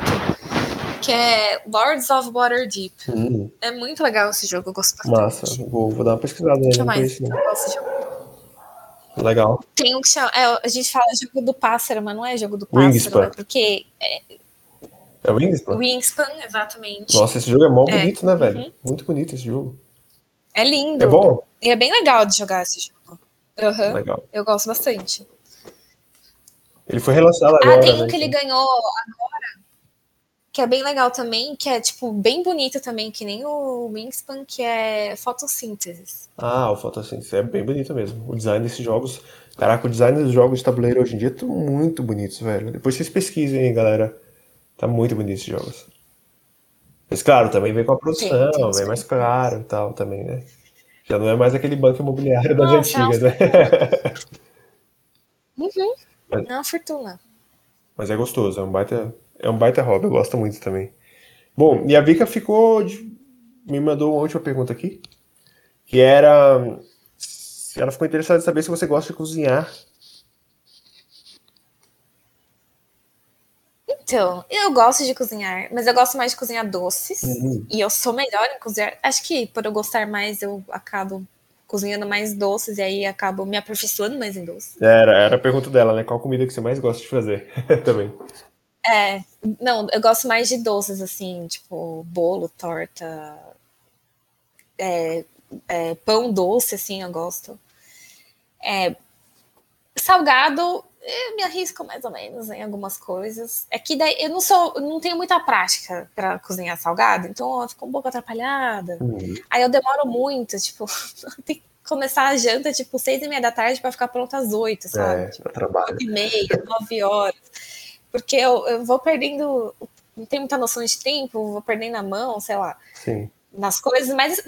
que é Lords of Waterdeep. Hum. É muito legal esse jogo, eu gosto bastante. Massa, vou, vou dar uma pesquisada nele. Mais? Eu gosto de jogo. Legal. Tem um que chama. É, a gente fala jogo do pássaro, mas não é jogo do pássaro, Wingspan. Né? Porque. É, é Wingspan? Wingspan, exatamente. Nossa, esse jogo é mó é. bonito, né, velho? Uhum. Muito bonito esse jogo. É lindo. É bom? E é bem legal de jogar esse jogo. Uhum. Legal. Eu gosto bastante. Ele foi relançado agora. Ah, tem um né, que ele ganhou agora, que é bem legal também, que é, tipo, bem bonito também, que nem o Wingspan, que é fotossíntese. Ah, o fotossíntese é bem bonito mesmo. O design desses jogos. Caraca, o design dos jogos de tabuleiro hoje em dia estão muito bonitos, velho. Depois vocês pesquisem aí, galera. Tá muito bonito esses jogos. Mas claro, também vem com a produção, sim, sim, vem mais caro e tal também, né? Já não é mais aquele banco imobiliário das Nossa, antigas, né? Uhum. Mas, é uma fortuna. Mas é gostoso, é um baita, é um baita hobby, eu gosto muito também. Bom, e a Vika ficou. De, me mandou uma última pergunta aqui. Que era. Ela ficou interessada em saber se você gosta de cozinhar Então, eu gosto de cozinhar, mas eu gosto mais de cozinhar doces. Uhum. E eu sou melhor em cozinhar. Acho que por eu gostar mais, eu acabo cozinhando mais doces e aí acabo me aperfeiçoando mais em doces. Era, era a pergunta dela, né? Qual comida que você mais gosta de fazer também? É, não, eu gosto mais de doces, assim, tipo bolo, torta, é, é, pão doce, assim, eu gosto. É, salgado, eu me arrisco mais ou menos em algumas coisas. É que daí eu não sou, não tenho muita prática para cozinhar salgado, então eu fico um pouco atrapalhada. Uhum. Aí eu demoro muito, tipo, tem que começar a janta tipo seis e meia da tarde para ficar pronta às oito, sabe? É, tipo, trabalho. e meia, nove horas, porque eu, eu vou perdendo, não tenho muita noção de tempo, vou perdendo a mão, sei lá, Sim. nas coisas, mas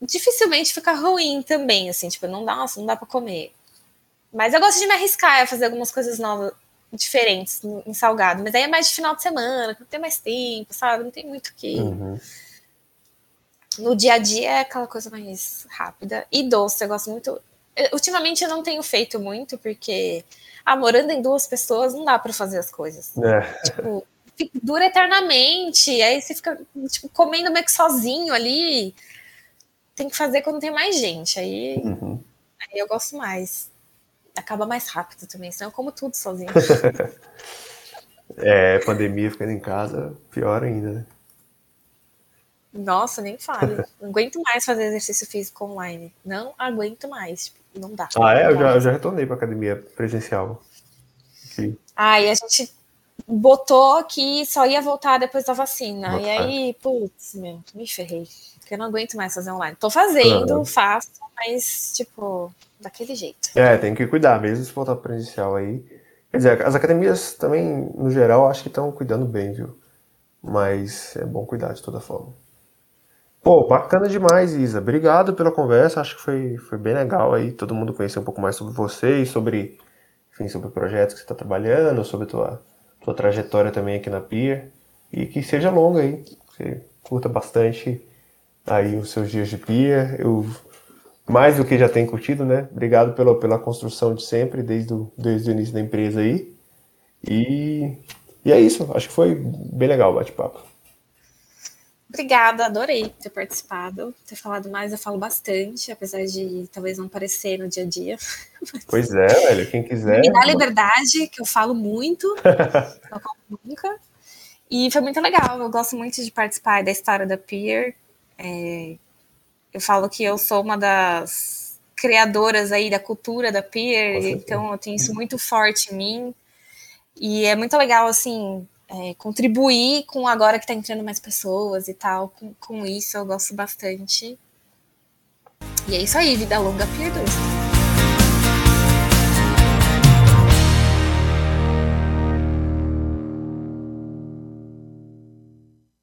dificilmente fica ruim também, assim, tipo, não dá, não dá para comer. Mas eu gosto de me arriscar a fazer algumas coisas novas, diferentes em salgado. Mas aí é mais de final de semana, não tem mais tempo, sabe? Não tem muito que. Uhum. No dia a dia é aquela coisa mais rápida. E doce, eu gosto muito. ultimamente eu não tenho feito muito, porque ah, morando em duas pessoas não dá para fazer as coisas. É. Tipo, dura eternamente. Aí você fica tipo, comendo meio que sozinho ali. Tem que fazer quando tem mais gente. Aí, uhum. aí eu gosto mais acaba mais rápido também, senão eu como tudo sozinho. é, pandemia ficando em casa, pior ainda, né? Nossa, nem fale. Não aguento mais fazer exercício físico online. Não aguento mais. Tipo, não dá. Ah, é? Eu já, eu já retornei pra academia presencial. Ah, e a gente botou que só ia voltar depois da vacina. e aí, putz, meu, me ferrei. Porque eu não aguento mais fazer online. Tô fazendo, faço, mas, tipo, daquele jeito. É, tem que cuidar, mesmo se voltar presencial aí. Quer dizer, as academias também, no geral, acho que estão cuidando bem, viu? Mas é bom cuidar de toda forma. Pô, bacana demais, Isa. Obrigado pela conversa. Acho que foi, foi bem legal aí. Todo mundo conhecer um pouco mais sobre você e sobre, enfim, sobre o projeto que você está trabalhando, sobre a tua, tua trajetória também aqui na Pier. E que seja longa aí. Você curta bastante aí os seus dias de Pier. Eu, mais do que já tenho curtido, né? Obrigado pela, pela construção de sempre, desde o, desde o início da empresa aí. E, e é isso. Acho que foi bem legal o bate-papo. Obrigada, adorei ter participado, ter falado mais, eu falo bastante, apesar de talvez não parecer no dia a dia. Pois é, velho, quem quiser. Me dá liberdade, que eu falo muito, não como nunca. E foi muito legal, eu gosto muito de participar da história da Peer. É, eu falo que eu sou uma das criadoras aí da cultura da Peer, então eu tenho isso muito forte em mim. E é muito legal, assim, é, contribuir com agora que está entrando mais pessoas e tal. Com, com isso eu gosto bastante. E é isso aí, vida longa, 2.